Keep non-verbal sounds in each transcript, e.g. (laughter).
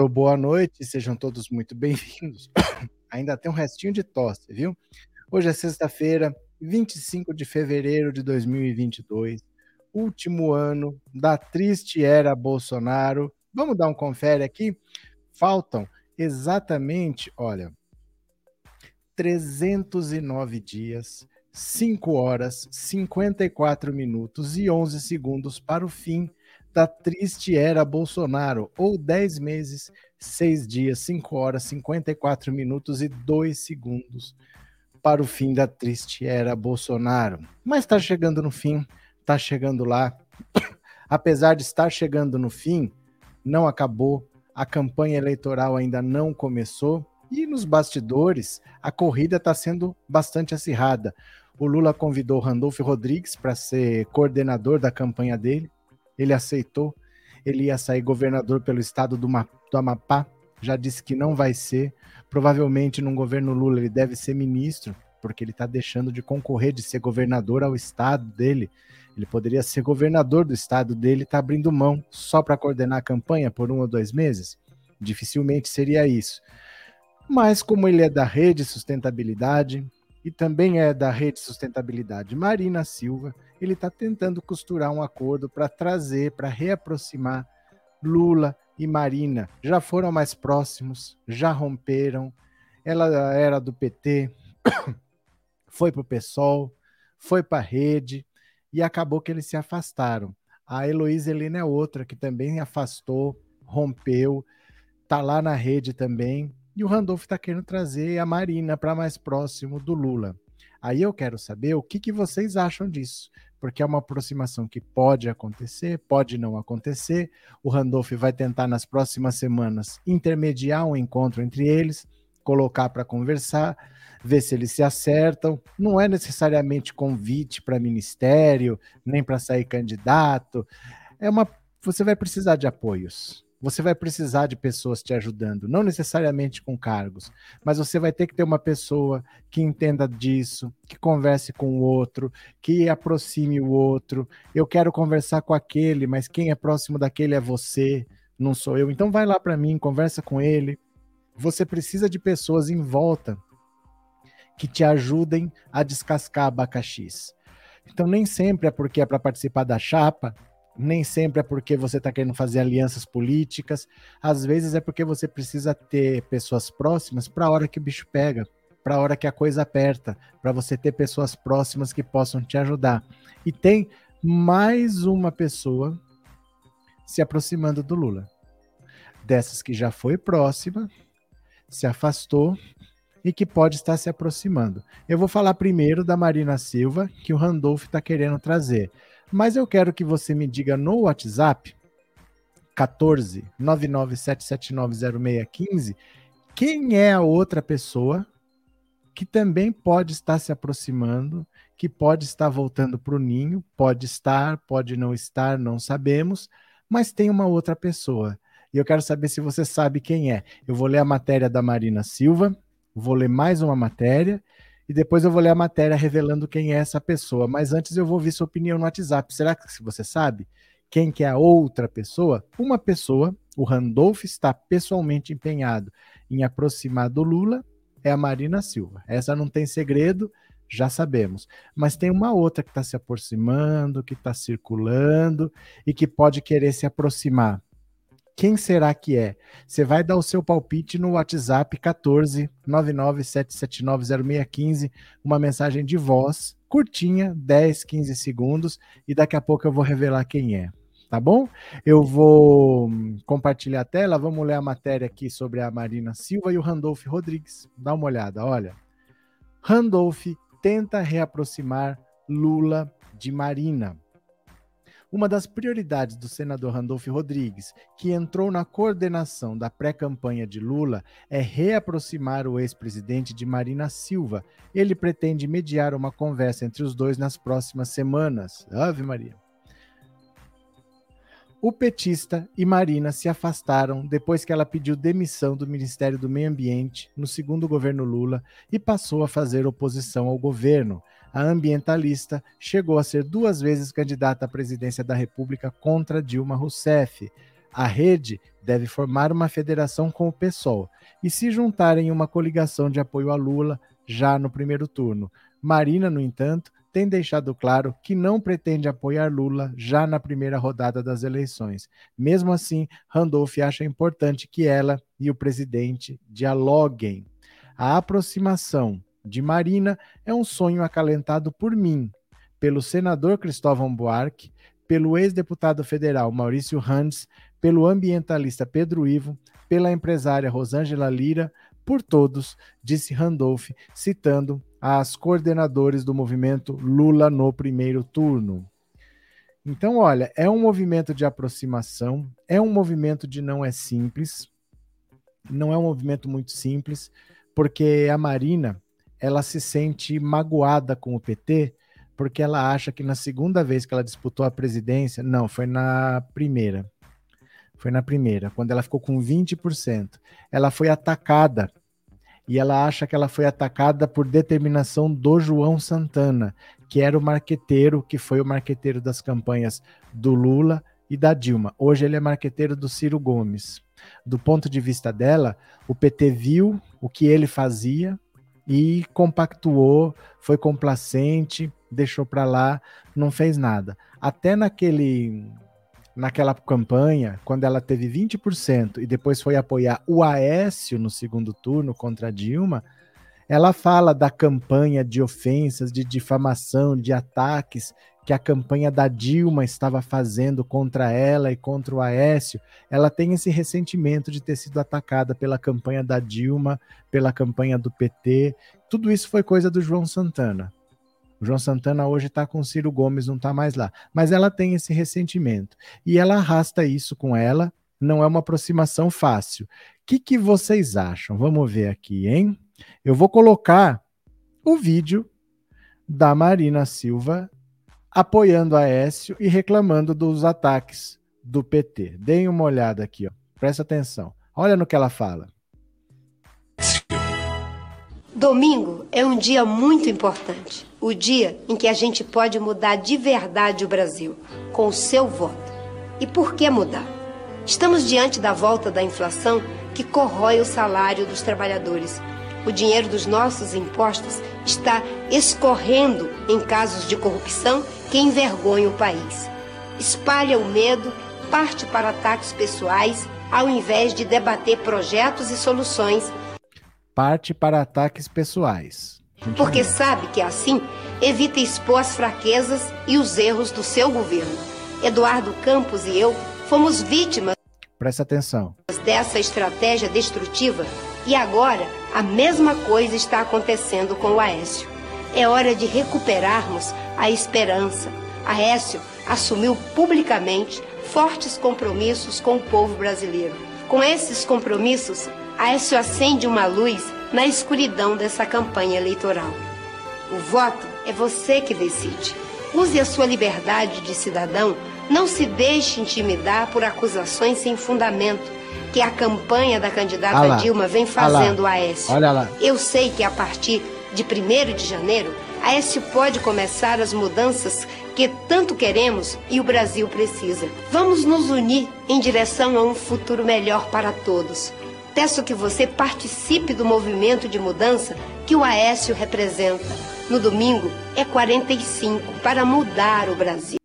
Muito boa noite, sejam todos muito bem-vindos. (coughs) Ainda tem um restinho de tosse, viu? Hoje é sexta-feira, 25 de fevereiro de 2022, último ano da triste era Bolsonaro. Vamos dar um confere aqui? Faltam exatamente, olha, 309 dias, 5 horas, 54 minutos e 11 segundos para o fim da triste era Bolsonaro, ou 10 meses, 6 dias, 5 horas, 54 minutos e 2 segundos para o fim da triste era Bolsonaro. Mas está chegando no fim, está chegando lá. (coughs) Apesar de estar chegando no fim, não acabou, a campanha eleitoral ainda não começou e nos bastidores a corrida está sendo bastante acirrada. O Lula convidou Randolfo Rodrigues para ser coordenador da campanha dele ele aceitou, ele ia sair governador pelo estado do, Ma do Amapá, já disse que não vai ser. Provavelmente, num governo Lula, ele deve ser ministro, porque ele está deixando de concorrer, de ser governador ao estado dele. Ele poderia ser governador do estado dele, está abrindo mão só para coordenar a campanha por um ou dois meses? Dificilmente seria isso. Mas, como ele é da rede sustentabilidade, e também é da Rede Sustentabilidade Marina Silva, ele está tentando costurar um acordo para trazer, para reaproximar Lula e Marina. Já foram mais próximos, já romperam. Ela era do PT, (coughs) foi para o PSOL, foi para a rede e acabou que eles se afastaram. A Heloísa Helena é outra que também afastou, rompeu, tá lá na rede também, e o Randolph está querendo trazer a Marina para mais próximo do Lula. Aí eu quero saber o que, que vocês acham disso, porque é uma aproximação que pode acontecer, pode não acontecer. O Randolph vai tentar nas próximas semanas intermediar um encontro entre eles, colocar para conversar, ver se eles se acertam. Não é necessariamente convite para ministério, nem para sair candidato. É uma você vai precisar de apoios você vai precisar de pessoas te ajudando, não necessariamente com cargos, mas você vai ter que ter uma pessoa que entenda disso, que converse com o outro, que aproxime o outro. Eu quero conversar com aquele, mas quem é próximo daquele é você, não sou eu. Então vai lá para mim, conversa com ele. Você precisa de pessoas em volta que te ajudem a descascar abacaxis. Então nem sempre é porque é para participar da chapa nem sempre é porque você está querendo fazer alianças políticas, às vezes é porque você precisa ter pessoas próximas para a hora que o bicho pega, para a hora que a coisa aperta, para você ter pessoas próximas que possam te ajudar. E tem mais uma pessoa se aproximando do Lula. Dessas que já foi próxima, se afastou e que pode estar se aproximando. Eu vou falar primeiro da Marina Silva, que o Randolph está querendo trazer. Mas eu quero que você me diga no WhatsApp 14 997790615 quem é a outra pessoa que também pode estar se aproximando, que pode estar voltando para o ninho, pode estar, pode não estar, não sabemos, mas tem uma outra pessoa. E eu quero saber se você sabe quem é. Eu vou ler a matéria da Marina Silva, vou ler mais uma matéria e depois eu vou ler a matéria revelando quem é essa pessoa. Mas antes eu vou ver sua opinião no WhatsApp. Será que você sabe quem que é a outra pessoa? Uma pessoa, o Randolph está pessoalmente empenhado em aproximar do Lula, é a Marina Silva. Essa não tem segredo, já sabemos. Mas tem uma outra que está se aproximando, que está circulando e que pode querer se aproximar. Quem será que é? Você vai dar o seu palpite no WhatsApp 14 997790615, uma mensagem de voz, curtinha, 10, 15 segundos, e daqui a pouco eu vou revelar quem é. Tá bom? Eu vou compartilhar a tela, vamos ler a matéria aqui sobre a Marina Silva e o Randolph Rodrigues. Dá uma olhada, olha. Randolph tenta reaproximar Lula de Marina. Uma das prioridades do senador Randolph Rodrigues, que entrou na coordenação da pré-campanha de Lula, é reaproximar o ex-presidente de Marina Silva. Ele pretende mediar uma conversa entre os dois nas próximas semanas. Ave Maria. O petista e Marina se afastaram depois que ela pediu demissão do Ministério do Meio Ambiente no segundo governo Lula e passou a fazer oposição ao governo a ambientalista chegou a ser duas vezes candidata à presidência da República contra Dilma Rousseff. A rede deve formar uma federação com o PSOL e se juntar em uma coligação de apoio a Lula já no primeiro turno. Marina, no entanto, tem deixado claro que não pretende apoiar Lula já na primeira rodada das eleições. Mesmo assim, Randolph acha importante que ela e o presidente dialoguem. A aproximação de Marina é um sonho acalentado por mim, pelo senador Cristóvão Buarque, pelo ex-deputado federal Maurício Hans, pelo ambientalista Pedro Ivo, pela empresária Rosângela Lira, por todos, disse Randolph, citando as coordenadores do movimento Lula no primeiro turno. Então, olha, é um movimento de aproximação, é um movimento de não é simples, não é um movimento muito simples, porque a Marina, ela se sente magoada com o PT, porque ela acha que na segunda vez que ela disputou a presidência, não, foi na primeira. Foi na primeira, quando ela ficou com 20%. Ela foi atacada e ela acha que ela foi atacada por determinação do João Santana, que era o marqueteiro, que foi o marqueteiro das campanhas do Lula e da Dilma. Hoje ele é marqueteiro do Ciro Gomes. Do ponto de vista dela, o PT viu o que ele fazia e compactuou, foi complacente, deixou para lá, não fez nada. Até naquele naquela campanha, quando ela teve 20% e depois foi apoiar o Aécio no segundo turno contra a Dilma, ela fala da campanha de ofensas, de difamação, de ataques que a campanha da Dilma estava fazendo contra ela e contra o Aécio. Ela tem esse ressentimento de ter sido atacada pela campanha da Dilma, pela campanha do PT. Tudo isso foi coisa do João Santana. O João Santana hoje está com Ciro Gomes, não está mais lá. Mas ela tem esse ressentimento. E ela arrasta isso com ela. Não é uma aproximação fácil. O que, que vocês acham? Vamos ver aqui, hein? Eu vou colocar o vídeo da Marina Silva apoiando a Écio e reclamando dos ataques do PT. Deem uma olhada aqui, ó. presta atenção. Olha no que ela fala. Domingo é um dia muito importante. O dia em que a gente pode mudar de verdade o Brasil, com o seu voto. E por que mudar? Estamos diante da volta da inflação que corrói o salário dos trabalhadores. O dinheiro dos nossos impostos está escorrendo em casos de corrupção que envergonha o país. Espalha o medo, parte para ataques pessoais, ao invés de debater projetos e soluções parte para ataques pessoais. Porque sabe que assim evita expor as fraquezas e os erros do seu governo. Eduardo Campos e eu fomos vítimas. Presta atenção. Dessa estratégia destrutiva e agora a mesma coisa está acontecendo com o Aécio. É hora de recuperarmos a esperança. Aécio assumiu publicamente fortes compromissos com o povo brasileiro. Com esses compromissos, Aécio acende uma luz na escuridão dessa campanha eleitoral. O voto é você que decide. Use a sua liberdade de cidadão, não se deixe intimidar por acusações sem fundamento que a campanha da candidata Dilma vem fazendo a Aécio. Olha lá. Eu sei que a partir de 1 de janeiro, Aécio pode começar as mudanças que tanto queremos e o Brasil precisa. Vamos nos unir em direção a um futuro melhor para todos. Peço que você participe do movimento de mudança que o Aécio representa. No domingo é 45 para mudar o Brasil.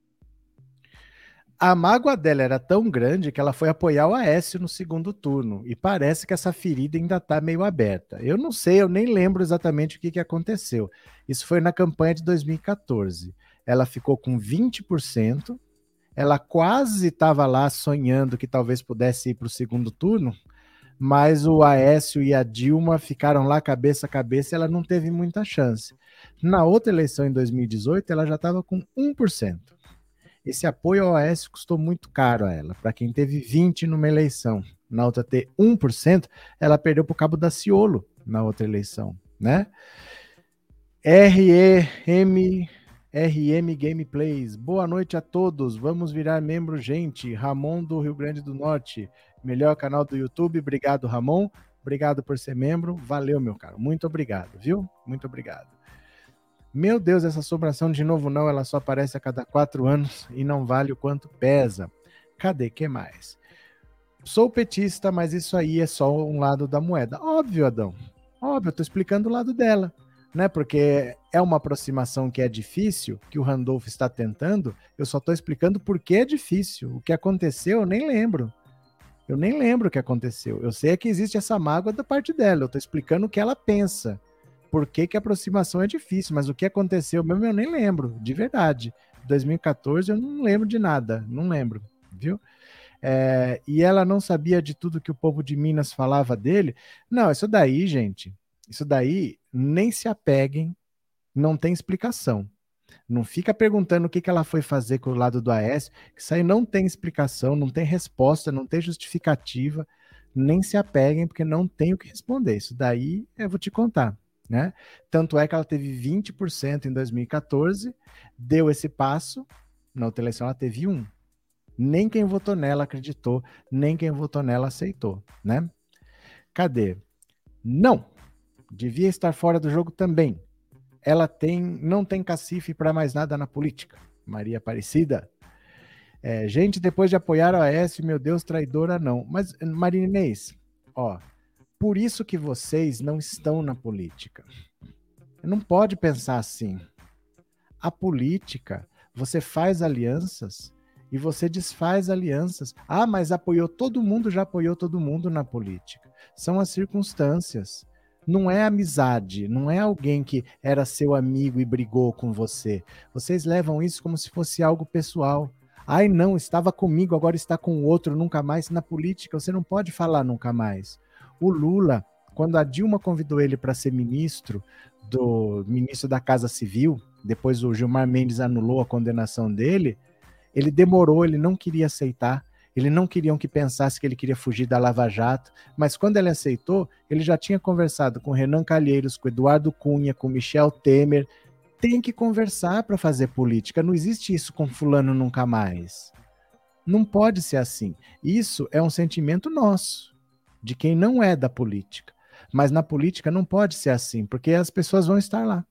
A mágoa dela era tão grande que ela foi apoiar o Aécio no segundo turno. E parece que essa ferida ainda está meio aberta. Eu não sei, eu nem lembro exatamente o que, que aconteceu. Isso foi na campanha de 2014. Ela ficou com 20%. Ela quase estava lá sonhando que talvez pudesse ir para o segundo turno mas o Aécio e a Dilma ficaram lá cabeça a cabeça e ela não teve muita chance. Na outra eleição, em 2018, ela já estava com 1%. Esse apoio ao Aécio custou muito caro a ela. Para quem teve 20% numa eleição, na outra ter 1%, ela perdeu para o Cabo da Ciolo na outra eleição, né? REM RM Gameplays. Boa noite a todos. Vamos virar membro, gente. Ramon do Rio Grande do Norte melhor canal do YouTube. Obrigado, Ramon. Obrigado por ser membro. Valeu, meu caro. Muito obrigado, viu? Muito obrigado. Meu Deus, essa sobração de novo não, ela só aparece a cada quatro anos e não vale o quanto pesa. Cadê? que mais? Sou petista, mas isso aí é só um lado da moeda. Óbvio, Adão. Óbvio, eu tô explicando o lado dela, né? Porque é uma aproximação que é difícil, que o Randolph está tentando. Eu só tô explicando por que é difícil. O que aconteceu, eu nem lembro. Eu nem lembro o que aconteceu. Eu sei que existe essa mágoa da parte dela. Eu tô explicando o que ela pensa. Por que, que a aproximação é difícil, mas o que aconteceu mesmo eu nem lembro, de verdade. 2014 eu não lembro de nada, não lembro, viu? É, e ela não sabia de tudo que o povo de Minas falava dele. Não, isso daí, gente, isso daí nem se apeguem, não tem explicação. Não fica perguntando o que, que ela foi fazer com o lado do Aécio, que isso aí não tem explicação, não tem resposta, não tem justificativa. Nem se apeguem, porque não tem o que responder. Isso daí eu vou te contar. Né? Tanto é que ela teve 20% em 2014, deu esse passo, na outra eleição ela teve um. Nem quem votou nela acreditou, nem quem votou nela aceitou, né? Cadê? Não. Devia estar fora do jogo também. Ela tem, não tem cacife para mais nada na política. Maria Aparecida. É, gente, depois de apoiar a OAS, meu Deus, traidora não. Mas, Marinês, ó, por isso que vocês não estão na política. Não pode pensar assim. A política, você faz alianças e você desfaz alianças. Ah, mas apoiou todo mundo, já apoiou todo mundo na política. São as circunstâncias. Não é amizade, não é alguém que era seu amigo e brigou com você. Vocês levam isso como se fosse algo pessoal. Ai, não, estava comigo, agora está com o outro, nunca mais. Na política, você não pode falar nunca mais. O Lula, quando a Dilma convidou ele para ser ministro do ministro da Casa Civil, depois o Gilmar Mendes anulou a condenação dele, ele demorou, ele não queria aceitar. Ele não queriam que pensasse que ele queria fugir da Lava Jato, mas quando ele aceitou, ele já tinha conversado com Renan Calheiros, com Eduardo Cunha, com Michel Temer. Tem que conversar para fazer política. Não existe isso com fulano nunca mais. Não pode ser assim. Isso é um sentimento nosso, de quem não é da política. Mas na política não pode ser assim, porque as pessoas vão estar lá.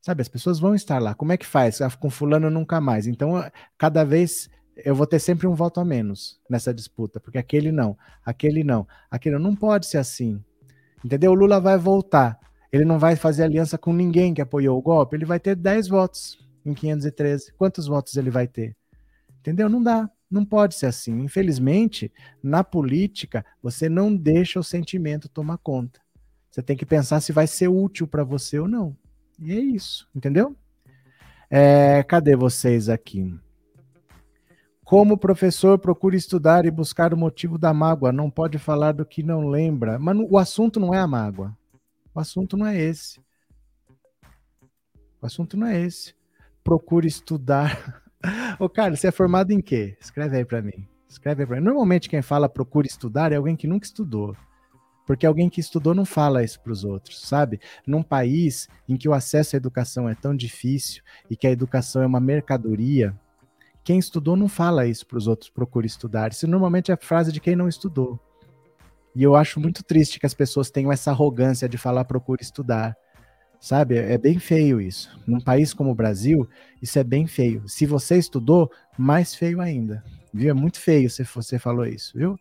Sabe, as pessoas vão estar lá. Como é que faz? Ah, com fulano nunca mais. Então, cada vez eu vou ter sempre um voto a menos nessa disputa, porque aquele não, aquele não, aquele não, pode ser assim. Entendeu? O Lula vai voltar. Ele não vai fazer aliança com ninguém que apoiou o golpe, ele vai ter 10 votos em 513. Quantos votos ele vai ter? Entendeu? Não dá. Não pode ser assim. Infelizmente, na política, você não deixa o sentimento tomar conta. Você tem que pensar se vai ser útil para você ou não. E é isso, entendeu? É, cadê vocês aqui? Como professor, procure estudar e buscar o motivo da mágoa. Não pode falar do que não lembra. Mas o assunto não é a mágoa. O assunto não é esse. O assunto não é esse. Procure estudar. (laughs) Ô, Carlos, você é formado em quê? Escreve aí para mim. Escreve aí pra mim. Normalmente quem fala procure estudar é alguém que nunca estudou. Porque alguém que estudou não fala isso para os outros, sabe? Num país em que o acesso à educação é tão difícil e que a educação é uma mercadoria, quem estudou não fala isso para os outros, procure estudar. Isso normalmente é a frase de quem não estudou. E eu acho muito triste que as pessoas tenham essa arrogância de falar procure estudar. Sabe? É bem feio isso. Num país como o Brasil, isso é bem feio. Se você estudou, mais feio ainda. Viu? É muito feio se você falou isso, viu?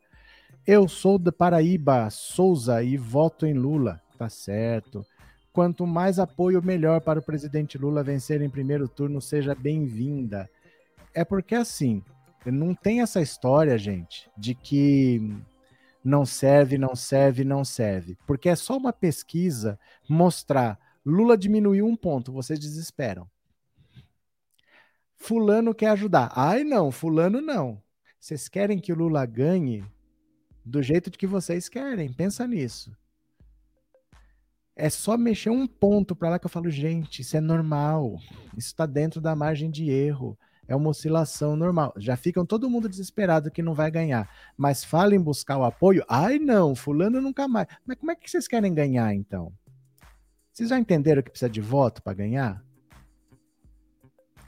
Eu sou da Paraíba, Souza, e voto em Lula. Tá certo. Quanto mais apoio, melhor para o presidente Lula vencer em primeiro turno. Seja bem-vinda. É porque assim, não tem essa história, gente, de que não serve, não serve, não serve. Porque é só uma pesquisa mostrar Lula diminuiu um ponto, vocês desesperam. Fulano quer ajudar. Ai, não, Fulano não. Vocês querem que o Lula ganhe? do jeito que vocês querem. Pensa nisso. É só mexer um ponto para lá que eu falo, gente, isso é normal. Isso está dentro da margem de erro. É uma oscilação normal. Já ficam todo mundo desesperado que não vai ganhar. Mas falem buscar o apoio. Ai, não, fulano nunca mais. Mas como é que vocês querem ganhar, então? Vocês já entenderam que precisa de voto para ganhar?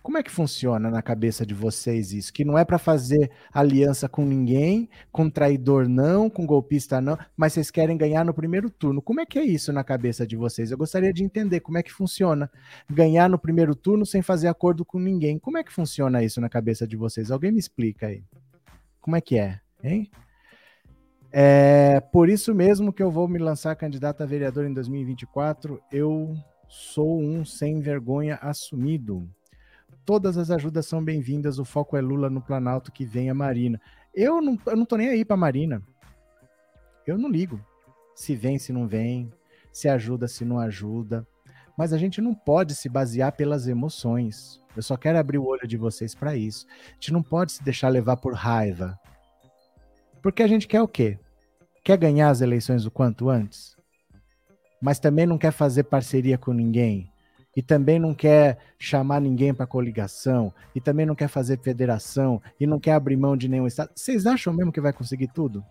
Como é que funciona na cabeça de vocês isso? Que não é para fazer aliança com ninguém, com traidor não, com golpista não, mas vocês querem ganhar no primeiro turno. Como é que é isso na cabeça de vocês? Eu gostaria de entender como é que funciona ganhar no primeiro turno sem fazer acordo com ninguém. Como é que funciona isso na cabeça de vocês? Alguém me explica aí. Como é que é, hein? É por isso mesmo que eu vou me lançar candidato a vereador em 2024. Eu sou um sem vergonha assumido. Todas as ajudas são bem-vindas. O foco é Lula no Planalto que vem a Marina. Eu não, eu não tô nem aí para Marina. Eu não ligo. Se vem, se não vem, se ajuda, se não ajuda. Mas a gente não pode se basear pelas emoções. Eu só quero abrir o olho de vocês para isso. A gente não pode se deixar levar por raiva. Porque a gente quer o quê? Quer ganhar as eleições o quanto antes? Mas também não quer fazer parceria com ninguém. E também não quer chamar ninguém para coligação. E também não quer fazer federação. E não quer abrir mão de nenhum estado. Vocês acham mesmo que vai conseguir tudo?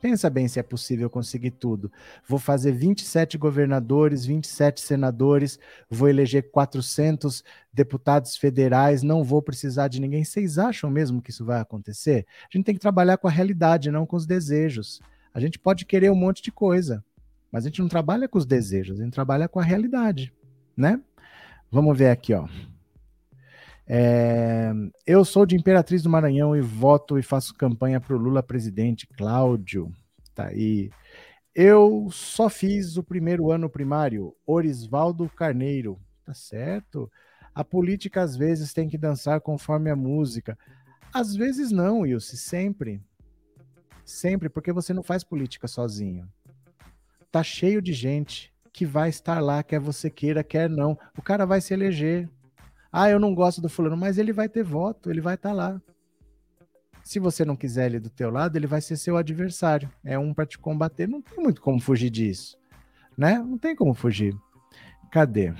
Pensa bem se é possível conseguir tudo. Vou fazer 27 governadores, 27 senadores, vou eleger 400 deputados federais, não vou precisar de ninguém. Vocês acham mesmo que isso vai acontecer? A gente tem que trabalhar com a realidade, não com os desejos. A gente pode querer um monte de coisa, mas a gente não trabalha com os desejos, a gente trabalha com a realidade, né? Vamos ver aqui, ó. É, eu sou de Imperatriz do Maranhão e voto e faço campanha para o Lula presidente. Cláudio, tá aí. Eu só fiz o primeiro ano primário. Orisvaldo Carneiro, tá certo? A política às vezes tem que dançar conforme a música. Às vezes não, Wilson, sempre. Sempre, porque você não faz política sozinho. Tá cheio de gente que vai estar lá, quer você queira, quer não. O cara vai se eleger ah, eu não gosto do fulano, mas ele vai ter voto, ele vai estar tá lá. Se você não quiser ele do teu lado, ele vai ser seu adversário. É um para te combater, não tem muito como fugir disso, né? Não tem como fugir. Cadê?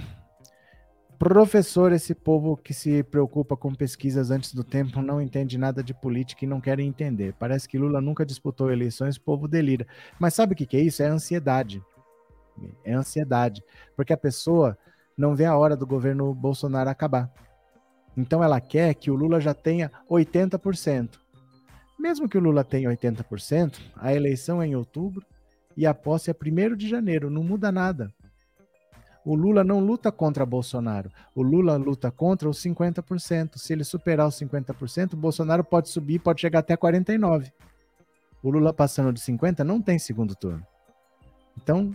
Professor, esse povo que se preocupa com pesquisas antes do tempo não entende nada de política e não querem entender. Parece que Lula nunca disputou eleições, o povo delira. Mas sabe o que é isso? É ansiedade. É ansiedade. Porque a pessoa não vê a hora do governo Bolsonaro acabar. Então ela quer que o Lula já tenha 80%. Mesmo que o Lula tenha 80%, a eleição é em outubro e a posse é 1 de janeiro, não muda nada. O Lula não luta contra Bolsonaro, o Lula luta contra os 50%. Se ele superar os 50%, o Bolsonaro pode subir, pode chegar até 49%. O Lula passando de 50% não tem segundo turno. Então,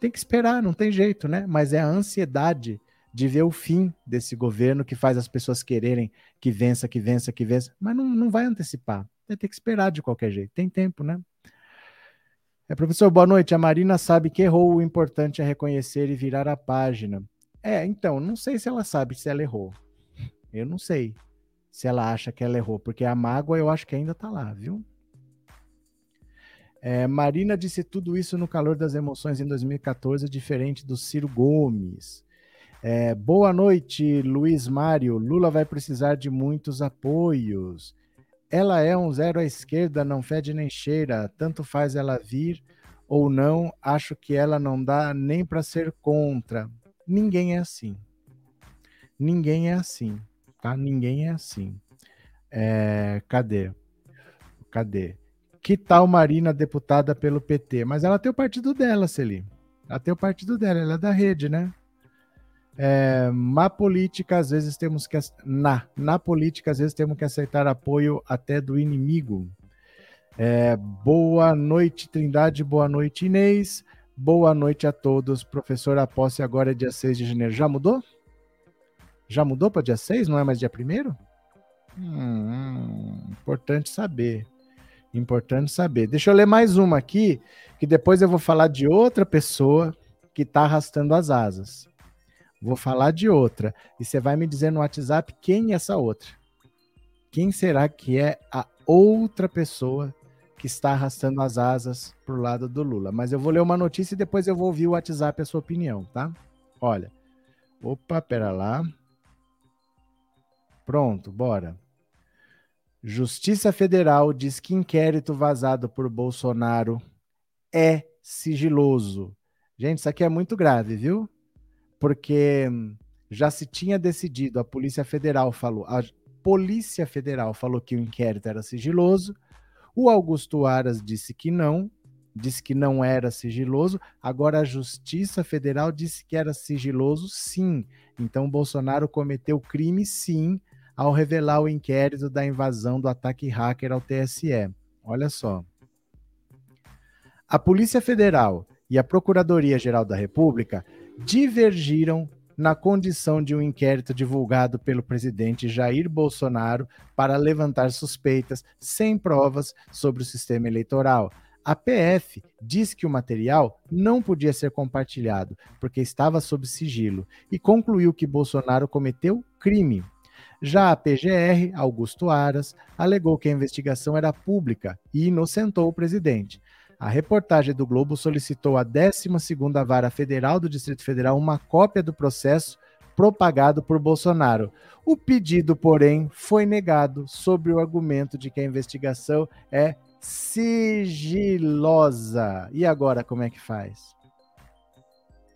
tem que esperar, não tem jeito, né? Mas é a ansiedade de ver o fim desse governo que faz as pessoas quererem que vença, que vença, que vença, mas não, não vai antecipar. Ter que esperar de qualquer jeito. Tem tempo, né? É, professor, boa noite. A Marina sabe que errou. O importante é reconhecer e virar a página. É, então, não sei se ela sabe se ela errou. Eu não sei se ela acha que ela errou, porque a mágoa eu acho que ainda tá lá, viu? É, Marina disse tudo isso no calor das emoções em 2014, diferente do Ciro Gomes. É, boa noite, Luiz Mário. Lula vai precisar de muitos apoios. Ela é um zero à esquerda, não fede nem cheira. Tanto faz ela vir ou não, acho que ela não dá nem para ser contra. Ninguém é assim. Ninguém é assim, tá? Ninguém é assim. É, cadê? Cadê? Que tal Marina, deputada pelo PT? Mas ela tem o partido dela, Celi. Ela tem o partido dela, ela é da rede, né? É, má política, às vezes temos que. Na, na política, às vezes temos que aceitar apoio até do inimigo. É, boa noite, Trindade. Boa noite, Inês. Boa noite a todos. Professor, a posse agora é dia 6 de janeiro. Já mudou? Já mudou para dia 6? Não é mais dia 1? Hum, importante saber. Importante saber. Deixa eu ler mais uma aqui, que depois eu vou falar de outra pessoa que está arrastando as asas. Vou falar de outra. E você vai me dizer no WhatsApp quem é essa outra. Quem será que é a outra pessoa que está arrastando as asas para o lado do Lula? Mas eu vou ler uma notícia e depois eu vou ouvir o WhatsApp a sua opinião, tá? Olha. Opa, pera lá. Pronto, bora. Justiça Federal diz que inquérito vazado por Bolsonaro é sigiloso. Gente, isso aqui é muito grave, viu? Porque já se tinha decidido, a Polícia Federal falou, a Polícia Federal falou que o inquérito era sigiloso, o Augusto Aras disse que não, disse que não era sigiloso, agora a Justiça Federal disse que era sigiloso sim. Então Bolsonaro cometeu crime sim ao revelar o inquérito da invasão do ataque hacker ao TSE. Olha só. A Polícia Federal e a Procuradoria-Geral da República divergiram na condição de um inquérito divulgado pelo presidente Jair Bolsonaro para levantar suspeitas sem provas sobre o sistema eleitoral. A PF disse que o material não podia ser compartilhado porque estava sob sigilo e concluiu que Bolsonaro cometeu crime. Já a PGR, Augusto Aras, alegou que a investigação era pública e inocentou o presidente. A reportagem do Globo solicitou à 12ª Vara Federal do Distrito Federal uma cópia do processo propagado por Bolsonaro. O pedido, porém, foi negado sob o argumento de que a investigação é sigilosa. E agora como é que faz?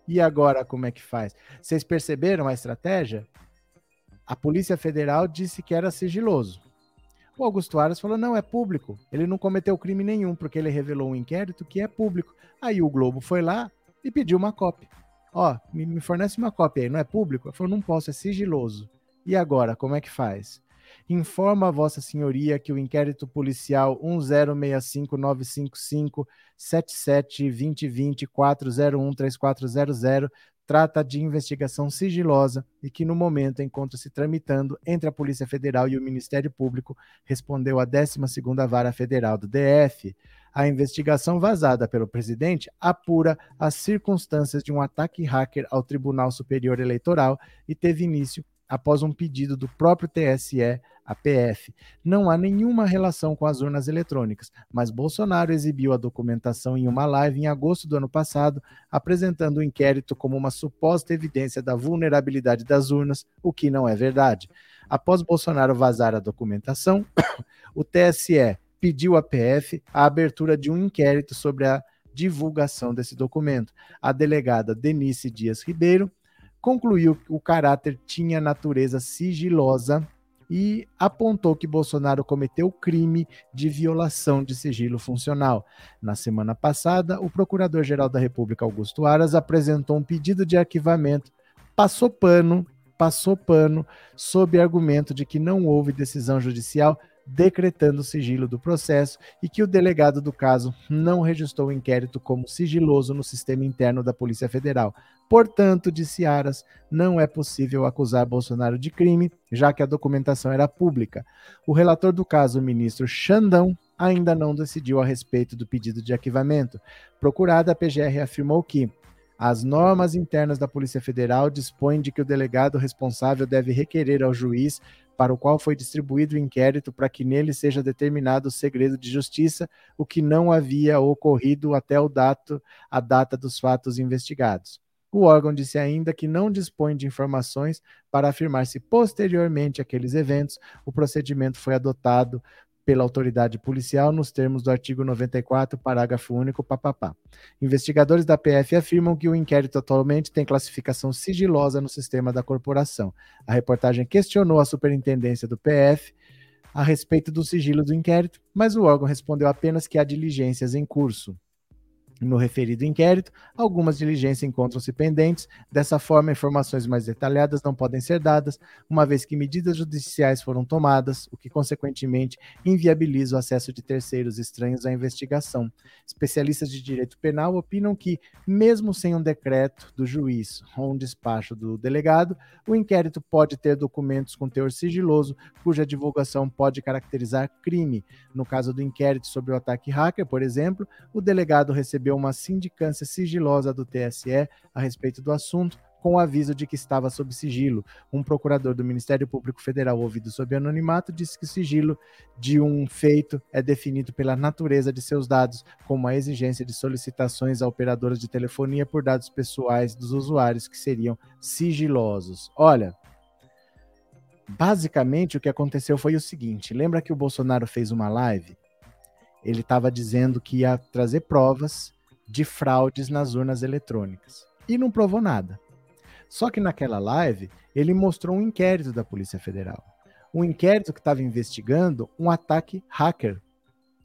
E agora como é que faz? Vocês perceberam a estratégia? A Polícia Federal disse que era sigiloso. O Augusto Aras falou: não, é público. Ele não cometeu crime nenhum, porque ele revelou um inquérito que é público. Aí o Globo foi lá e pediu uma cópia. Ó, me, fornece uma cópia aí, não é público? Ele falou: não posso, é sigiloso. E agora, como é que faz? Informa a Vossa Senhoria que o inquérito policial 1065955 772020 401 3400 trata de investigação sigilosa e que, no momento, encontra-se tramitando entre a Polícia Federal e o Ministério Público, respondeu a 12ª Vara Federal do DF. A investigação vazada pelo presidente apura as circunstâncias de um ataque hacker ao Tribunal Superior Eleitoral e teve início após um pedido do próprio TSE a PF. Não há nenhuma relação com as urnas eletrônicas, mas Bolsonaro exibiu a documentação em uma live em agosto do ano passado, apresentando o inquérito como uma suposta evidência da vulnerabilidade das urnas, o que não é verdade. Após Bolsonaro vazar a documentação, (coughs) o TSE pediu à PF a abertura de um inquérito sobre a divulgação desse documento. A delegada Denise Dias Ribeiro concluiu que o caráter tinha natureza sigilosa e apontou que Bolsonaro cometeu crime de violação de sigilo funcional. Na semana passada, o Procurador-Geral da República, Augusto Aras, apresentou um pedido de arquivamento, passou pano, passou pano, sob argumento de que não houve decisão judicial decretando o sigilo do processo e que o delegado do caso não registrou o inquérito como sigiloso no sistema interno da Polícia Federal. Portanto, disse Aras, não é possível acusar Bolsonaro de crime, já que a documentação era pública. O relator do caso, o ministro Xandão, ainda não decidiu a respeito do pedido de arquivamento. Procurada, a PGR afirmou que as normas internas da Polícia Federal dispõem de que o delegado responsável deve requerer ao juiz para o qual foi distribuído o inquérito para que nele seja determinado o segredo de justiça, o que não havia ocorrido até o dato, a data dos fatos investigados. O órgão disse ainda que não dispõe de informações para afirmar se posteriormente àqueles eventos o procedimento foi adotado pela autoridade policial nos termos do artigo 94, parágrafo único, papapá. Investigadores da PF afirmam que o inquérito atualmente tem classificação sigilosa no sistema da corporação. A reportagem questionou a superintendência do PF a respeito do sigilo do inquérito, mas o órgão respondeu apenas que há diligências em curso. No referido inquérito, algumas diligências encontram-se pendentes, dessa forma, informações mais detalhadas não podem ser dadas, uma vez que medidas judiciais foram tomadas, o que, consequentemente, inviabiliza o acesso de terceiros estranhos à investigação. Especialistas de direito penal opinam que, mesmo sem um decreto do juiz ou um despacho do delegado, o inquérito pode ter documentos com teor sigiloso, cuja divulgação pode caracterizar crime. No caso do inquérito sobre o ataque hacker, por exemplo, o delegado recebeu uma sindicância sigilosa do TSE a respeito do assunto, com o aviso de que estava sob sigilo. Um procurador do Ministério Público Federal, ouvido sob anonimato, disse que o sigilo de um feito é definido pela natureza de seus dados, como a exigência de solicitações a operadoras de telefonia por dados pessoais dos usuários que seriam sigilosos. Olha, basicamente o que aconteceu foi o seguinte: lembra que o Bolsonaro fez uma live? Ele estava dizendo que ia trazer provas de fraudes nas urnas eletrônicas. E não provou nada. Só que naquela live, ele mostrou um inquérito da Polícia Federal. Um inquérito que estava investigando um ataque hacker.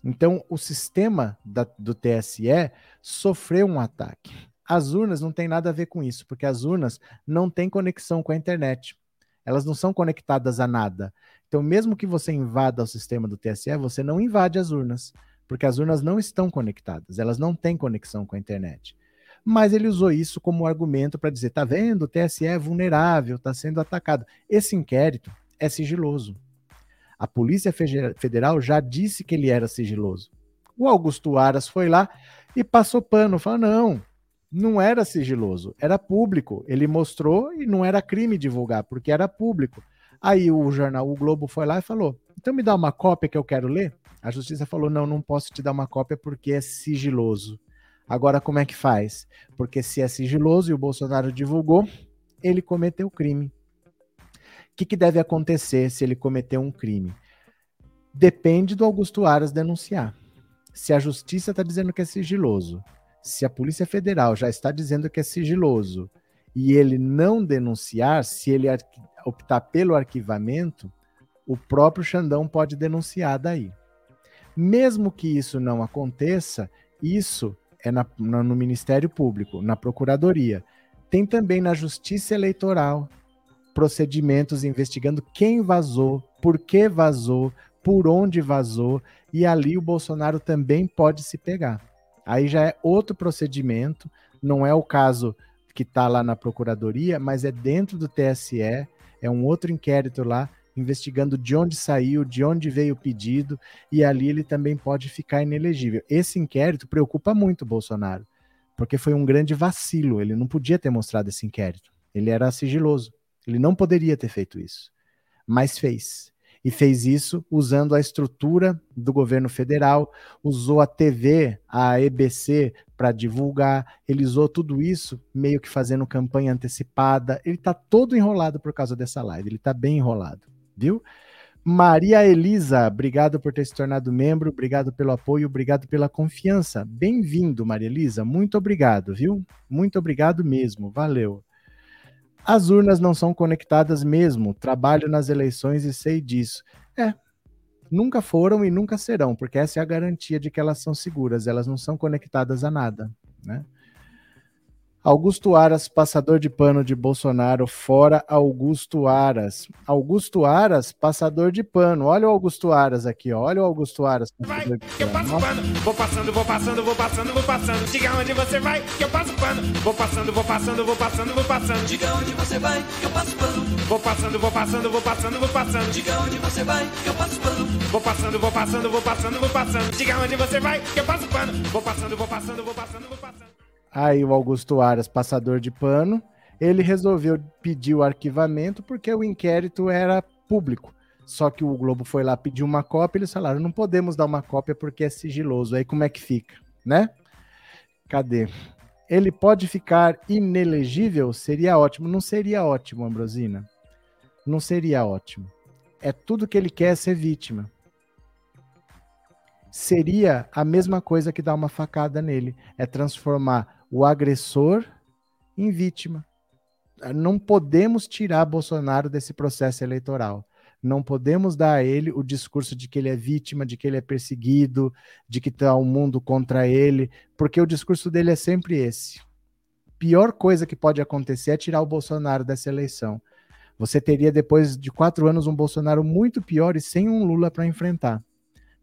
Então, o sistema da, do TSE sofreu um ataque. As urnas não tem nada a ver com isso, porque as urnas não têm conexão com a internet. Elas não são conectadas a nada. Então, mesmo que você invada o sistema do TSE, você não invade as urnas porque as urnas não estão conectadas, elas não têm conexão com a internet. Mas ele usou isso como argumento para dizer: tá vendo, o TSE é vulnerável, está sendo atacado. Esse inquérito é sigiloso. A Polícia Federal já disse que ele era sigiloso. O Augusto Aras foi lá e passou pano, falou: não, não era sigiloso, era público. Ele mostrou e não era crime divulgar, porque era público. Aí o jornal O Globo foi lá e falou: então me dá uma cópia que eu quero ler. A justiça falou: não, não posso te dar uma cópia porque é sigiloso. Agora, como é que faz? Porque se é sigiloso e o Bolsonaro divulgou, ele cometeu crime. O que, que deve acontecer se ele cometer um crime? Depende do Augusto Aras denunciar. Se a justiça está dizendo que é sigiloso, se a Polícia Federal já está dizendo que é sigiloso e ele não denunciar, se ele optar pelo arquivamento, o próprio Xandão pode denunciar daí. Mesmo que isso não aconteça, isso é na, no Ministério Público, na Procuradoria. Tem também na Justiça Eleitoral procedimentos investigando quem vazou, por que vazou, por onde vazou, e ali o Bolsonaro também pode se pegar. Aí já é outro procedimento, não é o caso que está lá na Procuradoria, mas é dentro do TSE, é um outro inquérito lá, investigando de onde saiu, de onde veio o pedido, e ali ele também pode ficar inelegível. Esse inquérito preocupa muito o Bolsonaro, porque foi um grande vacilo, ele não podia ter mostrado esse inquérito. Ele era sigiloso, ele não poderia ter feito isso, mas fez e fez isso usando a estrutura do governo federal, usou a TV, a EBC para divulgar, ele usou tudo isso meio que fazendo campanha antecipada. Ele está todo enrolado por causa dessa live, ele está bem enrolado, viu? Maria Elisa, obrigado por ter se tornado membro, obrigado pelo apoio, obrigado pela confiança. Bem-vindo, Maria Elisa, muito obrigado, viu? Muito obrigado mesmo, valeu. As urnas não são conectadas mesmo. Trabalho nas eleições e sei disso. É, nunca foram e nunca serão, porque essa é a garantia de que elas são seguras. Elas não são conectadas a nada, né? Augusto Aras, passador de pano de Bolsonaro, fora Augusto Aras. Augusto Aras, passador de pano. Olha o Augusto Aras aqui, ó. olha o Augusto Aras. Vai, que eu passo pano. Vou passando, vou passando, vou passando, vou passando. Diga onde você vai, que eu passo pano. Vou passando, vou passando, vou passando, vou passando. Diga onde você vai, que eu passo pano. Vou passando, vou passando, vou passando, vou passando. Diga onde você vai, que eu passo pano. Vou passando, vou passando, vou passando, vou passando. Diga onde você vai, que eu passo pano. Vou passando, vou passando, vou passando, vou passando. Aí o Augusto Aras, passador de pano, ele resolveu pedir o arquivamento porque o inquérito era público. Só que o Globo foi lá pedir uma cópia, eles falaram: não podemos dar uma cópia porque é sigiloso. Aí como é que fica, né? Cadê? Ele pode ficar inelegível? Seria ótimo. Não seria ótimo, Ambrosina. Não seria ótimo. É tudo que ele quer ser vítima seria a mesma coisa que dar uma facada nele, é transformar o agressor em vítima. Não podemos tirar Bolsonaro desse processo eleitoral. Não podemos dar a ele o discurso de que ele é vítima, de que ele é perseguido, de que está o um mundo contra ele, porque o discurso dele é sempre esse. Pior coisa que pode acontecer é tirar o Bolsonaro dessa eleição. Você teria, depois de quatro anos, um Bolsonaro muito pior e sem um Lula para enfrentar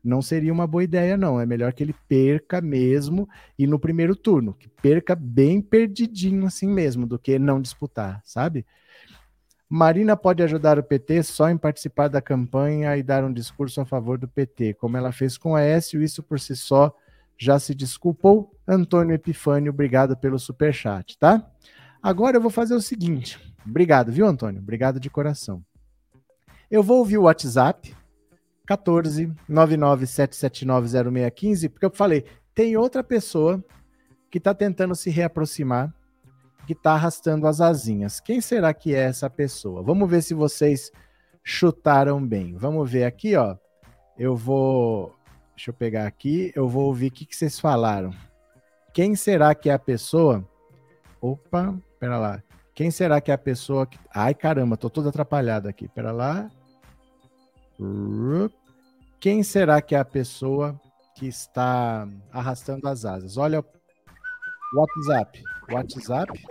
não seria uma boa ideia, não. É melhor que ele perca mesmo e no primeiro turno, que perca bem perdidinho assim mesmo, do que não disputar, sabe? Marina pode ajudar o PT só em participar da campanha e dar um discurso a favor do PT, como ela fez com a Aécio, isso por si só já se desculpou. Antônio Epifânio, obrigado pelo super chat, tá? Agora eu vou fazer o seguinte. Obrigado, viu, Antônio? Obrigado de coração. Eu vou ouvir o WhatsApp, 14 997790615, porque eu falei, tem outra pessoa que está tentando se reaproximar, que está arrastando as asinhas. Quem será que é essa pessoa? Vamos ver se vocês chutaram bem. Vamos ver aqui, ó. Eu vou. Deixa eu pegar aqui. Eu vou ouvir o que, que vocês falaram. Quem será que é a pessoa? Opa, pera lá. Quem será que é a pessoa que. Ai, caramba, tô todo atrapalhado aqui. Pera lá. Quem será que é a pessoa que está arrastando as asas? Olha o WhatsApp. WhatsApp.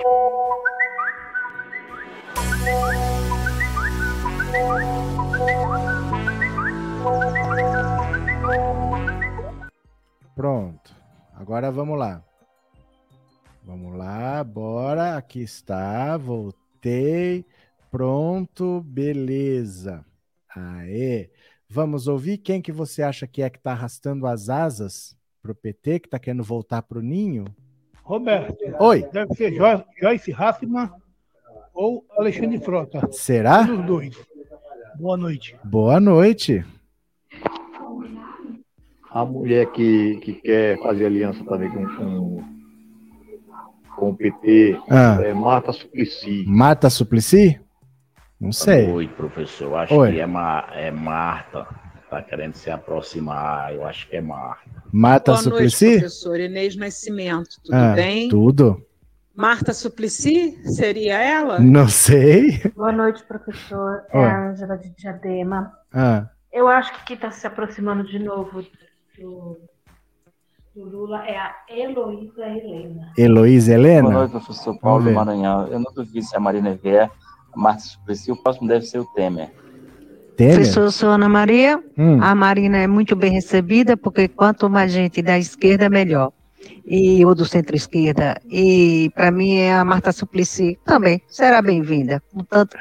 Agora vamos lá. Vamos lá, bora. Aqui está, voltei. Pronto, beleza. Aê. Vamos ouvir quem que você acha que é que está arrastando as asas para o PT, que está querendo voltar para o ninho? Roberto. Oi. Deve ser Joyce Raffman ou Alexandre Frota. Será? Um dos dois. Boa noite. Boa noite. A mulher que, que quer fazer aliança também com, com, com o PT Ah. é Marta Suplicy. Marta Suplicy? Não sei. Oi, professor. Acho Oi. que é, Ma- é Marta. Tá querendo se aproximar. Eu acho que é Marta. Marta Boa noite, Suplicy? professor Inês Nascimento, tudo Ah, bem? Tudo. Marta Suplicy, seria ela? Não sei. Boa noite, professor. É Oi. a Ângela de Diadema. Ah, Eu acho que quem está se aproximando de novo do, do Lula é a Heloísa Helena. Heloísa Boa Helena? noite, professor Paulo. Maranhão. Eu não duvido se a Marina vier, Marta Suplicy, o próximo deve ser o Temer. Temer? Professor, eu sou Ana Maria. Hum. A Marina é muito bem recebida, porque quanto mais gente da esquerda, melhor. E, ou do centro-esquerda. E, para mim, é a Marta Suplicy também. Será bem-vinda. Tanto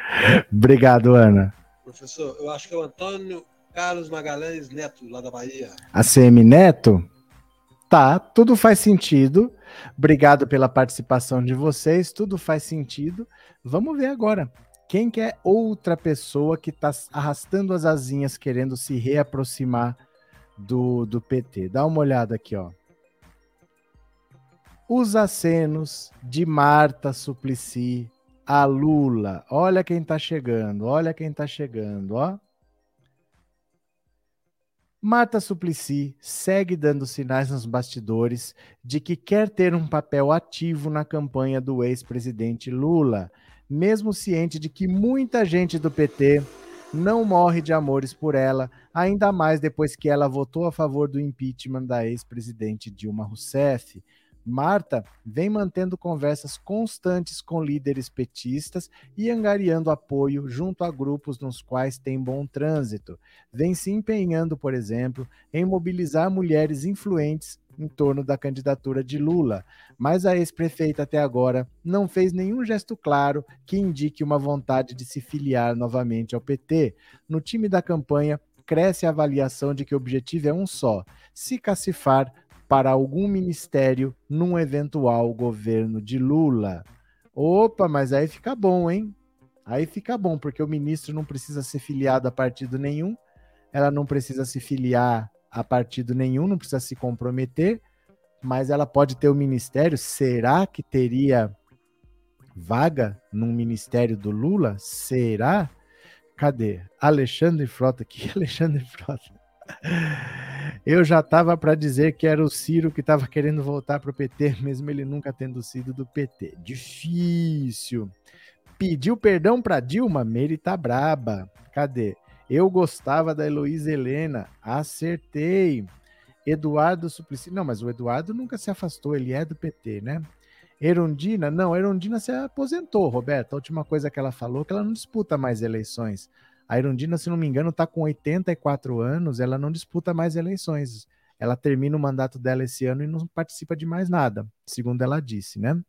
Obrigado, Ana. Professor, eu acho que é o Antônio Carlos Magalhães Neto, lá da Bahia. ACM Neto? Tá, tudo faz sentido. Obrigado pela participação de vocês, tudo faz sentido. Vamos ver agora. Quem que é outra pessoa que está arrastando as asinhas, querendo se reaproximar do, do PT? Dá uma olhada aqui, ó. Os acenos de Marta Suplicy a Lula. Olha quem tá chegando, olha quem tá chegando, ó. Marta Suplicy segue dando sinais nos bastidores de que quer ter um papel ativo na campanha do ex-presidente Lula, mesmo ciente de que muita gente do PT não morre de amores por ela, ainda mais depois que ela votou a favor do impeachment da ex-presidente Dilma Rousseff. Marta vem mantendo conversas constantes com líderes petistas e angariando apoio junto a grupos nos quais tem bom trânsito. Vem se empenhando, por exemplo, em mobilizar mulheres influentes em torno da candidatura de Lula, mas a ex-prefeita até agora não fez nenhum gesto claro que indique uma vontade de se filiar novamente ao PT. No time da campanha, cresce a avaliação de que o objetivo é um só: se cacifar para algum ministério num eventual governo de Lula. Opa, mas aí fica bom, hein? Aí fica bom, porque o ministro não precisa ser filiado a partido nenhum, ela não precisa se filiar a partido nenhum, não precisa se comprometer, mas ela pode ter o ministério. Será que teria vaga num ministério do Lula? Será? Cadê? Alexandre Frota aqui, (laughs) Alexandre Frota. Eu já estava para dizer que era o Ciro que estava querendo voltar para o PT, mesmo ele nunca tendo sido do PT. Difícil. Pediu perdão para Dilma, Meire tá braba. Cadê? Eu gostava da Heloísa Helena, acertei. Eduardo Suplicy, não, mas o Eduardo nunca se afastou, ele é do PT, né? Erundina, não, Erundina se aposentou, Roberto. A última coisa que ela falou é que ela não disputa mais eleições. A Irundina, se não me engano, está com 84 anos, ela não disputa mais eleições. Ela termina o mandato dela esse ano e não participa de mais nada, segundo ela disse, né?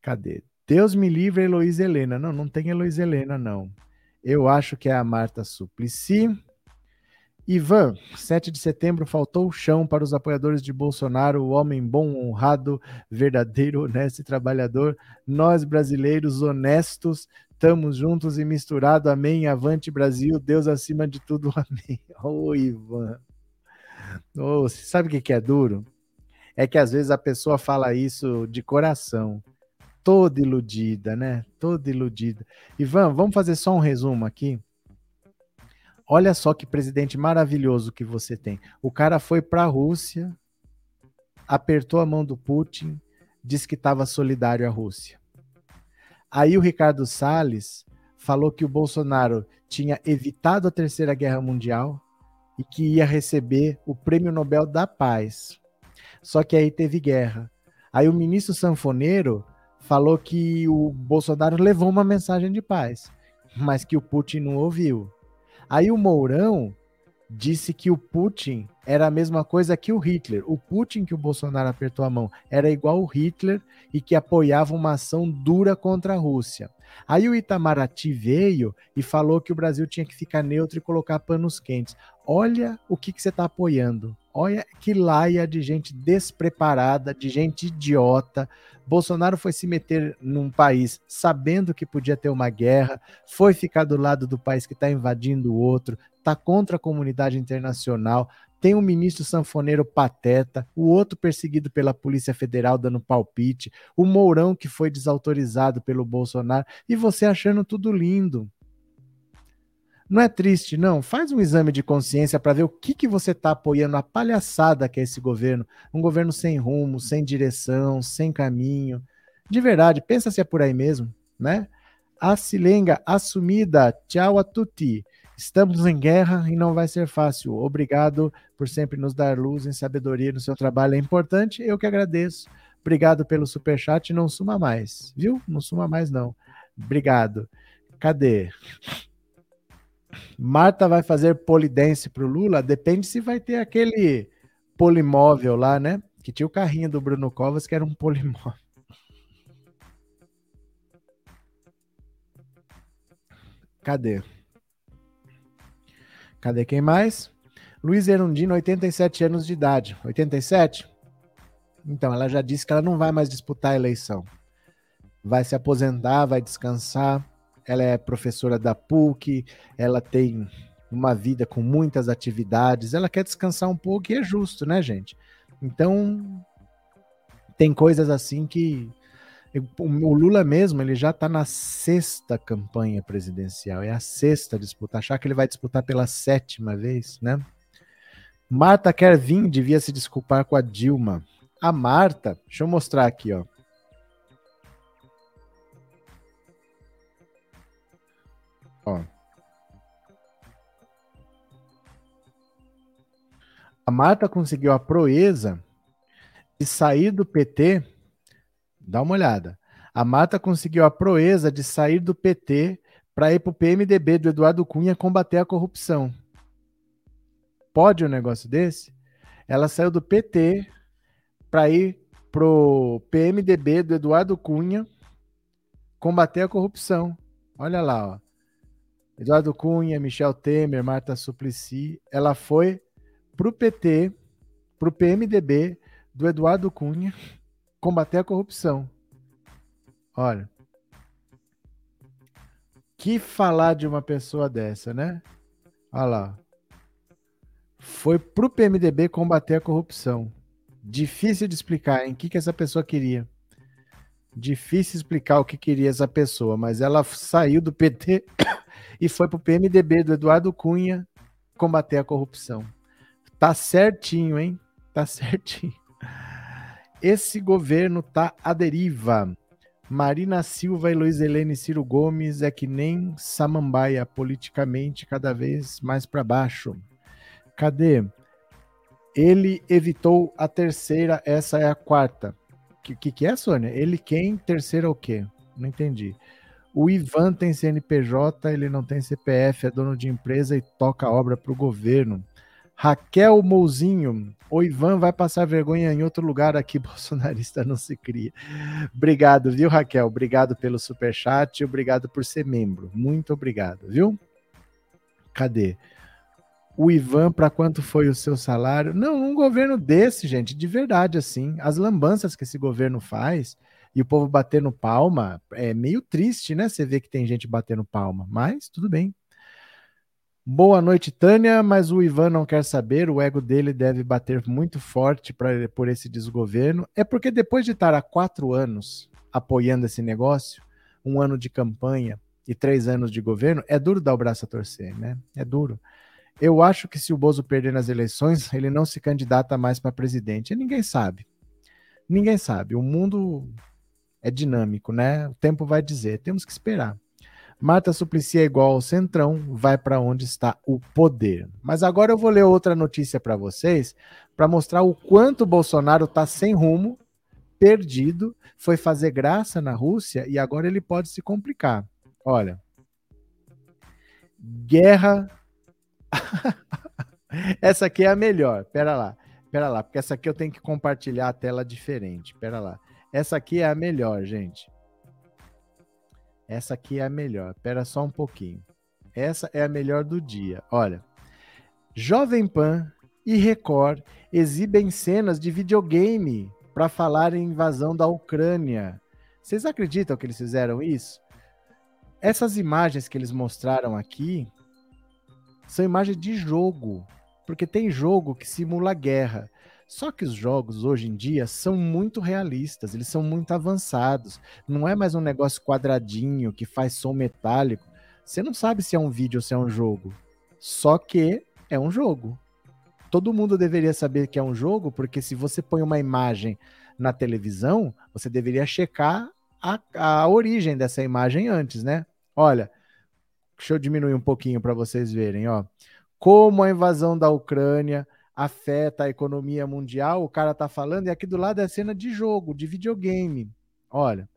Cadê? Deus me livre, Heloísa Helena. Não, não tem Heloísa Helena, não. Eu acho que é a Marta Suplicy. Ivan, 7 de setembro faltou o chão para os apoiadores de Bolsonaro, o homem bom, honrado, verdadeiro, honesto e trabalhador. Nós, brasileiros honestos, estamos juntos e misturados. Amém. Avante, Brasil. Deus acima de tudo. (laughs) Amém. Ô, oh, Ivan. Oh, sabe o que é duro? É que às vezes a pessoa fala isso de coração. Toda iludida, né? Toda iludida. Ivan, vamos fazer só um resumo aqui. Olha só que presidente maravilhoso que você tem. O cara foi para a Rússia, apertou a mão do Putin, disse que estava solidário à Rússia. Aí o Ricardo Salles falou que o Bolsonaro tinha evitado a Terceira Guerra Mundial e que ia receber o Prêmio Nobel da Paz. Só que aí teve guerra. Aí o ministro Sanfoneiro falou que o Bolsonaro levou uma mensagem de paz, mas que o Putin não ouviu. Aí o Mourão disse que o Putin era a mesma coisa que o Hitler. O Putin que o Bolsonaro apertou a mão era igual o Hitler e que apoiava uma ação dura contra a Rússia. Aí o Itamaraty veio e falou que o Brasil tinha que ficar neutro e colocar panos quentes. Olha o que, que você está apoiando. Olha que laia de gente despreparada, de gente idiota. Bolsonaro foi se meter num país sabendo que podia ter uma guerra, foi ficar do lado do país que está invadindo o outro, está contra a comunidade internacional, tem um ministro sanfoneiro pateta, o outro perseguido pela Polícia Federal dando palpite, o Mourão que foi desautorizado pelo Bolsonaro, e você achando tudo lindo. Não é triste, não. Faz um exame de consciência para ver o que, que você está apoiando, a palhaçada que é esse governo. Um governo sem rumo, sem direção, sem caminho. De verdade, pensa se é por aí mesmo, né? A Silenga assumida. Tchau a tutti. Estamos em guerra e não vai ser fácil. Obrigado por sempre nos dar luz em sabedoria no seu trabalho. É importante, eu que agradeço. Obrigado pelo superchat. Não suma mais, viu? Não suma mais, não. Obrigado. Cadê? Marta vai fazer polidense pro Lula? Depende se vai ter aquele polimóvel lá, né? Que tinha o carrinho do Bruno Covas que era um polimóvel. Cadê? Cadê quem mais? Luiz Erundino, 87 anos de idade. 87? Então, ela já disse que ela não vai mais disputar a eleição. Vai se aposentar, vai descansar. Ela é professora da PUC, ela tem uma vida com muitas atividades, ela quer descansar um pouco e é justo, né, gente? Então, tem coisas assim que o Lula mesmo, ele já está na sexta campanha presidencial, é a sexta disputa. Achar que ele vai disputar pela sétima vez, né? Marta quer vir, devia se desculpar com a Dilma. A Marta, deixa eu mostrar aqui, ó. Ó. A Marta conseguiu a proeza de sair do PT. Dá uma olhada. A Marta conseguiu a proeza de sair do PT para ir para o PMDB do Eduardo Cunha combater a corrupção. Pode um negócio desse? Ela saiu do PT para ir pro PMDB do Eduardo Cunha combater a corrupção. Olha lá, ó. Eduardo Cunha, Michel Temer, Marta Suplicy, ela foi pro PT, pro PMDB do Eduardo Cunha combater a corrupção. Olha. Que falar de uma pessoa dessa, né? Olha lá. Foi pro PMDB combater a corrupção. Difícil de explicar? O que, que essa pessoa queria? Difícil explicar o que queria essa pessoa, mas ela saiu do PT e foi pro PMDB do Eduardo Cunha combater a corrupção. Tá certinho, hein? Tá (laughs) certinho. Esse governo tá à deriva. Marina Silva e Luiz Helene Ciro Gomes é que nem samambaia politicamente cada vez mais para baixo. Cadê? Ele evitou a terceira, essa é a quarta. O que, que, é, Sônia? Ele quem? Terceira o quê? Não entendi. O Ivan tem CNPJ, ele não tem CPF, é dono de empresa e toca obra para o governo. Raquel Mouzinho, o Ivan vai passar vergonha em outro lugar aqui, (laughs) bolsonarista não se cria. Obrigado, viu, Raquel? Obrigado pelo superchat, obrigado por ser membro. Muito obrigado, viu? Cadê? O Ivan, para quanto foi o seu salário? Não, um governo desse, gente, de verdade, assim, as lambanças que esse governo faz e o povo batendo palma, é meio triste, né? Você vê que tem gente batendo palma, mas tudo bem. Boa noite, Tânia, mas o Ivan não quer saber, o ego dele deve bater muito forte pra, por esse desgoverno. É porque depois de estar há quatro anos apoiando esse negócio, um ano de campanha e três anos de governo, é duro dar o braço a torcer, né? É duro. Eu acho que se o Bozo perder nas eleições, ele não se candidata mais para presidente. E ninguém sabe. Ninguém sabe. O mundo é dinâmico, né? O tempo vai dizer. Temos que esperar. Marta Suplicy é igual ao Centrão, vai para onde está o poder. Mas agora eu vou ler outra notícia para vocês, para mostrar o quanto Bolsonaro está sem rumo, perdido, foi fazer graça na Rússia e agora ele pode se complicar. Olha. Guerra (laughs) Essa aqui é a melhor. Pera lá. Pera lá, porque essa aqui eu tenho que compartilhar a tela diferente. Pera lá. Essa aqui é a melhor, gente. Essa aqui é a melhor. Pera só um pouquinho. Essa é a melhor do dia. Olha. Jovem Pan e Record exibem cenas de videogame para falar em invasão da Ucrânia. Vocês acreditam que eles fizeram isso? Essas imagens que eles mostraram aqui são imagens de jogo, porque tem jogo que simula guerra. Só que os jogos hoje em dia são muito realistas, eles são muito avançados. Não é mais um negócio quadradinho que faz som metálico. Você não sabe se é um vídeo ou se é um jogo. Só que é um jogo. Todo mundo deveria saber que é um jogo, porque se você põe uma imagem na televisão, você deveria checar a, a origem dessa imagem antes, né? Olha, deixa eu diminuir um pouquinho para vocês verem, ó. Como a invasão da Ucrânia afeta a economia mundial, o cara tá falando, e aqui do lado é cena de jogo, de videogame. Olha,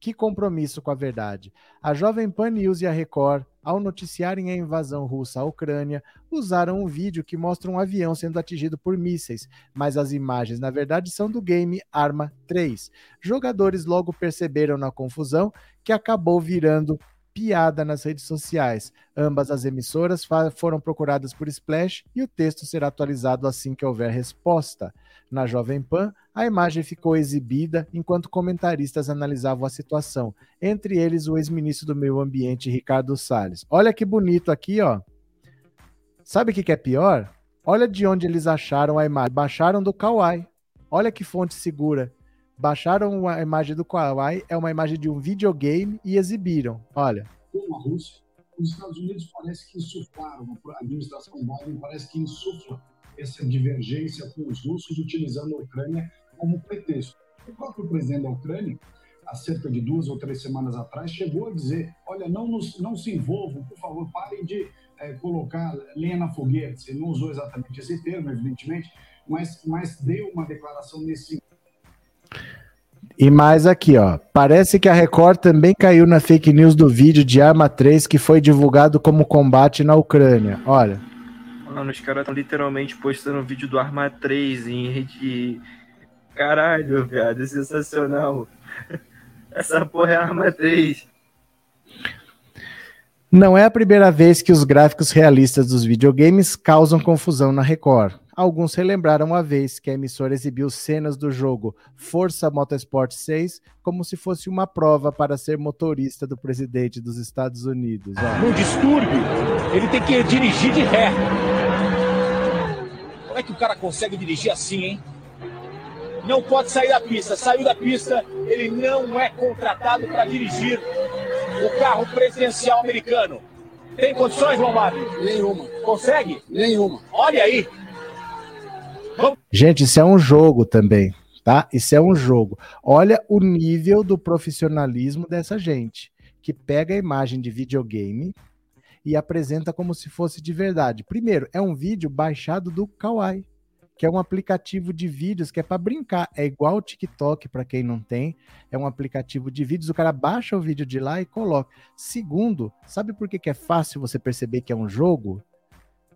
que compromisso com a verdade. A Jovem Pan News e a Record, ao noticiarem a invasão russa à Ucrânia, usaram um vídeo que mostra um avião sendo atingido por mísseis, mas as imagens, na verdade, são do game Arma 3. Jogadores logo perceberam na confusão que acabou virando piada nas redes sociais. Ambas as emissoras foram procuradas por Splash e o texto será atualizado assim que houver resposta. Na Jovem Pan, a imagem ficou exibida enquanto comentaristas analisavam a situação, entre eles o ex-ministro do Meio Ambiente, Ricardo Salles. Olha que bonito aqui, ó. Sabe o que, é pior? Olha de onde eles acharam a imagem. Baixaram do Kawaii. Olha que fonte segura baixaram a imagem do Kawaii, é uma imagem de um videogame e exibiram. Olha. Com a Rússia, os Estados Unidos parece que insuflaram, a administração Biden parece que insufla essa divergência com os russos, utilizando a Ucrânia como pretexto. O próprio presidente da Ucrânia, há cerca de duas ou três semanas atrás, chegou a dizer: olha, não, nos, não se envolvam, por favor, parem de é, colocar lenha na fogueira. Ele não usou exatamente esse termo, evidentemente, mas, mas deu uma declaração nesse e mais aqui, ó. Parece que a Record também caiu na fake news do vídeo de Arma 3 que foi divulgado como combate na Ucrânia. Olha. Mano, os caras estão literalmente postando um vídeo do Arma 3 em rede. Caralho, viado, é sensacional. (laughs) Essa porra é Arma 3. Não é a primeira vez que os gráficos realistas dos videogames causam confusão na Record. Alguns relembraram a vez que a emissora exibiu cenas do jogo Força Motorsport 6 como se fosse uma prova para ser motorista do presidente dos Estados Unidos. Ó. Num distúrbio, ele tem que dirigir de ré. Como é que o cara consegue dirigir assim, hein? Não pode sair da pista. Saiu da pista, ele não é contratado para dirigir o carro presidencial americano. Tem condições, Lombardi? Nenhuma. Consegue? Nenhuma. Olha aí. Gente, isso é um jogo também, tá? Isso é um jogo. Olha o nível do profissionalismo dessa gente, que pega a imagem de videogame e apresenta como se fosse de verdade. Primeiro, é um vídeo baixado do Kawaii, que é um aplicativo de vídeos que é para brincar. É igual o TikTok para quem não tem. É um aplicativo de vídeos. O cara baixa o vídeo de lá e coloca. Segundo, sabe por que, que é fácil você perceber que é um jogo?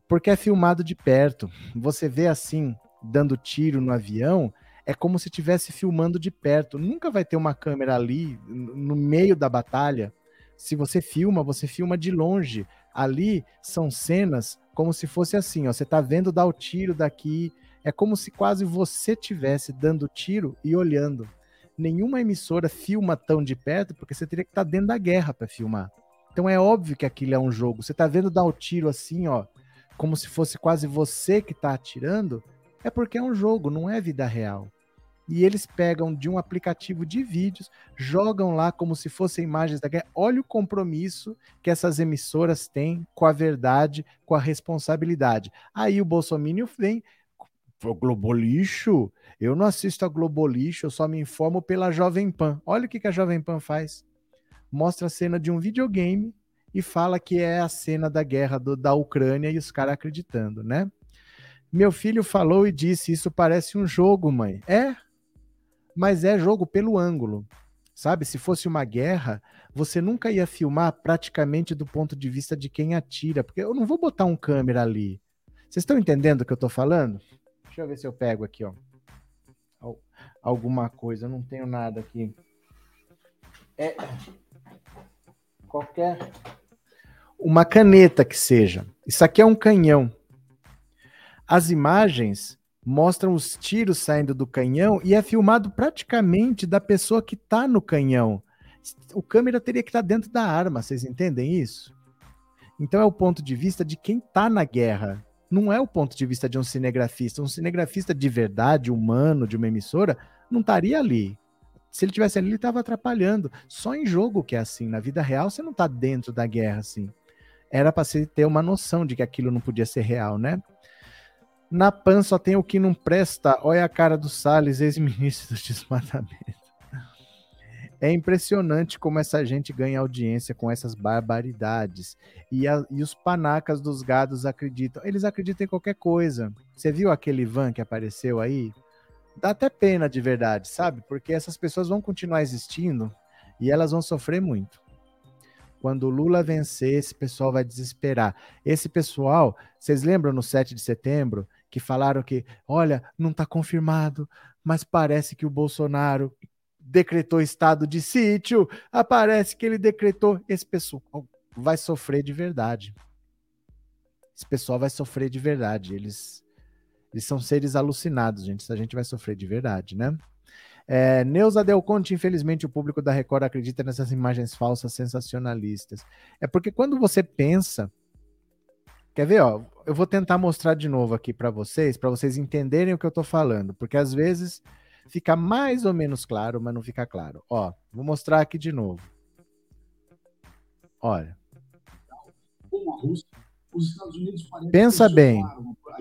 Porque é filmado de perto. Você vê assim dando tiro no avião, é como se estivesse filmando de perto. Nunca vai ter uma câmera ali no meio da batalha. Se você filma, você filma de longe. Ali são cenas como se fosse assim, ó, você tá vendo dar o tiro daqui, é como se quase você tivesse dando tiro e olhando. Nenhuma emissora filma tão de perto porque você teria que estar tá dentro da guerra para filmar. Então é óbvio que aquilo é um jogo. Você tá vendo dar o tiro assim, ó, como se fosse quase você que tá atirando, é porque é um jogo, não é vida real. E eles pegam de um aplicativo de vídeos, jogam lá como se fossem imagens da guerra. Olha o compromisso que essas emissoras têm com a verdade, com a responsabilidade. Aí o Bolsonaro vem, Globolixo? Eu não assisto a Globolixo, eu só me informo pela Jovem Pan. Olha o que, que a Jovem Pan faz. Mostra a cena de um videogame e fala que é a cena da guerra do, da Ucrânia e os caras acreditando, né? Meu filho falou e disse: Isso parece um jogo, mãe. É, mas é jogo pelo ângulo. Sabe, se fosse uma guerra, você nunca ia filmar praticamente do ponto de vista de quem atira, porque eu não vou botar um câmera ali. Vocês estão entendendo o que eu tô falando? Deixa eu ver se eu pego aqui, ó. Al- Alguma coisa, eu não tenho nada aqui. É qualquer uma caneta que seja. Isso aqui é um canhão. As imagens mostram os tiros saindo do canhão e é filmado praticamente da pessoa que está no canhão. O câmera teria que estar dentro da arma, vocês entendem isso? Então é o ponto de vista de quem está na guerra. Não é o ponto de vista de um cinegrafista. Um cinegrafista de verdade, humano, de uma emissora, não estaria ali. Se ele tivesse ali, ele estava atrapalhando. Só em jogo que é assim. Na vida real, você não está dentro da guerra assim. Era para você ter uma noção de que aquilo não podia ser real, né? Na PAN só tem o que não presta. Olha a cara do Salles, ex-ministro do desmatamento. É impressionante como essa gente ganha audiência com essas barbaridades. E, a- e os panacas dos gados acreditam. Eles acreditam em qualquer coisa. Você viu aquele van que apareceu aí? Dá até pena de verdade, sabe? Porque essas pessoas vão continuar existindo e elas vão sofrer muito. Quando o Lula vencer, esse pessoal vai desesperar. Esse pessoal, vocês lembram no 7 de setembro que falaram que, olha, não está confirmado, mas parece que o Bolsonaro decretou estado de sítio, aparece que ele decretou. Esse pessoal vai sofrer de verdade. Esse pessoal vai sofrer de verdade. Eles, eles são seres alucinados, gente. Essa gente vai sofrer de verdade, né? É, Neuza Del Conte, infelizmente, o público da Record acredita nessas imagens falsas sensacionalistas. É porque quando você pensa. Quer ver, ó? Eu vou tentar mostrar de novo aqui para vocês, para vocês entenderem o que eu tô falando, porque às vezes fica mais ou menos claro, mas não fica claro. Ó, vou mostrar aqui de novo. Olha, Com a Rússia, os Estados Unidos parecem Pensa bem.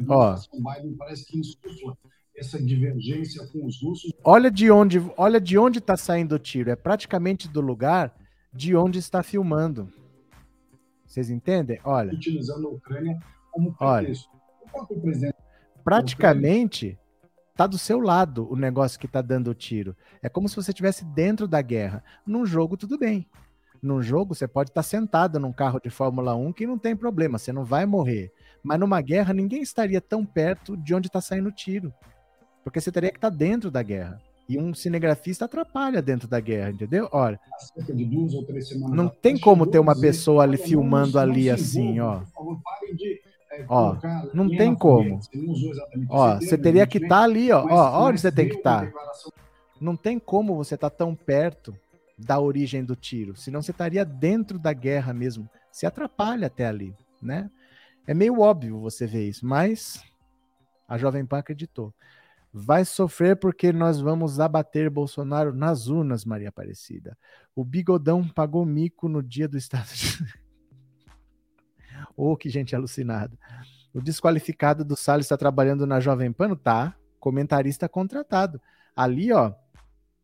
Ó. Biden parece que insufla essa divergência com os russos. olha de onde, olha de onde está saindo o tiro. É praticamente do lugar de onde está filmando. Vocês entendem? Olha, utilizando a Ucrânia como Olha. praticamente tá do seu lado o negócio que tá dando o tiro. É como se você estivesse dentro da guerra. Num jogo, tudo bem. Num jogo, você pode estar sentado num carro de Fórmula 1 que não tem problema, você não vai morrer. Mas numa guerra, ninguém estaria tão perto de onde está saindo o tiro. Porque você teria que estar dentro da guerra. E um cinegrafista atrapalha dentro da guerra, entendeu? Olha, não tem como ter uma pessoa ali "Olha, não filmando ali assim, ó. É, Ó, não tem como. fogueira." Você não usou exatamente Ó, você teria que estar ali, ó. ó, onde você tem que estar? declaração Não tem como você estar tão perto da origem do tiro, senão você estaria dentro da guerra mesmo. Se atrapalha até ali, né? É meio óbvio você ver isso, mas a Jovem Pan acreditou. Vai sofrer porque nós vamos abater Bolsonaro nas urnas, Maria Aparecida. O Bigodão pagou mico no dia do Estado de... Ô, (laughs) que gente alucinada. O desqualificado do Salles está trabalhando na Jovem Pan? Tá. Comentarista contratado. Ali, ó,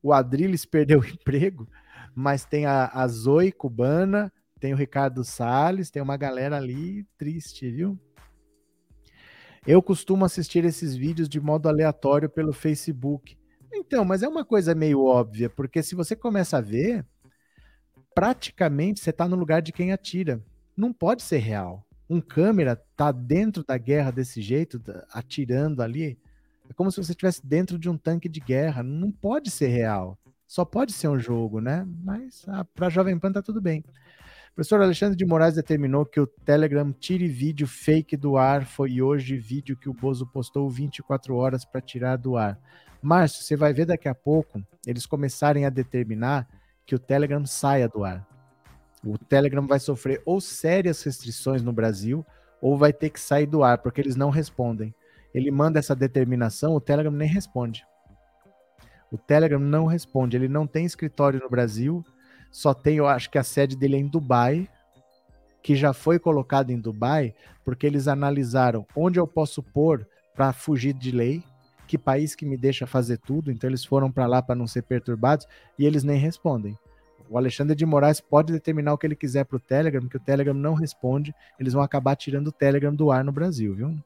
o Adriles perdeu o emprego, mas tem a, a Zoe cubana, tem o Ricardo Salles, tem uma galera ali triste, viu? Eu costumo assistir esses vídeos de modo aleatório pelo Facebook. Então, mas é uma coisa meio óbvia, porque se você começa a ver, praticamente você está no lugar de quem atira. Não pode ser real. Um câmera tá dentro da guerra desse jeito, atirando ali. É como se você estivesse dentro de um tanque de guerra. Não pode ser real. Só pode ser um jogo, né? Mas ah, para Jovem Pan tá tudo bem. Professor Alexandre de Moraes determinou que o Telegram tire vídeo fake do ar. Foi hoje vídeo que o Bozo postou 24 horas para tirar do ar. Márcio, você vai ver daqui a pouco eles começarem a determinar que o Telegram saia do ar. O Telegram vai sofrer ou sérias restrições no Brasil ou vai ter que sair do ar, porque eles não respondem. Ele manda essa determinação, o Telegram nem responde. O Telegram não responde, ele não tem escritório no Brasil, só tem, eu acho que a sede dele é em Dubai, que já foi colocado em Dubai, porque eles analisaram onde eu posso pôr para fugir de lei, que país que me deixa fazer tudo, então eles foram para lá para não ser perturbados e eles nem respondem. O Alexandre de Moraes pode determinar o que ele quiser para o Telegram, que o Telegram não responde, eles vão acabar tirando o Telegram do ar no Brasil, viu?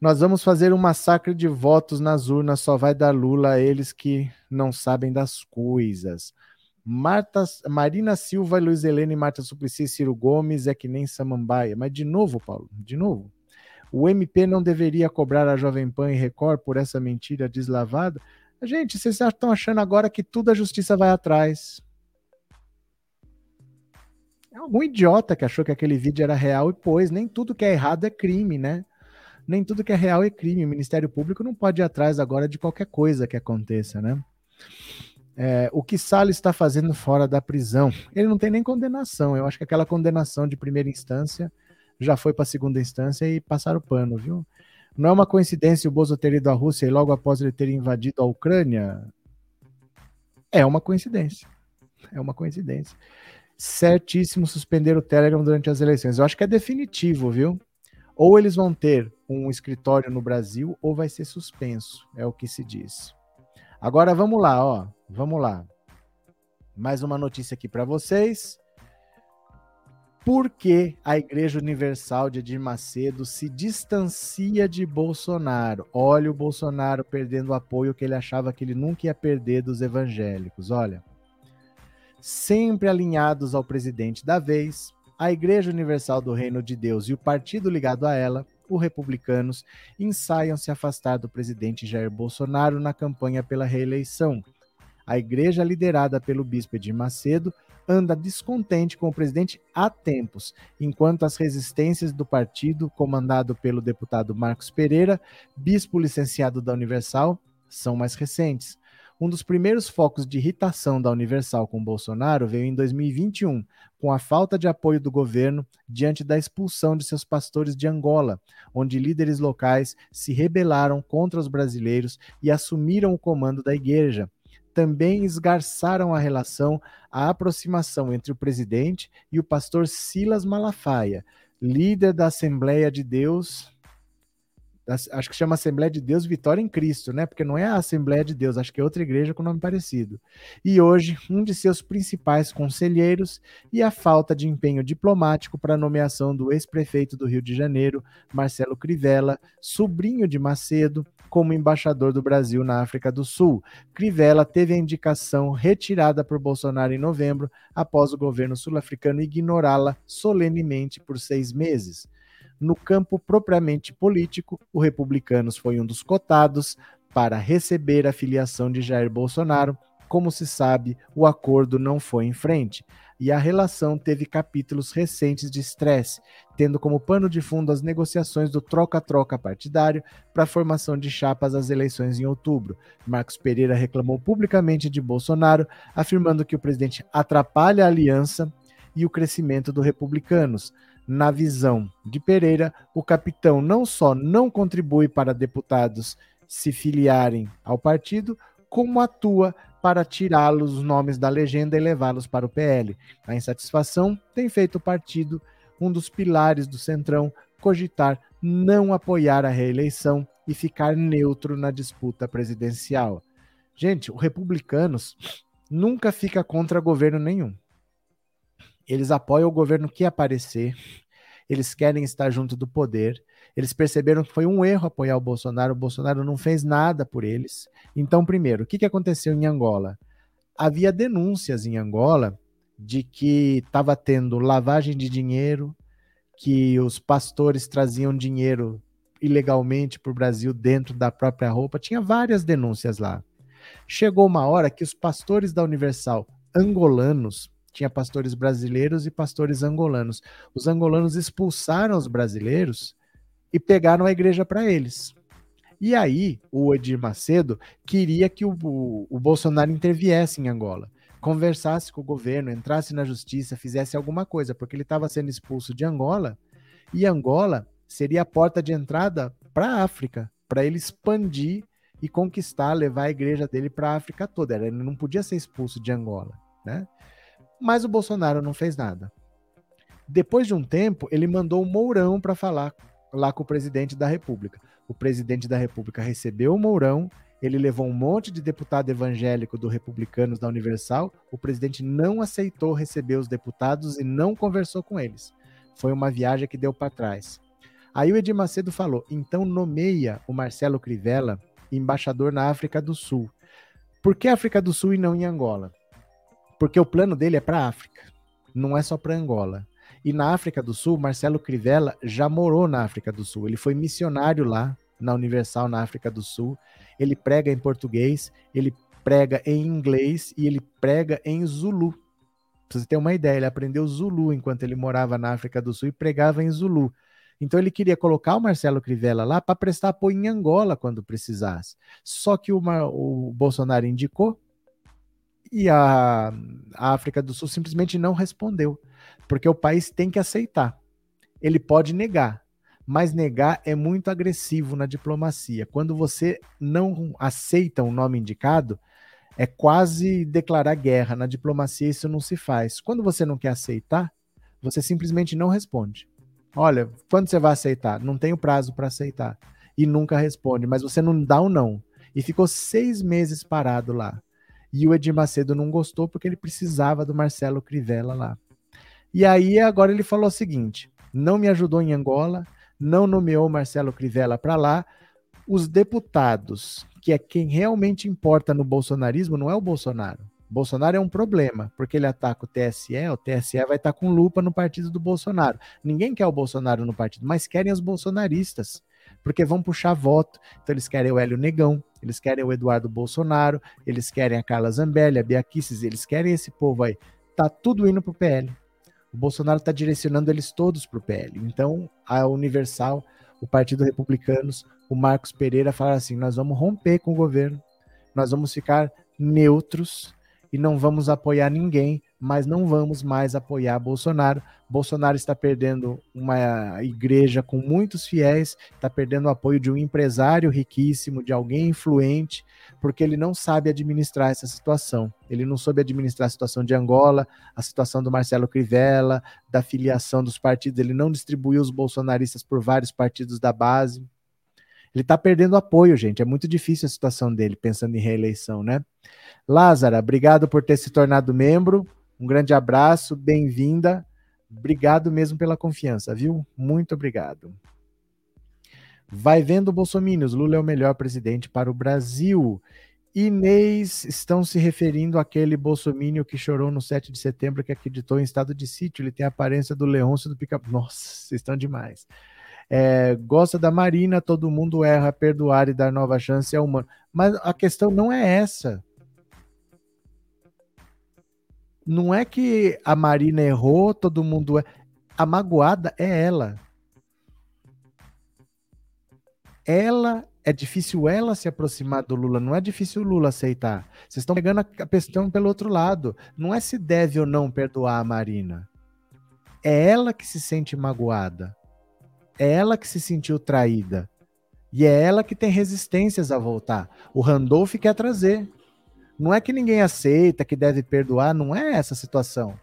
Nós vamos fazer um massacre de votos nas urnas, só vai dar Lula a eles que não sabem das coisas. Marta, Marina Silva, Luiz Helena e Marta Suplicy, Ciro Gomes é que nem Samambaia. Mas de novo, Paulo, de novo. O MP não deveria cobrar a Jovem Pan e Record por essa mentira deslavada? Gente, vocês estão achando agora que tudo a justiça vai atrás. É algum idiota que achou que aquele vídeo era real e pôs. Nem tudo que é errado é crime, né? Nem tudo que é real é crime. O Ministério Público não pode ir atrás agora de qualquer coisa que aconteça, né? É, o que Salles está fazendo fora da prisão? Ele não tem nem condenação. Eu acho que aquela condenação de primeira instância já foi para segunda instância e passaram o pano, viu? Não é uma coincidência o Bozo ter ido à Rússia e logo após ele ter invadido a Ucrânia? É uma coincidência. É uma coincidência. Certíssimo suspender o Telegram durante as eleições. Eu acho que é definitivo, viu? Ou eles vão ter um escritório no Brasil ou vai ser suspenso, é o que se diz. Agora vamos lá, ó. Vamos lá. Mais uma notícia aqui para vocês. Por que a Igreja Universal de Edir Macedo se distancia de Bolsonaro? Olha o Bolsonaro perdendo o apoio que ele achava que ele nunca ia perder dos evangélicos. Olha. Sempre alinhados ao presidente da vez, a Igreja Universal do Reino de Deus e o partido ligado a ela, os republicanos, ensaiam se afastar do presidente Jair Bolsonaro na campanha pela reeleição. A igreja, liderada pelo bispo Edir Macedo, anda descontente com o presidente há tempos, enquanto as resistências do partido, comandado pelo deputado Marcos Pereira, bispo licenciado da Universal, são mais recentes. Um dos primeiros focos de irritação da Universal com Bolsonaro veio em 2021, com a falta de apoio do governo diante da expulsão de seus pastores de Angola, onde líderes locais se rebelaram contra os brasileiros e assumiram o comando da igreja também esgarçaram a relação, a aproximação entre o presidente e o pastor Silas Malafaia, líder da Assembleia de Deus, acho que chama Assembleia de Deus Vitória em Cristo, né? Porque não é a Assembleia de Deus, acho que é outra igreja com nome parecido. E hoje, um de seus principais conselheiros e a falta de empenho diplomático para a nomeação do ex-prefeito do Rio de Janeiro, Marcelo Crivella, sobrinho de Macedo, como embaixador do Brasil na África do Sul. Crivella teve a indicação retirada por Bolsonaro em novembro, após o governo sul-africano ignorá-la solenemente por seis meses. No campo propriamente político, o Republicanos foi um dos cotados para receber a filiação de Jair Bolsonaro. Como se sabe, o acordo não foi em frente e a relação teve capítulos recentes de estresse, tendo como pano de fundo as negociações do troca-troca partidário para a formação de chapas às eleições em outubro. Marcos Pereira reclamou publicamente de Bolsonaro, afirmando que o presidente atrapalha a aliança e o crescimento dos republicanos. Na visão de Pereira, o capitão não só não contribui para deputados se filiarem ao partido, como atua para tirá-los os nomes da legenda e levá-los para o PL. A insatisfação tem feito o partido, um dos pilares do Centrão, cogitar não apoiar a reeleição e ficar neutro na disputa presidencial. Gente, os republicanos nunca fica contra governo nenhum. Eles apoiam o governo que aparecer, eles querem estar junto do poder. Eles perceberam que foi um erro apoiar o Bolsonaro, o Bolsonaro não fez nada por eles. Então, primeiro, o que, que aconteceu em Angola? Havia denúncias em Angola de que estava tendo lavagem de dinheiro, que os pastores traziam dinheiro ilegalmente para o Brasil dentro da própria roupa. Tinha várias denúncias lá. Chegou uma hora que os pastores da Universal angolanos tinha pastores brasileiros e pastores angolanos. Os angolanos expulsaram os brasileiros e pegaram a igreja para eles. E aí, o Edir Macedo queria que o, o, o, Bolsonaro interviesse em Angola, conversasse com o governo, entrasse na justiça, fizesse alguma coisa, porque ele estava sendo expulso de Angola, e Angola seria a porta de entrada para a África, para ele expandir e conquistar, levar a igreja dele para a África toda. Ele não podia ser expulso de Angola, né? Mas o Bolsonaro não fez nada. Depois de um tempo, ele mandou o Mourão para falar lá com o presidente da República. O presidente da República recebeu o Mourão, ele levou um monte de deputado evangélico do Republicanos da Universal. O presidente não aceitou receber os deputados e não conversou com eles. Foi uma viagem que deu para trás. Aí o Edir Macedo falou: então nomeia o Marcelo Crivella embaixador na África do Sul. Por que África do Sul e não em Angola? Porque o plano dele é para a África, não é só para Angola. E na África do Sul, Marcelo Crivella já morou na África do Sul. Ele foi missionário lá na Universal na África do Sul. Ele prega em português, ele prega em inglês e ele prega em Zulu. Pra você ter uma ideia, ele aprendeu Zulu enquanto ele morava na África do Sul e pregava em Zulu. Então ele queria colocar o Marcelo Crivella lá para prestar apoio em Angola quando precisasse. Só que o Bolsonaro indicou e a, a África do Sul simplesmente não respondeu, porque o país tem que aceitar. Ele pode negar, mas negar é muito agressivo na diplomacia. Quando você não aceita um nome indicado, é quase declarar guerra. Na diplomacia isso não se faz. Quando você não quer aceitar, você simplesmente não responde. Olha, quando você vai aceitar? Não tenho prazo para aceitar. E nunca responde, mas você não dá o um não. E ficou seis meses parado lá. E o Edir Macedo não gostou porque ele precisava do Marcelo Crivella lá. E aí agora ele falou o seguinte: não me ajudou em Angola, não nomeou Marcelo Crivella para lá. Os deputados, que é quem realmente importa no bolsonarismo, não é o Bolsonaro. Bolsonaro é um problema, porque ele ataca o TSE, o TSE vai estar com lupa no partido do Bolsonaro. Ninguém quer o Bolsonaro no partido, mas querem os bolsonaristas, porque vão puxar voto. Então eles querem o Hélio Negão, eles querem o Eduardo Bolsonaro, eles querem a Carla Zambelli, a Bia eles querem esse povo aí. Tá tudo indo pro PL. O Bolsonaro está direcionando eles todos pro PL. Então, a Universal, o Partido Republicanos, o Marcos Pereira falaram assim: nós vamos romper com o governo, nós vamos ficar neutros e não vamos apoiar ninguém, mas não vamos mais apoiar Bolsonaro. Bolsonaro está perdendo uma igreja com muitos fiéis, está perdendo o apoio de um empresário riquíssimo, de alguém influente, porque ele não sabe administrar essa situação. Ele não soube administrar a situação de Angola, a situação do Marcelo Crivella, da filiação dos partidos, ele não distribuiu os bolsonaristas por vários partidos da base. Ele está perdendo apoio, gente. É muito difícil a situação dele, pensando em reeleição, né? Lázara, obrigado por ter se tornado membro. Um grande abraço, bem-vinda. Obrigado mesmo pela confiança, viu? Muito obrigado. Vai vendo, Bolsominions, Lula é o melhor presidente para o Brasil. Inês estão se referindo àquele bolsomínio que chorou no 7 de setembro, que acreditou em estado de sítio. Ele tem a aparência do Leôncio do Pica. Nossa, vocês estão demais. É, gosta da Marina, todo mundo erra, perdoar e dar nova chance é humano. Mas a questão não é essa. Não é que a Marina errou, todo mundo é. A magoada é ela. Ela é difícil ela se aproximar do Lula, não é difícil o Lula aceitar. Vocês estão pegando a questão pelo outro lado. Não é se deve ou não perdoar a Marina. É ela que se sente magoada. É ela que se sentiu traída. E é ela que tem resistências a voltar. O Randolph quer trazer. Não é que ninguém aceita, que deve perdoar, não é essa situação.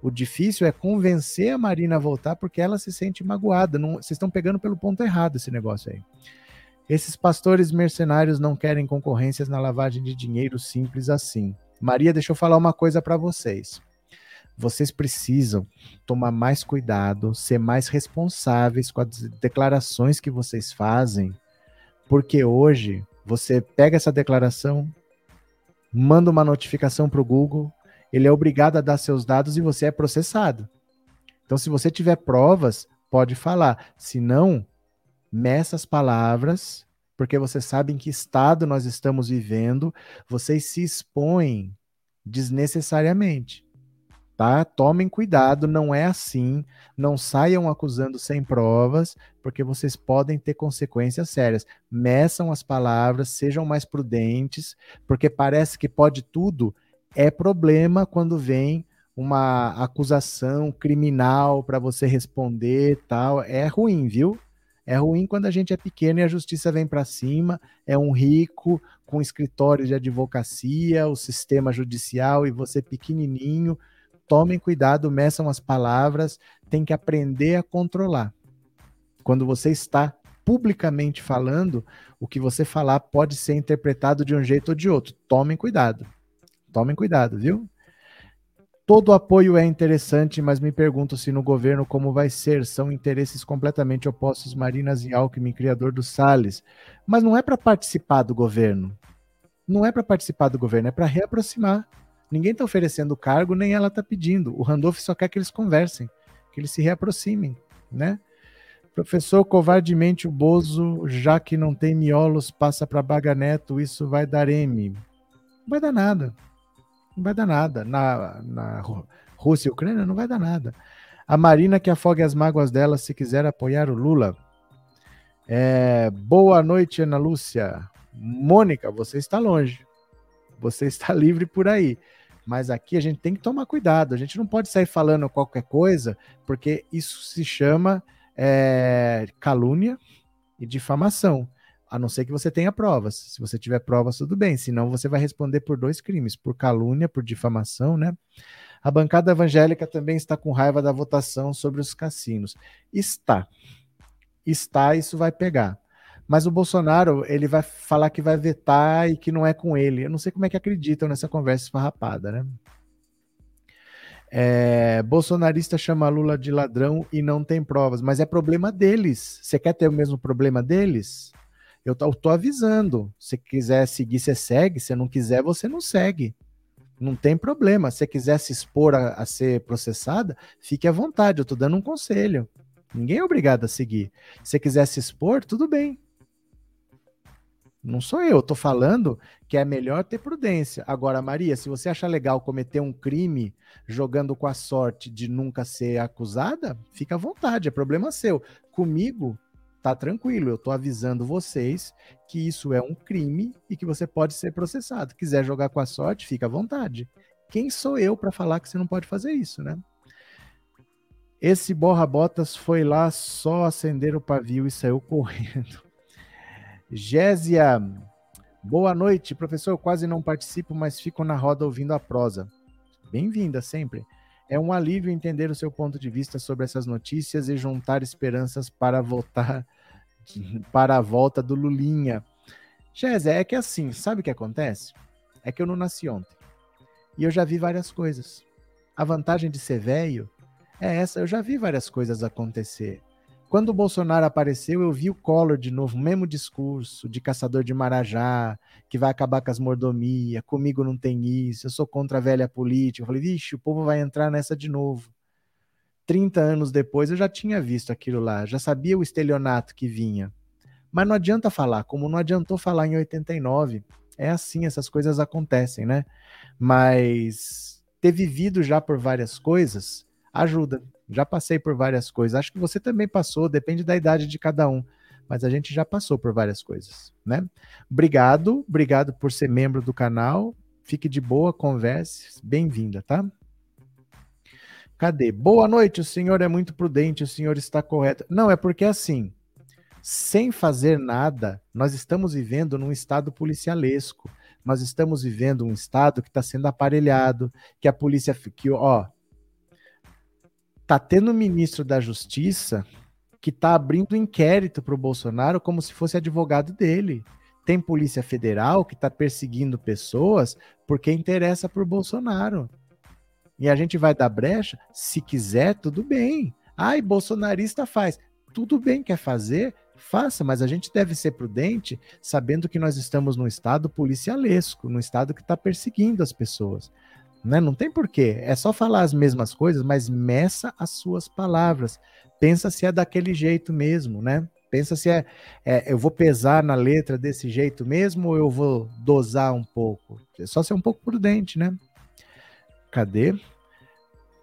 O difícil é convencer a Marina a voltar porque ela se sente magoada. Não, vocês estão pegando pelo ponto errado esse negócio aí. Esses pastores mercenários não querem concorrências na lavagem de dinheiro simples assim. Maria, deixa eu falar uma coisa para vocês. Vocês precisam tomar mais cuidado, ser mais responsáveis com as declarações que vocês fazem, porque hoje você pega essa declaração, manda uma notificação para o Google, ele é obrigado a dar seus dados e você é processado. Então, se você tiver provas, pode falar. Se não, meça as palavras, porque você sabe em que estado nós estamos vivendo, vocês se expõem desnecessariamente. Tá? Tomem cuidado, não é assim. Não saiam acusando sem provas, porque vocês podem ter consequências sérias. Meçam as palavras, sejam mais prudentes, porque parece que pode tudo. É problema quando vem uma acusação criminal para você responder, tal. É ruim, viu? É ruim quando a gente é pequeno e a justiça vem para cima, é um rico com escritório de advocacia, o sistema judicial e você pequenininho tomem cuidado, meçam as palavras, tem que aprender a controlar. Quando você está publicamente falando, o que você falar pode ser interpretado de um jeito ou de outro. Tomem cuidado. Tomem cuidado, viu? Todo apoio é interessante, mas me pergunto se no governo como vai ser. São interesses completamente opostos, Marinas e Alckmin, criador do Salles. Mas não é para participar do governo. Não é para participar do governo, é para reaproximar. Ninguém está oferecendo cargo, nem ela está pedindo. O Randolph só quer que eles conversem. que eles se reaproximem, né? Professor, covardemente o Bozo, já que não tem miolos, passa para Baga Neto, isso vai dar M. Não vai dar nada. Não vai dar nada. Na, na Rússia e Ucrânia não vai dar nada. A Marina que afogue as mágoas dela se quiser apoiar o Lula. É, boa noite, Ana Lúcia. Mônica, você está longe. Você está (laughs) livre por aí. Mas aqui a gente tem que tomar cuidado. A gente não pode sair falando qualquer coisa, porque isso se chama é, calúnia e difamação. A não ser que você tenha provas. Se você tiver provas, tudo bem. Senão você vai responder por dois crimes: por calúnia, por difamação, né? A bancada evangélica também está com raiva da votação sobre os cassinos. Está. Está, isso vai pegar. Mas o Bolsonaro, ele vai falar que vai vetar e que não é com ele. Eu não sei como é que acreditam nessa conversa esfarrapada, né? É, bolsonarista chama Lula de ladrão e não tem provas, mas é problema deles. Você quer ter o mesmo problema deles? Eu tô, eu tô avisando. Se quiser seguir, você segue. Se não quiser, você não segue. Não tem problema. Se quiser se expor a, a ser processada, fique à vontade. Eu tô dando um conselho. Ninguém é obrigado a seguir. Se quiser se expor, tudo bem. Não sou eu, estou falando que é melhor ter prudência. Agora, Maria, se você acha legal cometer um crime jogando com a sorte de nunca ser acusada, fica à vontade, é problema seu. Comigo, tá tranquilo, eu estou avisando vocês que isso é um crime e que você pode ser processado. Quiser jogar com a sorte, fica à vontade. Quem sou eu para falar que você não pode fazer isso, né? Esse borra-botas foi lá só acender o pavio e saiu (laughs) correndo. Gésia, boa noite, professor. Quase não participo, mas fico na roda ouvindo a prosa. Bem-vinda sempre. É um alívio entender o seu ponto de vista sobre essas notícias e juntar esperanças para voltar para a volta do Lulinha. Gésia, é que assim, sabe o que acontece? É que eu não nasci ontem. E eu já vi várias coisas. A vantagem de ser velho é essa, eu já vi várias coisas acontecer. Quando o Bolsonaro apareceu, eu vi o Collor de novo, mesmo discurso de caçador de Marajá, que vai acabar com as mordomias, comigo não tem isso, eu sou contra a velha política. Eu falei, vixe, o povo vai entrar nessa de novo. 30 anos depois eu já tinha visto aquilo lá, já sabia o estelionato que vinha. Mas não adianta falar, como não adiantou falar em 89. É assim, essas coisas acontecem, né? Mas ter vivido já por várias coisas ajuda. Já passei por várias coisas. Acho que você também passou, depende da idade de cada um. Mas a gente já passou por várias coisas, né? Obrigado, obrigado por ser membro do canal. Fique de boa, converse. Bem-vinda, tá? Cadê? Boa noite, o senhor é muito prudente, o senhor está correto. Não, é porque assim, sem fazer nada, nós estamos vivendo num estado policialesco. Nós estamos vivendo um estado que está sendo aparelhado, que a polícia, que ó, tá tendo um ministro da Justiça que tá abrindo inquérito para o Bolsonaro como se fosse advogado dele. Tem Polícia Federal que está perseguindo pessoas porque interessa por Bolsonaro. E a gente vai dar brecha? Se quiser, tudo bem. Ai, bolsonarista faz. Tudo bem, quer fazer? Faça, mas a gente deve ser prudente, sabendo que nós estamos num estado policialesco, num estado que está perseguindo as pessoas. Né? Não tem porquê. É só falar as mesmas coisas, mas meça as suas palavras. Pensa se é daquele jeito mesmo, né? Pensa se é, é, eu vou pesar na letra desse jeito mesmo ou eu vou dosar um pouco. É só ser um pouco prudente, né? Cadê?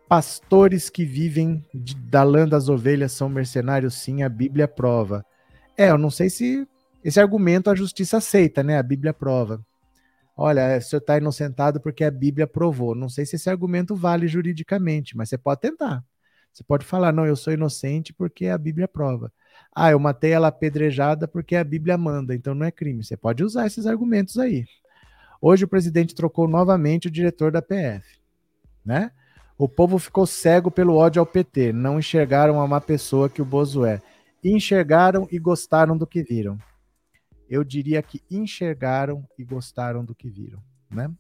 Pastores que vivem de, da lã das ovelhas são mercenários, sim, a Bíblia prova. É, eu não sei se esse argumento a justiça aceita, né? A Bíblia prova olha, o senhor está inocentado porque a Bíblia provou. Não sei se esse argumento vale juridicamente, mas você pode tentar. Você pode falar, não, eu sou inocente porque a Bíblia prova. Ah, eu matei ela apedrejada porque a Bíblia manda, então não é crime. Você pode usar esses argumentos aí. Hoje o presidente trocou novamente o diretor da PF, né? O povo ficou cego pelo ódio ao PT, não enxergaram a má pessoa que o Bozo é. Enxergaram e gostaram do que viram eu diria que enxergaram e gostaram do que viram, né?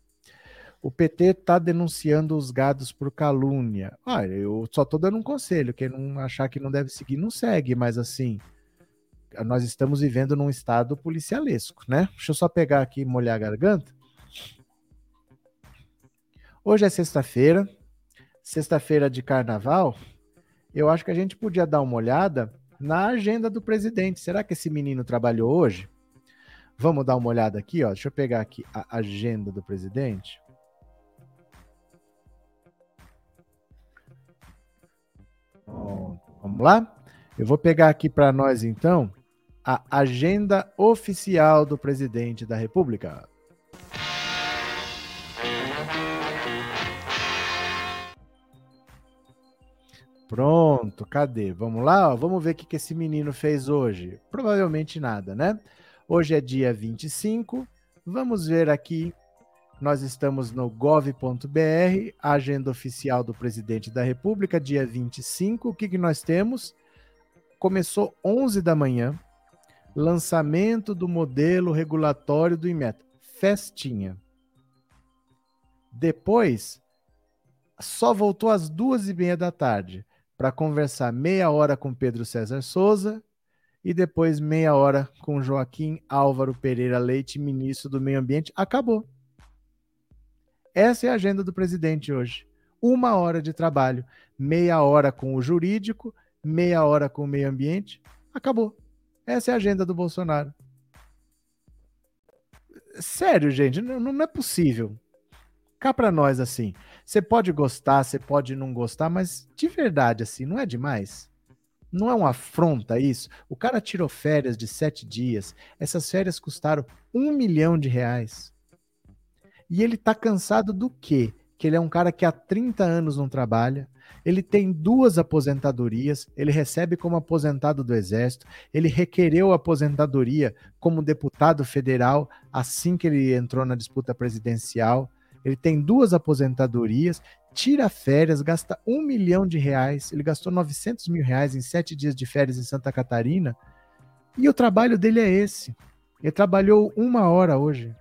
O PT está denunciando os gados por calúnia. Ah, eu só estou dando um conselho. Quem não achar que não deve seguir, não segue. Mas assim, nós estamos vivendo num estado policialesco, né? Deixa eu só pegar aqui e molhar a garganta. Hoje é sexta-feira, sexta-feira de carnaval. eu acho que a gente podia dar uma olhada na agenda do presidente. Será que esse menino trabalhou hoje? Vamos dar uma olhada aqui, ó. Deixa eu pegar aqui a agenda do presidente. Pronto, Vamos lá? Eu vou pegar aqui para nós então a agenda oficial do presidente da República. Pronto, cadê? Vamos lá, ó, vamos ver o que esse menino fez hoje. Provavelmente nada, né? Hoje é dia 25. Vamos ver aqui. Nós estamos no gov.br, agenda oficial do presidente da República, dia 25. O que, que nós temos? Começou 11 da manhã, lançamento do modelo regulatório do IMET. Festinha. Depois, só voltou às duas e meia da tarde para conversar meia hora com Pedro César Souza e depois meia hora com Joaquim Álvaro Pereira Leite, ministro do Meio Ambiente. Acabou. Essa é a agenda do presidente hoje. Uma hora de trabalho, meia hora com o jurídico, meia hora com o meio ambiente. Acabou. Essa é a agenda do Bolsonaro. Sério, gente, não, é possível. Cá para nós assim. Você pode gostar, você pode não gostar, mas de verdade, assim, não é demais? Não é uma afronta isso? O cara tirou férias de sete dias. Essas férias custaram um milhão de reais. E ele tá cansado do quê? Que ele é um cara que há 30 anos não trabalha, ele tem duas aposentadorias, ele recebe como aposentado do Exército, ele requereu aposentadoria como deputado federal assim que ele entrou na disputa presidencial ele tem duas aposentadorias, tira férias, gasta um milhão de reais, ele gastou 900 mil reais em sete dias de férias em Santa Catarina, e o trabalho dele é esse. Ele trabalhou uma hora hoje.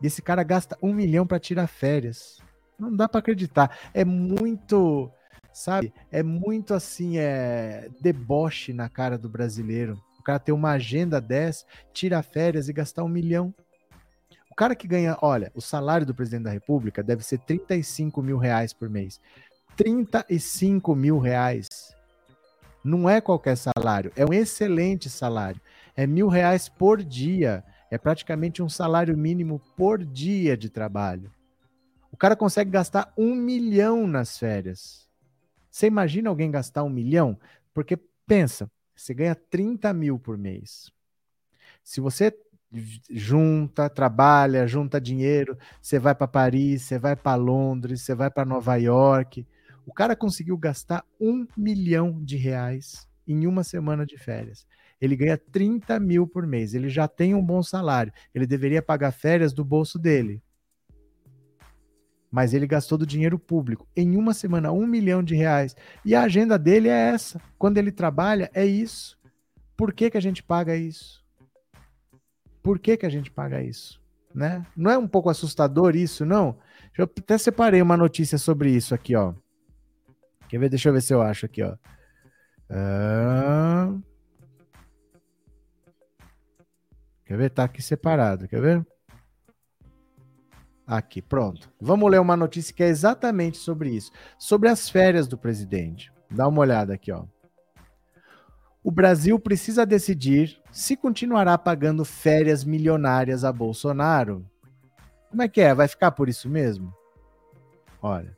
E esse cara gasta um milhão para tirar férias. Não dá para acreditar. É muito, sabe? É muito assim, é deboche na cara do brasileiro. O cara ter uma agenda dessa, tira férias e gastar um milhão cara que ganha, olha, o salário do presidente da República deve ser 35 mil reais por mês. 35 mil reais. Não é qualquer salário, é um excelente salário. É mil reais por dia. É praticamente um salário mínimo por dia de trabalho. O cara consegue gastar um milhão nas férias. Você imagina alguém gastar um milhão? Porque pensa, você ganha 30 mil por mês. Se você junta, trabalha, junta dinheiro, você vai para Paris, você vai para Londres, você vai para Nova York. O cara conseguiu gastar um milhão de reais em uma semana de férias. Ele ganha 30 mil por mês, ele já tem um bom salário, ele deveria pagar férias do bolso dele. Mas ele gastou do dinheiro público. Em uma semana, um milhão de reais. E a agenda dele é essa. Quando ele trabalha, é isso. Por que, que a gente paga isso? Por que, que a gente paga isso? Né? Não é um pouco assustador isso, não? Eu até separei uma notícia sobre isso aqui, ó. Quer ver? Deixa eu ver se eu acho aqui, ó. Quer ver? Tá aqui separado, quer ver? Aqui, pronto. Vamos ler uma notícia que é exatamente sobre isso. Sobre as férias do presidente. Dá uma olhada aqui, ó o Brasil precisa decidir se continuará pagando férias milionárias a Bolsonaro. Como é que é? Vai ficar por isso mesmo? Olha.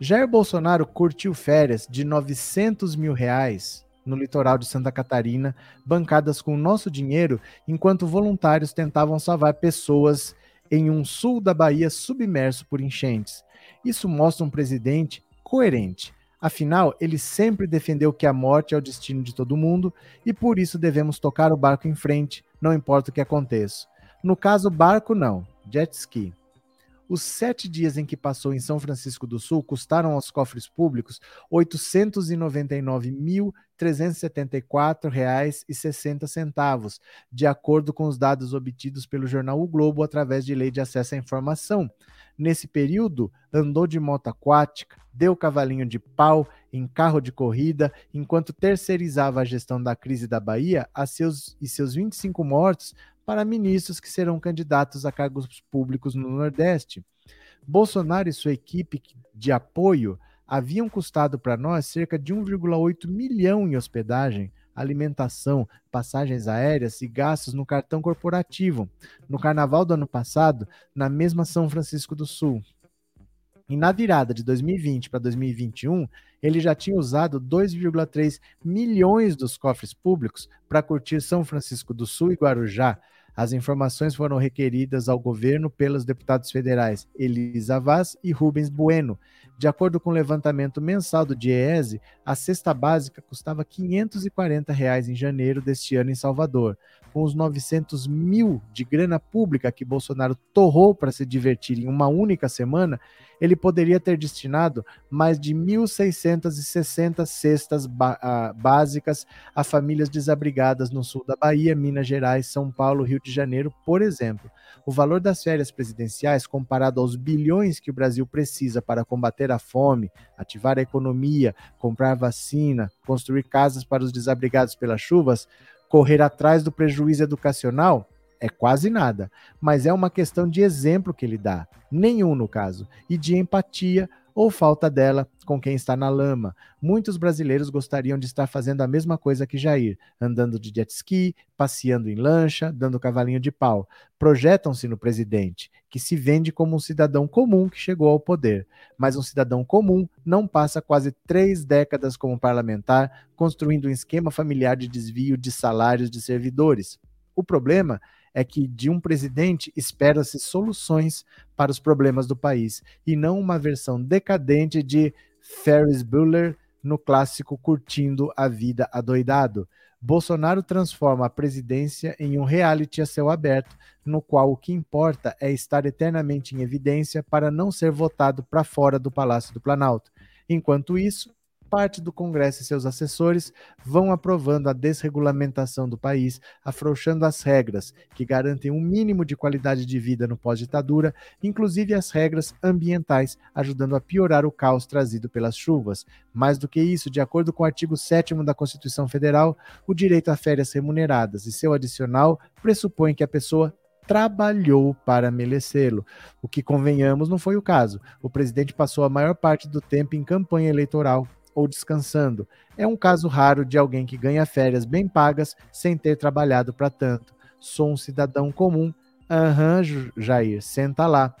Jair Bolsonaro curtiu férias de 900 mil reais no litoral de Santa Catarina, bancadas com nosso dinheiro, enquanto voluntários tentavam salvar pessoas em um sul da Bahia submerso por enchentes. Isso mostra um presidente coerente, Afinal, ele sempre defendeu que a morte é o destino de todo mundo e por isso devemos tocar o barco em frente, não importa o que aconteça. No caso, barco não, jet ski. Os sete dias em que passou em São Francisco do Sul custaram aos cofres públicos R$ 899.374,60, de acordo com os dados obtidos pelo jornal O Globo através de lei de acesso à informação. Nesse período, andou de moto aquática, deu cavalinho de pau em carro de corrida, enquanto terceirizava a gestão da crise da Bahia a seus, e seus 25 mortos para ministros que serão candidatos a cargos públicos no Nordeste. Bolsonaro e sua equipe de apoio haviam custado para nós cerca de 1,8 milhão em hospedagem, alimentação, passagens aéreas e gastos no cartão corporativo. No carnaval do ano passado, na mesma São Francisco do Sul. E na virada de 2020 para 2021, ele já tinha usado 2,3 milhões dos cofres públicos para curtir São Francisco do Sul e Guarujá. As informações foram requeridas ao governo pelos deputados federais Elisa Vaz e Rubens Bueno. De acordo com o levantamento mensal do DIEESE, a cesta básica custava 540 reais em janeiro deste ano em Salvador. Com os 900 mil de grana pública que Bolsonaro torrou para se divertir em uma única semana, ele poderia ter destinado mais de 1.660 cestas básicas a famílias desabrigadas no sul da Bahia, Minas Gerais, São Paulo, Rio de Janeiro, por exemplo. O valor das férias presidenciais, comparado aos bilhões que o Brasil precisa para combater a fome, ativar a economia, comprar vacina, construir casas para os desabrigados pelas chuvas, correr atrás do prejuízo educacional, é quase nada, mas é uma questão de exemplo que ele dá, nenhum no caso, e de empatia ou falta dela com quem está na lama. Muitos brasileiros gostariam de estar fazendo a mesma coisa que Jair, andando de jet ski, passeando em lancha, dando cavalinho de pau. Projetam-se no presidente, que se vende como um cidadão comum que chegou ao poder. Mas um cidadão comum não passa quase três décadas como parlamentar, construindo um esquema familiar de desvio de salários de servidores. O problema é que de um presidente espera-se soluções para os problemas do país e não uma versão decadente de Ferris Bueller no clássico Curtindo a Vida Adoidado. Bolsonaro transforma a presidência em um reality a céu aberto, no qual o que importa é estar eternamente em evidência para não ser votado para fora do Palácio do Planalto. Enquanto isso, parte do Congresso e seus assessores vão aprovando a desregulamentação do país, afrouxando as regras que garantem um mínimo de qualidade de vida no pós-ditadura, inclusive as regras ambientais, ajudando a piorar o caos trazido pelas chuvas. Mais do que isso, de acordo com o artigo 7 da Constituição Federal, o direito a férias remuneradas e seu adicional pressupõe que a pessoa trabalhou para merecê-lo. O que, convenhamos, não foi o caso. O presidente passou a maior parte do tempo em campanha eleitoral ou descansando. É um caso raro de alguém que ganha férias bem pagas sem ter trabalhado para tanto. Sou um cidadão comum. Aham, uhum, Jair, senta lá.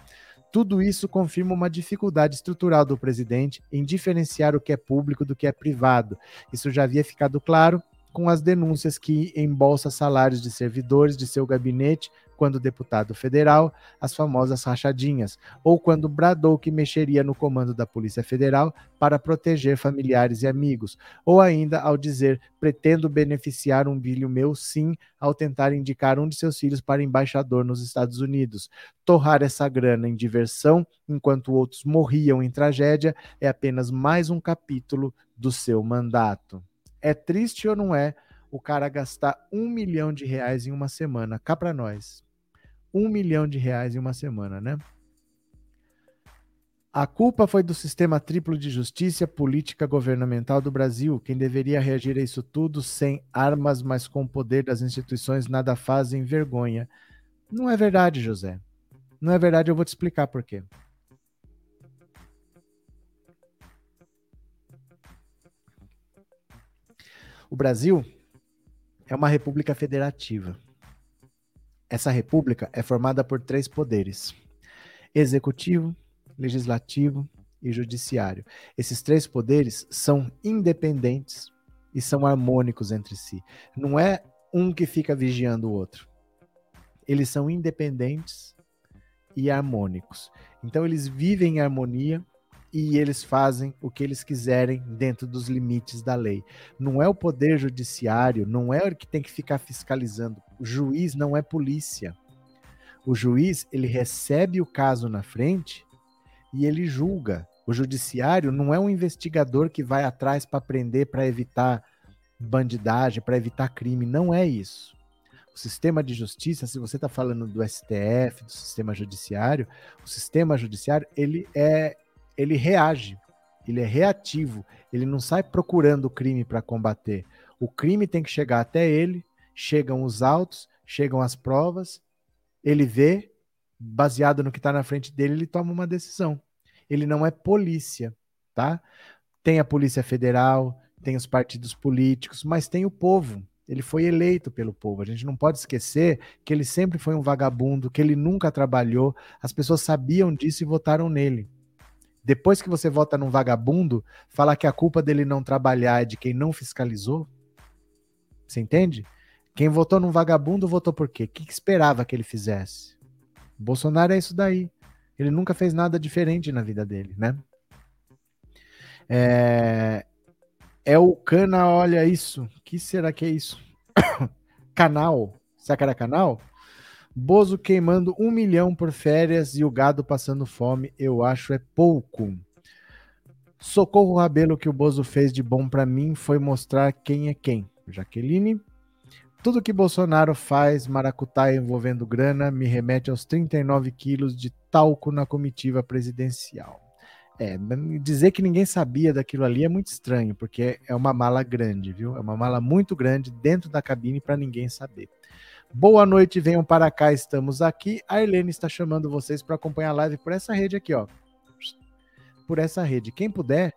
Tudo isso confirma uma dificuldade estrutural do presidente em diferenciar o que é público do que é privado. Isso já havia ficado claro com as denúncias que embolsa salários de servidores de seu gabinete quando deputado federal, as famosas rachadinhas, ou quando bradou que mexeria no comando da Polícia Federal para proteger familiares e amigos, ou ainda ao dizer pretendo beneficiar um filho meu sim, ao tentar indicar um de seus filhos para embaixador nos Estados Unidos. Torrar essa grana em diversão, enquanto outros morriam em tragédia, é apenas mais um capítulo do seu mandato. É triste ou não é o cara gastar um milhão de reais em uma semana? Cá para nós um milhão de reais em uma semana, né? A culpa foi do sistema triplo de justiça política governamental do Brasil. Quem deveria reagir a isso tudo sem armas, mas com o poder das instituições, nada fazem vergonha. Não é verdade, José. Não é verdade, eu vou te explicar por quê. O Brasil é uma república federativa. Essa república é formada por três poderes: executivo, legislativo e judiciário. Esses três poderes são independentes e são harmônicos entre si. Não é um que fica vigiando o outro. Eles são independentes e harmônicos. Então eles vivem em harmonia e eles fazem o que eles quiserem dentro dos limites da lei. Não é o poder judiciário, não é o que tem que ficar fiscalizando. O juiz não é polícia. O juiz, ele recebe o caso na frente e ele julga. O judiciário não é um investigador que vai atrás para prender, para evitar bandidagem, para evitar crime. Não é isso. O sistema de justiça, se você está falando do STF, do sistema judiciário, o sistema judiciário ele é ele reage, ele é reativo, ele não sai procurando o crime para combater. O crime tem que chegar até ele, chegam os autos, chegam as provas, ele vê, baseado no que está na frente dele, ele toma uma decisão. Ele não é polícia. tá? Tem a Polícia Federal, tem os partidos políticos, mas tem o povo. Ele foi eleito pelo povo. A gente não pode esquecer que ele sempre foi um vagabundo, que ele nunca trabalhou. As pessoas sabiam disso e votaram nele. Depois que você vota num vagabundo, falar que a culpa dele não trabalhar é de quem não fiscalizou? Você entende? Quem votou num vagabundo votou por quê? O que esperava que ele fizesse? Bolsonaro é isso daí. Ele nunca fez nada diferente na vida dele, né? É, é o Cana, olha isso. que será que é isso? (coughs) canal. Será que era canal? Bozo queimando um milhão por férias e o gado passando fome, eu acho é pouco. Socorro Rabelo que o Bozo fez de bom para mim foi mostrar quem é quem. Jaqueline. Tudo que Bolsonaro faz, maracutaia envolvendo grana, me remete aos 39 quilos de talco na comitiva presidencial. É, dizer que ninguém sabia daquilo ali é muito estranho, porque é uma mala grande, viu? É uma mala muito grande dentro da cabine para ninguém saber. Boa noite, venham para cá, estamos aqui. A Helene está chamando vocês para acompanhar a live por essa rede aqui, ó. Por essa rede. Quem puder,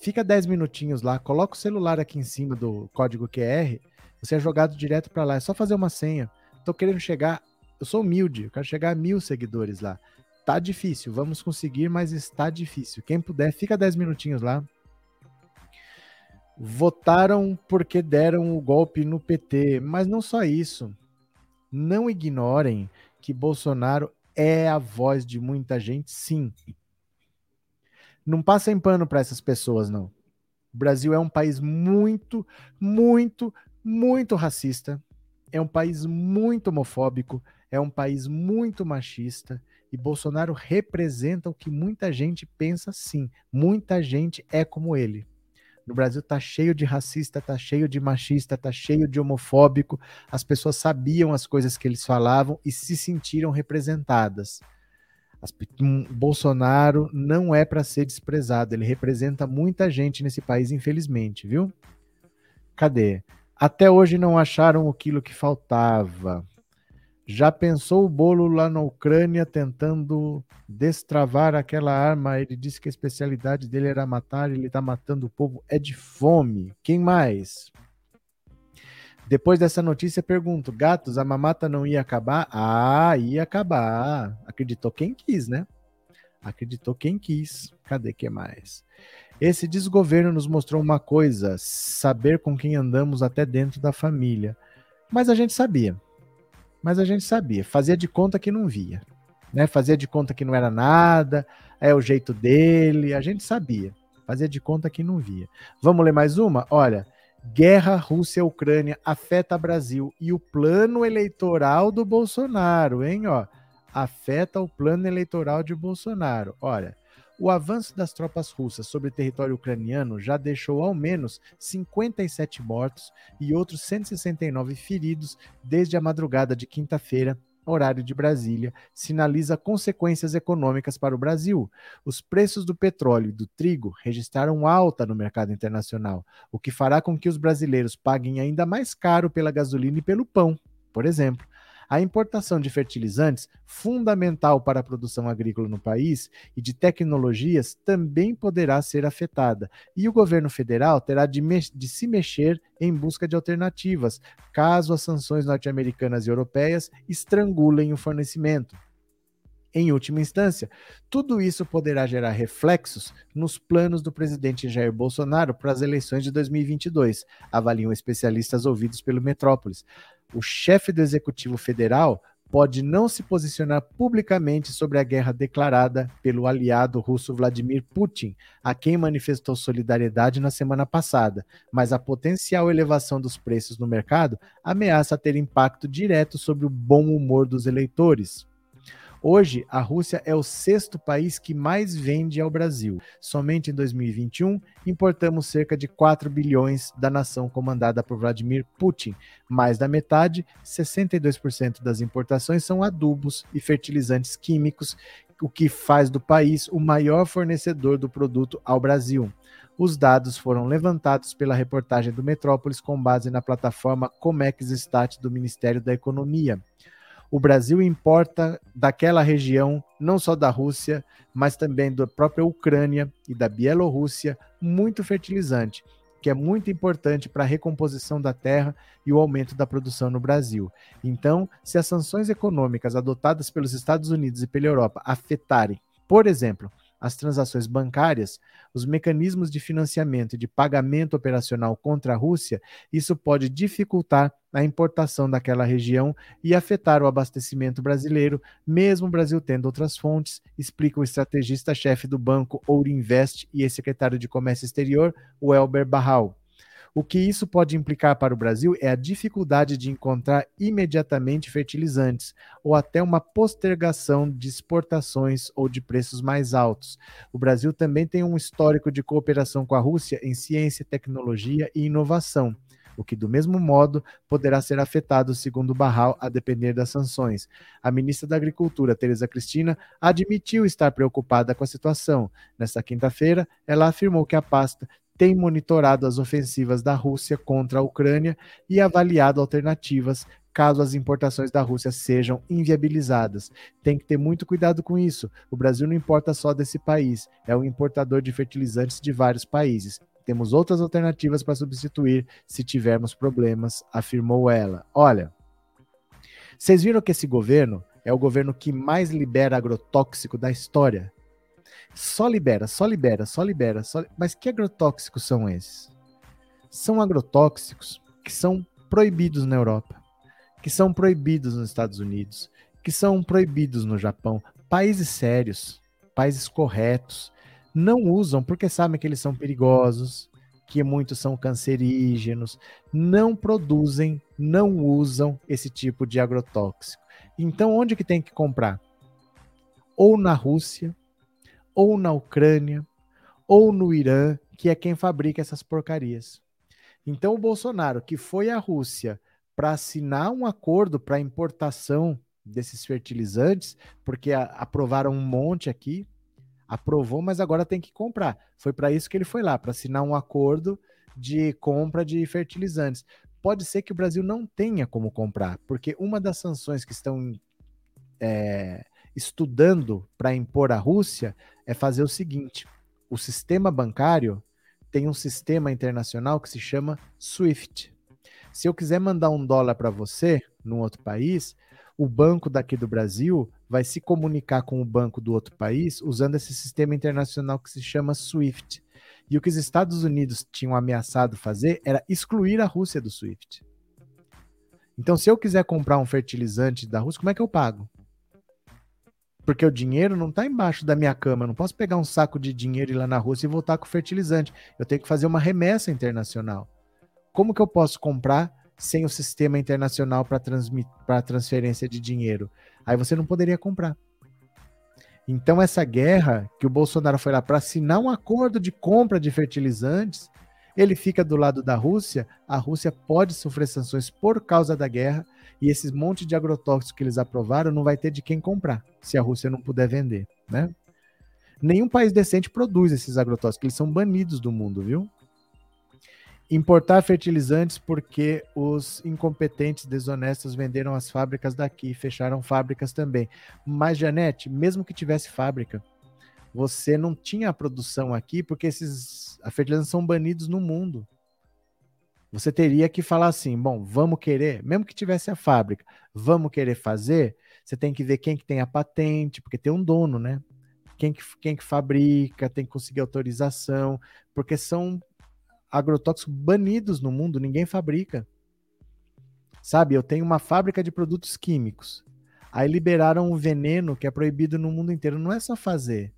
fica 10 minutinhos lá, coloca o celular aqui em cima do código QR você é jogado direto para lá. É só fazer uma senha. Tô querendo chegar. Eu sou humilde, eu quero chegar a mil seguidores lá. Tá difícil, vamos conseguir, mas está difícil. Quem puder, fica 10 minutinhos lá. Votaram porque deram o golpe no PT, mas não só isso. Não ignorem que Bolsonaro é a voz de muita gente, sim. Não passem pano para essas pessoas, não. O Brasil é um país muito, muito, muito racista, é um país muito homofóbico, é um país muito machista e Bolsonaro representa o que muita gente pensa sim. Muita gente é como ele. No Brasil tá cheio de racista, tá cheio de machista, tá cheio de homofóbico. As pessoas sabiam as coisas que eles falavam e se sentiram representadas. As, um, Bolsonaro não é para ser desprezado, ele representa muita gente nesse país, infelizmente, viu? Cadê? Até hoje não acharam o que faltava. Já pensou o bolo lá na Ucrânia tentando destravar aquela arma? Ele disse que a especialidade dele era matar, ele está matando o povo. É de fome. Quem mais? Depois dessa notícia, pergunto: gatos, a mamata não ia acabar? Ah, ia acabar. Acreditou quem quis, né? Acreditou quem quis. Cadê que mais? Esse desgoverno nos mostrou uma coisa: saber com quem andamos até dentro da família. Mas a gente sabia. Mas a gente sabia. Fazia de conta que não via. Né? Fazia de conta que não era nada. É o jeito dele. A gente sabia. Fazia de conta que não via. Vamos ler mais uma? Olha. Guerra Rússia-Ucrânia afeta Brasil e o plano eleitoral do Bolsonaro, hein? Ó, afeta o plano eleitoral de Bolsonaro. Olha, o avanço das tropas russas sobre o território ucraniano já deixou ao menos 57 mortos e outros 169 feridos desde a madrugada de quinta-feira, horário de Brasília, sinaliza consequências econômicas para o Brasil. Os preços do petróleo e do trigo registraram alta no mercado internacional, o que fará com que os brasileiros paguem ainda mais caro pela gasolina e pelo pão, por exemplo. A importação de fertilizantes, fundamental para a produção agrícola no país, e de tecnologias também poderá ser afetada. E o governo federal terá de, de se mexer em busca de alternativas, caso as sanções norte-americanas e europeias estrangulem o fornecimento. Em última instância, tudo isso poderá gerar reflexos nos planos do presidente Jair Bolsonaro para as eleições de 2022, avaliam especialistas ouvidos pelo Metrópolis. O chefe do executivo federal pode não se posicionar publicamente sobre a guerra declarada pelo aliado russo Vladimir Putin, a quem manifestou solidariedade na semana passada, mas a potencial elevação dos preços no mercado ameaça ter impacto direto sobre o bom humor dos eleitores. Hoje, a Rússia é o sexto país que mais vende ao Brasil. Somente em 2021, importamos cerca de 4 bilhões da nação comandada por Vladimir Putin. Mais da metade, 62% das importações são adubos e fertilizantes químicos, o que faz do país o maior fornecedor do produto ao Brasil. Os dados foram levantados pela reportagem do Metrópolis com base na plataforma Comex Stat do Ministério da Economia. O Brasil importa daquela região, não só da Rússia, mas também da própria Ucrânia e da Bielorrússia, muito fertilizante, que é muito importante para a recomposição da terra e o aumento da produção no Brasil. Então, se as sanções econômicas adotadas pelos Estados Unidos e pela Europa afetarem, por exemplo, as transações bancárias, os mecanismos de financiamento e de pagamento operacional contra a Rússia, isso pode dificultar a importação daquela região e afetar o abastecimento brasileiro, mesmo o Brasil tendo outras fontes, explica o estrategista-chefe do banco Ouro Invest e ex-secretário de Comércio Exterior, o Elber Barral. O que isso pode implicar para o Brasil é a dificuldade de encontrar imediatamente fertilizantes, ou até uma postergação de exportações ou de preços mais altos. O Brasil também tem um histórico de cooperação com a Rússia em ciência, tecnologia e inovação o que, do mesmo modo, poderá ser afetado, segundo Barral, a depender das sanções. A ministra da Agricultura, Tereza Cristina, admitiu estar preocupada com a situação. Nesta quinta-feira, ela afirmou que a pasta tem monitorado as ofensivas da Rússia contra a Ucrânia e avaliado alternativas caso as importações da Rússia sejam inviabilizadas. Tem que ter muito cuidado com isso. O Brasil não importa só desse país, é um importador de fertilizantes de vários países. Temos outras alternativas para substituir se tivermos problemas, afirmou ela. Olha, vocês viram que esse governo é o governo que mais libera agrotóxico da história? Só libera, só libera, só libera. Só... Mas que agrotóxicos são esses? São agrotóxicos que são proibidos na Europa, que são proibidos nos Estados Unidos, que são proibidos no Japão. Países sérios, países corretos, não usam porque sabem que eles são perigosos, que muitos são cancerígenos, não produzem, não usam esse tipo de agrotóxico. Então, onde que tem que comprar? Ou na Rússia, ou na Ucrânia, ou no Irã, que é quem fabrica essas porcarias. Então, o Bolsonaro, que foi à Rússia para assinar um acordo para importação desses fertilizantes, porque a, aprovaram um monte aqui, aprovou, mas agora tem que comprar. Foi para isso que ele foi lá, para assinar um acordo de compra de fertilizantes. Pode ser que o Brasil não tenha como comprar, porque uma das sanções que estão é, estudando para impor à Rússia é fazer o seguinte: o sistema bancário tem um sistema internacional que se chama SWIFT. Se eu quiser mandar um dólar para você num outro país, o banco daqui do Brasil vai se comunicar com o banco do outro país usando esse sistema internacional que se chama SWIFT. E o que os Estados Unidos tinham ameaçado fazer era excluir a Rússia do SWIFT. Então, se eu quiser comprar um fertilizante da Rússia, como é que eu pago? Porque o dinheiro não está embaixo da minha cama. Eu não posso pegar um saco de dinheiro e ir lá na Rússia e voltar com fertilizante. Eu tenho que fazer uma remessa internacional. Como que eu posso comprar sem o sistema internacional para transferência de dinheiro? Aí você não poderia comprar. Então, essa guerra que o Bolsonaro foi lá para assinar um acordo de compra de fertilizantes, ele fica do lado da Rússia, a Rússia pode sofrer sanções por causa da guerra e esses monte de agrotóxicos que eles aprovaram não vai ter de quem comprar, se a Rússia não puder vender, né? Nenhum país decente produz esses agrotóxicos, eles são banidos do mundo, viu? Importar fertilizantes porque os incompetentes, desonestos venderam as fábricas daqui, fecharam fábricas também. Mas, Janete, mesmo que tivesse fábrica, você não tinha a produção aqui porque esses fertilizantes são banidos no mundo. Você teria que falar assim, bom, vamos querer, mesmo que tivesse a fábrica, vamos querer fazer, você tem que ver quem que tem a patente, porque tem um dono, né? Quem que, quem que fabrica, tem que conseguir autorização, porque são agrotóxicos banidos no mundo, ninguém fabrica. Sabe, eu tenho uma fábrica de produtos químicos. Aí liberaram um veneno que é proibido no mundo inteiro. Não é só fazer.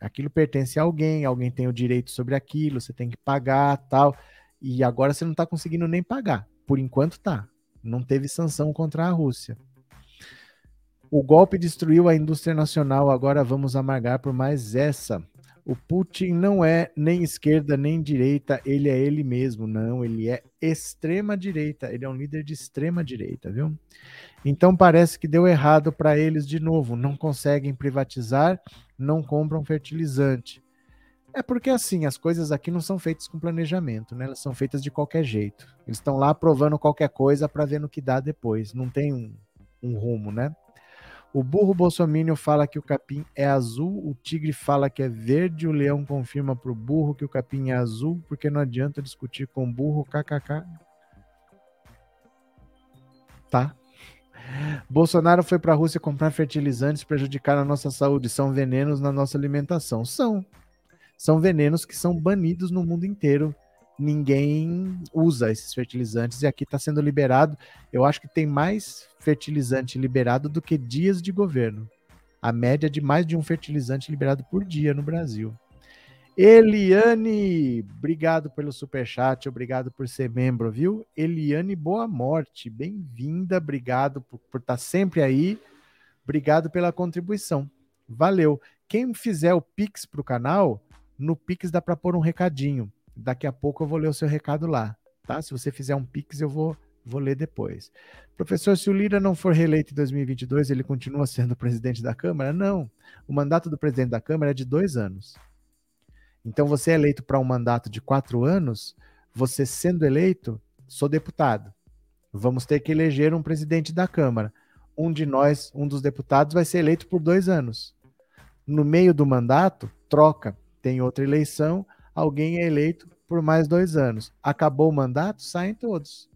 Aquilo pertence a alguém, alguém tem o direito sobre aquilo, você tem que pagar, tal. E agora você não está conseguindo nem pagar. Por enquanto tá. Não teve sanção contra a Rússia. O golpe destruiu a indústria nacional, agora vamos amargar por mais essa. O Putin não é nem esquerda nem direita, ele é ele mesmo, não, ele é extrema direita, ele é um líder de extrema direita, viu? Então parece que deu errado para eles de novo, não conseguem privatizar, não compram fertilizante. É porque assim, as coisas aqui não são feitas com planejamento, né? Elas são feitas de qualquer jeito. Eles estão lá provando qualquer coisa para ver no que dá depois. Não tem um, um rumo, né? O burro bolsominion fala que o capim é azul, o tigre fala que é verde, o leão confirma pro burro que o capim é azul, porque não adianta discutir com o burro, kkk. Tá? Bolsonaro foi para a Rússia comprar fertilizantes prejudicar a nossa saúde. São venenos na nossa alimentação. São. São venenos que são banidos no mundo inteiro. Ninguém usa esses fertilizantes e aqui está sendo liberado. Eu acho que tem mais fertilizante liberado do que dias de governo. A média de mais de um fertilizante liberado por dia no Brasil. Eliane, obrigado pelo superchat, obrigado por ser membro, viu? Eliane Boa Morte, bem-vinda, obrigado por, por estar sempre aí, obrigado pela contribuição, valeu. Quem fizer o Pix para o canal, no Pix dá para pôr um recadinho, daqui a pouco eu vou ler o seu recado lá, tá? Se você fizer um Pix, eu vou, vou ler depois. Professor, se o Lira não for reeleito em 2022, ele continua (laughs) sendo presidente da Câmara? Não, o mandato do presidente da Câmara é de dois anos. Então, você é eleito para um mandato de quatro anos, você sendo eleito, sou deputado. Vamos ter que eleger um presidente da Câmara. Um de nós, um dos deputados, vai ser eleito por dois anos. No meio do mandato, troca, tem outra eleição, alguém é eleito por mais dois anos. Acabou o mandato, saem todos.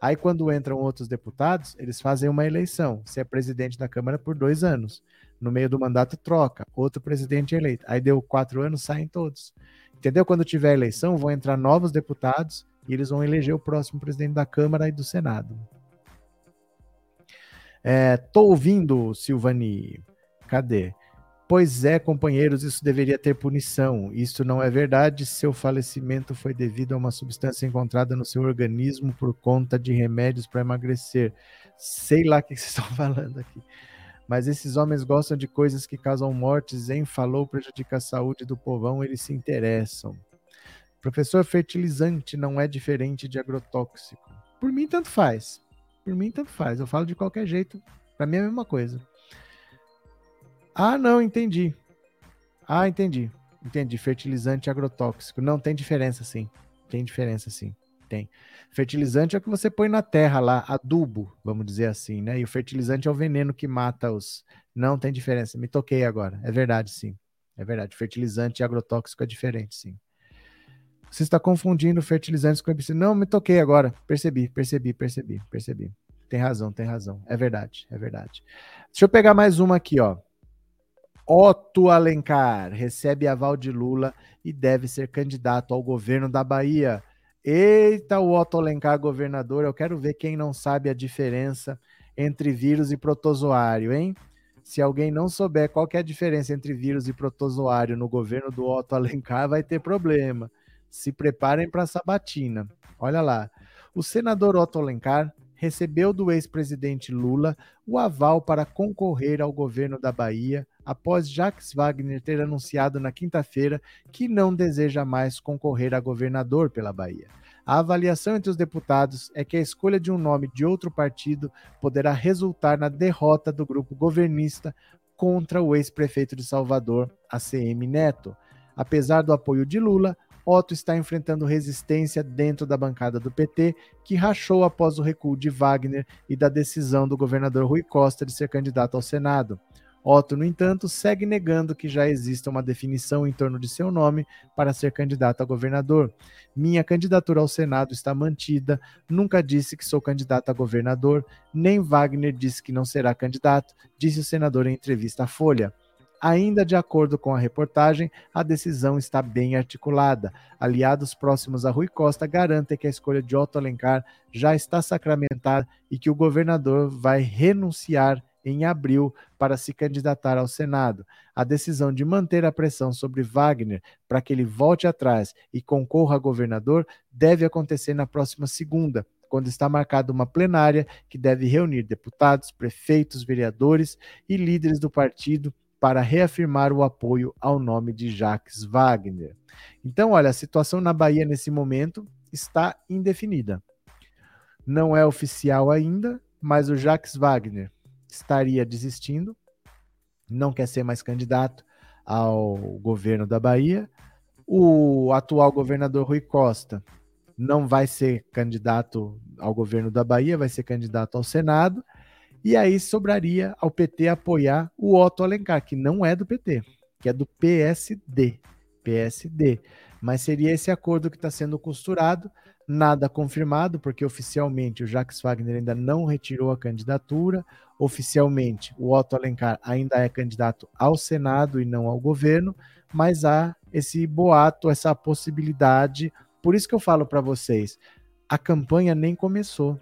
Aí, quando entram outros deputados, eles fazem uma eleição. Você é presidente da Câmara por dois anos. No meio do mandato, troca. Outro presidente eleito. Aí deu quatro anos, saem todos. Entendeu? Quando tiver eleição, vão entrar novos deputados e eles vão eleger o próximo presidente da Câmara e do Senado. É, ouvindo, Silvani. Cadê? Pois é, companheiros, isso deveria ter punição. Isso não é verdade. Seu falecimento foi devido a uma substância encontrada no seu organismo por conta de remédios para emagrecer. Sei lá o que vocês (laughs) estão falando aqui mas esses homens gostam de coisas que causam mortes, em falou, prejudica a saúde do povão, eles se interessam. Professor, fertilizante não é diferente de agrotóxico. Por mim, tanto faz. Por mim, tanto faz. Eu falo de qualquer jeito. Para mim é a mesma coisa. Ah, não, entendi. Ah, entendi. Entendi. Fertilizante agrotóxico. Não, tem diferença sim. Tem diferença sim. Tem. Fertilizante é o que você põe na terra lá, adubo, vamos dizer assim, né? E o fertilizante é o veneno que mata os. Não tem diferença. Me toquei agora. É verdade, sim. É verdade. Fertilizante e agrotóxico é diferente, sim. Você está confundindo fertilizantes com herbicida. Não, me toquei agora. Percebi, percebi, percebi, percebi. Tem razão, tem razão. É verdade, é verdade. Deixa eu pegar mais uma aqui, ó. Otto Alencar recebe aval de Lula e deve ser candidato ao governo da Bahia. Eita, o Otto Alencar, governador, eu quero ver quem não sabe a diferença entre vírus e protozoário, hein? Se alguém não souber qual é a diferença entre vírus e protozoário no governo do Otto Alencar, vai ter problema. Se preparem para a sabatina. Olha lá. O senador Otto Alencar recebeu do ex-presidente Lula o aval para concorrer ao governo da Bahia após Jacques Wagner ter anunciado na quinta-feira que não deseja mais concorrer a governador pela Bahia. A avaliação entre os deputados é que a escolha de um nome de outro partido poderá resultar na derrota do grupo governista contra o ex-prefeito de Salvador, ACM Neto. Apesar do apoio de Lula, Otto está enfrentando resistência dentro da bancada do PT, que rachou após o recuo de Wagner e da decisão do governador Rui Costa de ser candidato ao Senado. Otto, no entanto, segue negando que já exista uma definição em torno de seu nome para ser candidato a governador. Minha candidatura ao Senado está mantida, nunca disse que sou candidato a governador, nem Wagner disse que não será candidato, disse o senador em entrevista à Folha. Ainda de acordo com a reportagem, a decisão está bem articulada. Aliados próximos a Rui Costa garantem que a escolha de Otto Alencar já está sacramentada e que o governador vai renunciar em abril para se candidatar ao Senado. A decisão de manter a pressão sobre Wagner para que ele volte atrás e concorra a governador deve acontecer na próxima segunda, quando está marcada uma plenária que deve reunir deputados, prefeitos, vereadores e líderes do partido para reafirmar o apoio ao nome de Jacques Wagner. Então, olha, a situação na Bahia nesse momento está indefinida. Não é oficial ainda, mas o Jacques Wagner estaria desistindo, não quer ser mais candidato ao governo da Bahia. O atual governador Rui Costa não vai ser candidato ao governo da Bahia, vai ser candidato ao Senado. E aí sobraria ao PT apoiar o Otto Alencar, que não é do PT, que é do PSD. PSD. Mas seria esse acordo que está sendo costurado, nada confirmado, porque oficialmente o Jacques Wagner ainda não retirou a candidatura, oficialmente o Otto Alencar ainda é candidato ao Senado e não ao governo, mas há esse boato, essa possibilidade. Por isso que eu falo para vocês, a campanha nem começou.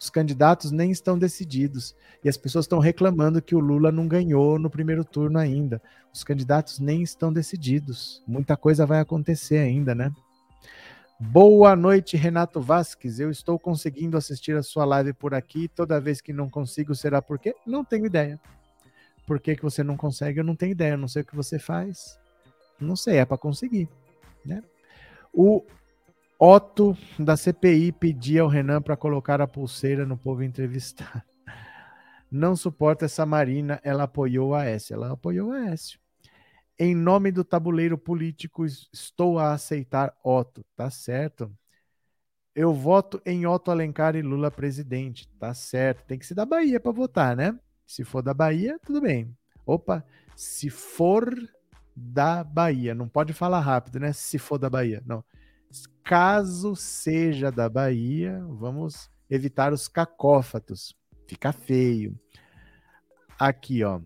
Os candidatos nem estão decididos. E as pessoas estão reclamando que o Lula não ganhou no primeiro turno ainda. Os candidatos nem estão decididos. Muita coisa vai acontecer ainda, né? Boa noite, Renato Vasques. Eu estou conseguindo assistir a sua live por aqui. Toda vez que não consigo, será por quê? Não tenho ideia. Por que, que você não consegue? Eu não tenho ideia. Eu não sei o que você faz. Não sei, é para conseguir. Né? O Otto da CPI pedia ao Renan para colocar a pulseira no povo entrevistar. Não suporta essa Marina, ela apoiou a S. Ela apoiou a S. Em nome do tabuleiro político, estou a aceitar Otto. Tá certo. Eu voto em Otto Alencar e Lula presidente. Tá certo. Tem que ser da Bahia para votar, né? Se for da Bahia, tudo bem. Opa, se for da Bahia, não pode falar rápido, né? Se for da Bahia, não. Caso seja da Bahia, vamos evitar os cacófatos. Fica feio. Aqui, ó.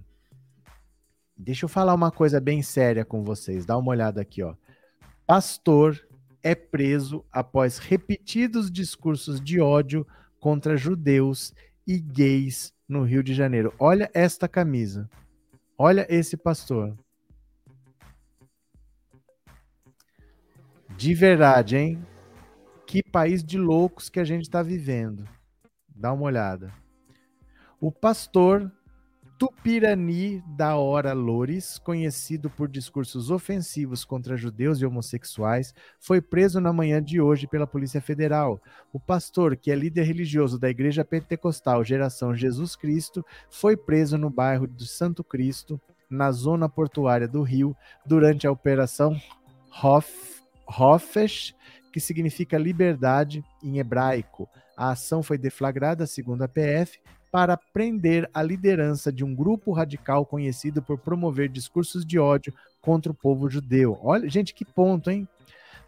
Deixa eu falar uma coisa bem séria com vocês. Dá uma olhada aqui, ó. Pastor é preso após repetidos discursos de ódio contra judeus e gays no Rio de Janeiro. Olha esta camisa. Olha esse pastor. De verdade, hein? Que país de loucos que a gente está vivendo. Dá uma olhada. O pastor Tupirani da Hora Loures, conhecido por discursos ofensivos contra judeus e homossexuais, foi preso na manhã de hoje pela Polícia Federal. O pastor, que é líder religioso da Igreja Pentecostal Geração Jesus Cristo, foi preso no bairro do Santo Cristo, na zona portuária do Rio, durante a Operação Hof Hofesh, que significa liberdade em hebraico. A ação foi deflagrada, segundo a PF, para prender a liderança de um grupo radical conhecido por promover discursos de ódio contra o povo judeu. Olha, gente, que ponto, hein?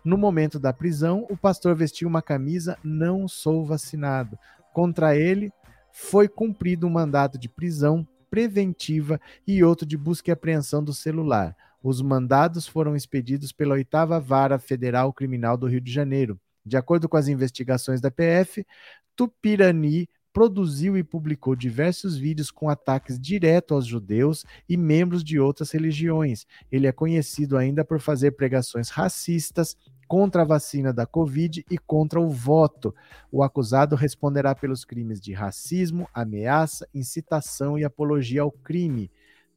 No momento da prisão, o pastor vestiu uma camisa Não sou vacinado. Contra ele foi cumprido um mandato de prisão preventiva e outro de busca e apreensão do celular. Os mandados foram expedidos pela oitava Vara Federal Criminal do Rio de Janeiro. De acordo com as investigações da PF, Tupirani produziu e publicou diversos vídeos com ataques diretos aos judeus e membros de outras religiões. Ele é conhecido ainda por fazer pregações racistas contra a vacina da Covid e contra o voto. O acusado responderá pelos crimes de racismo, ameaça, incitação e apologia ao crime.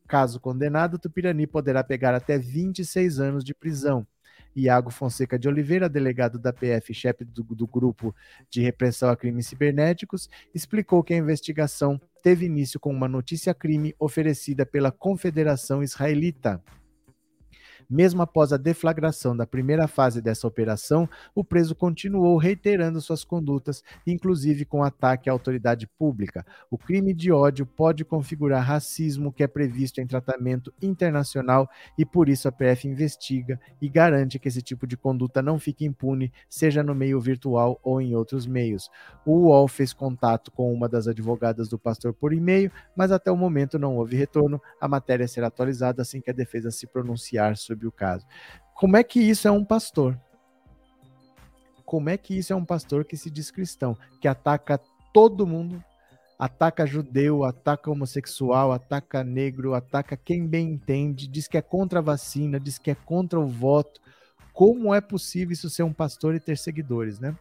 Caso condenado, Tupirani poderá pegar até 26 anos de prisão. Iago Fonseca de Oliveira, delegado da PF, chefe do, do, Grupo de Repressão a Crimes Cibernéticos, explicou que a investigação teve início com uma notícia-crime oferecida pela Confederação Israelita. Mesmo após a deflagração da primeira fase dessa operação, o preso continuou reiterando suas condutas, inclusive com ataque à autoridade pública. O crime de ódio pode configurar racismo que é previsto em tratamento internacional e por isso a PF investiga e garante que esse tipo de conduta não fique impune, seja no meio virtual ou em outros meios. O UOL fez contato com uma das advogadas do pastor por e-mail, mas até o momento não houve retorno. A matéria será atualizada assim que a defesa se pronunciar sobre o caso. Como é que isso é um pastor? Como é que isso é um pastor que se diz cristão, que ataca todo mundo, ataca judeu, ataca homossexual, ataca negro, ataca quem bem entende, diz que é contra a vacina, diz que é contra o voto. Como é possível isso ser um pastor e ter seguidores, né?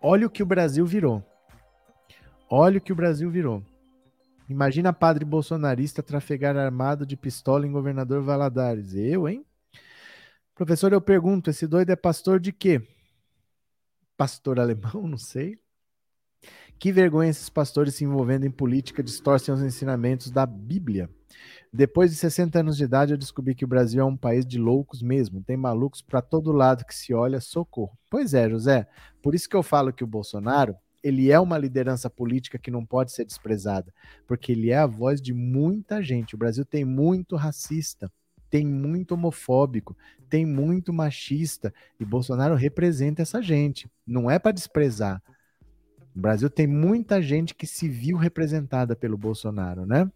Olha o que o Brasil virou. Olha o que o Brasil virou. Imagina padre bolsonarista trafegar armado de pistola em governador Valadares. Eu, hein? Professor, eu pergunto, esse doido é pastor de quê? Pastor alemão? Não sei. Que vergonha esses pastores se envolvendo em política distorcem os ensinamentos da Bíblia. Depois de 60 anos de idade, eu descobri que o Brasil é um país de loucos mesmo. Tem malucos para todo lado que se olha, socorro. Pois é, José. Por isso que eu falo que o Bolsonaro ele é uma liderança política que não pode ser desprezada, porque ele é a voz de muita gente. O Brasil tem muito racista, tem muito homofóbico, tem muito machista, e Bolsonaro representa essa gente. Não é para desprezar. O Brasil tem muita gente que se viu representada pelo Bolsonaro, né?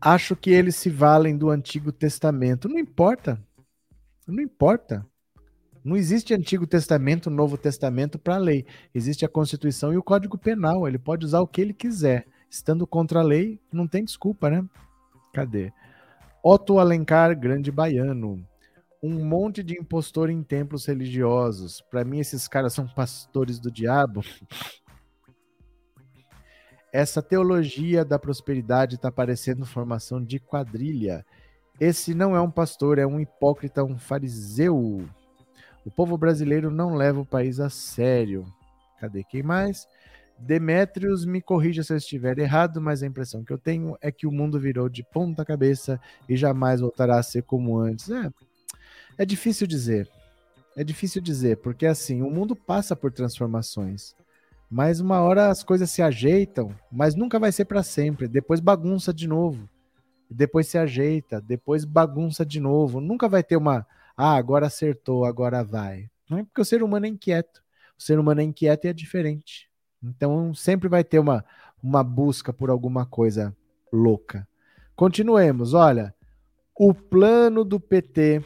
Acho que eles se valem do Antigo Testamento. Não importa. Não importa. Não existe Antigo Testamento, Novo Testamento para a lei. Existe a Constituição e o Código Penal. Ele pode usar o que ele quiser. Estando contra a lei, não tem desculpa, né? Cadê? Otto Alencar, grande baiano. Um monte de impostor em templos religiosos. Para mim, esses caras são pastores do diabo. Essa teologia da prosperidade está parecendo formação de quadrilha. Esse não é um pastor, é um hipócrita, um fariseu. O povo brasileiro não leva o país a sério. Cadê quem mais? Demétrios, me corrija se eu estiver errado, mas a impressão que eu tenho é que o mundo virou de ponta cabeça e jamais voltará a ser como antes. É, é difícil dizer. É difícil dizer, porque assim, o mundo passa por transformações. Mas uma hora as coisas se ajeitam, mas nunca vai ser para sempre. Depois bagunça de novo. Depois se ajeita, depois bagunça de novo. Nunca vai ter uma ah, agora acertou, agora vai. Não é porque o ser humano é inquieto. O ser humano é inquieto e é diferente. Então sempre vai ter uma, uma busca por alguma coisa louca. Continuemos. Olha, o plano do PT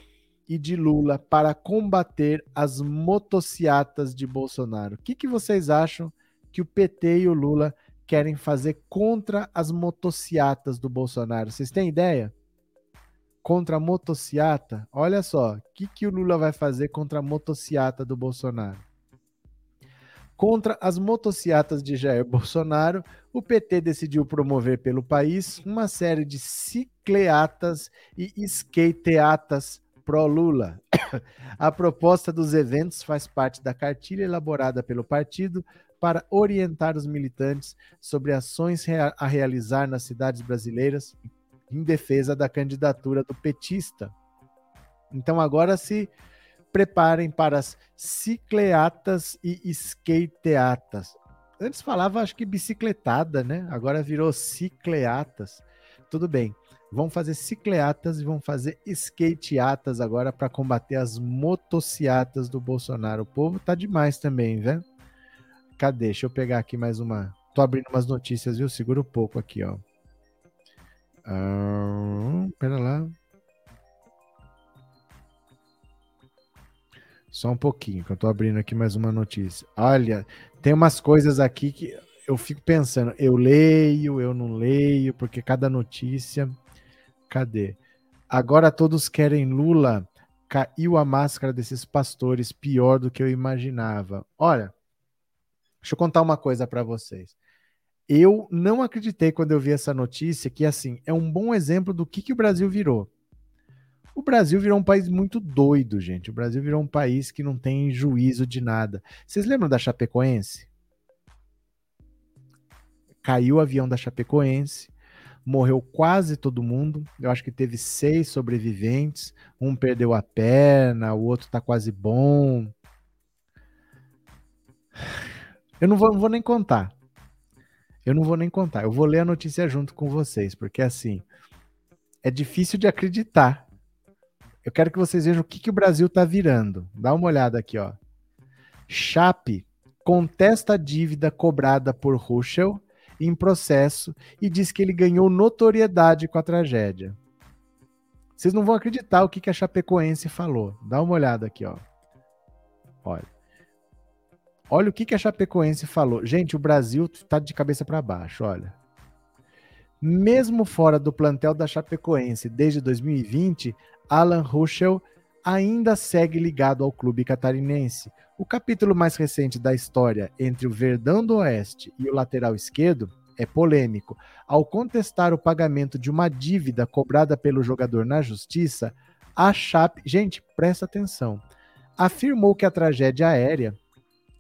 e de Lula para combater as motociatas de Bolsonaro. O que, que vocês acham que o PT e o Lula querem fazer contra as motociatas do Bolsonaro? Vocês têm ideia? Contra a motociata, olha só, o que, que o Lula vai fazer contra a motociata do Bolsonaro? Contra as motociatas de Jair Bolsonaro, o PT decidiu promover pelo país uma série de cicleatas e skateatas pró-Lula. A proposta dos eventos faz parte da cartilha elaborada pelo partido para orientar os militantes sobre ações a realizar nas cidades brasileiras em defesa da candidatura do petista. Então agora se preparem para as cicleatas e skateatas. Antes falava, acho que bicicletada, né? Agora virou cicleatas. Tudo bem. Vão fazer cicleatas e vão fazer skateatas agora para combater as motociatas do Bolsonaro. O povo tá demais também, né? Cadê? Deixa eu pegar aqui mais uma. Tô abrindo umas notícias, viu? Segura um pouco aqui, ó. Ah, pera lá. Só um pouquinho, que eu tô abrindo aqui mais uma notícia. Olha, tem umas coisas aqui que eu fico pensando, eu leio, eu não leio, porque cada notícia. Cadê? Agora todos querem Lula. Caiu a máscara desses pastores, pior do que eu imaginava. Olha, deixa eu contar uma coisa para vocês eu não acreditei quando eu vi essa notícia que, assim, é um bom exemplo do que, que o Brasil virou. O Brasil virou um país muito doido, gente. O Brasil virou um país que não tem juízo de nada. Vocês lembram da Chapecoense? Caiu o avião da Chapecoense, morreu quase todo mundo. Eu acho que teve seis sobreviventes. Um perdeu a perna, o outro tá quase bom. Eu não vou, não vou nem contar. Eu não vou nem contar, eu vou ler a notícia junto com vocês, porque assim, é difícil de acreditar. Eu quero que vocês vejam o que, que o Brasil está virando. Dá uma olhada aqui, ó. Chape contesta a dívida cobrada por Ruschel em processo e diz que ele ganhou notoriedade com a tragédia. Vocês não vão acreditar o que, que a Chapecoense falou. Dá uma olhada aqui, ó. Olha. Olha o que, que a Chapecoense falou. Gente, o Brasil está de cabeça para baixo, olha. Mesmo fora do plantel da Chapecoense desde 2020, Alan Ruschel ainda segue ligado ao clube catarinense. O capítulo mais recente da história entre o Verdão do Oeste e o lateral esquerdo é polêmico. Ao contestar o pagamento de uma dívida cobrada pelo jogador na justiça, a Chape, gente, presta atenção, afirmou que a tragédia aérea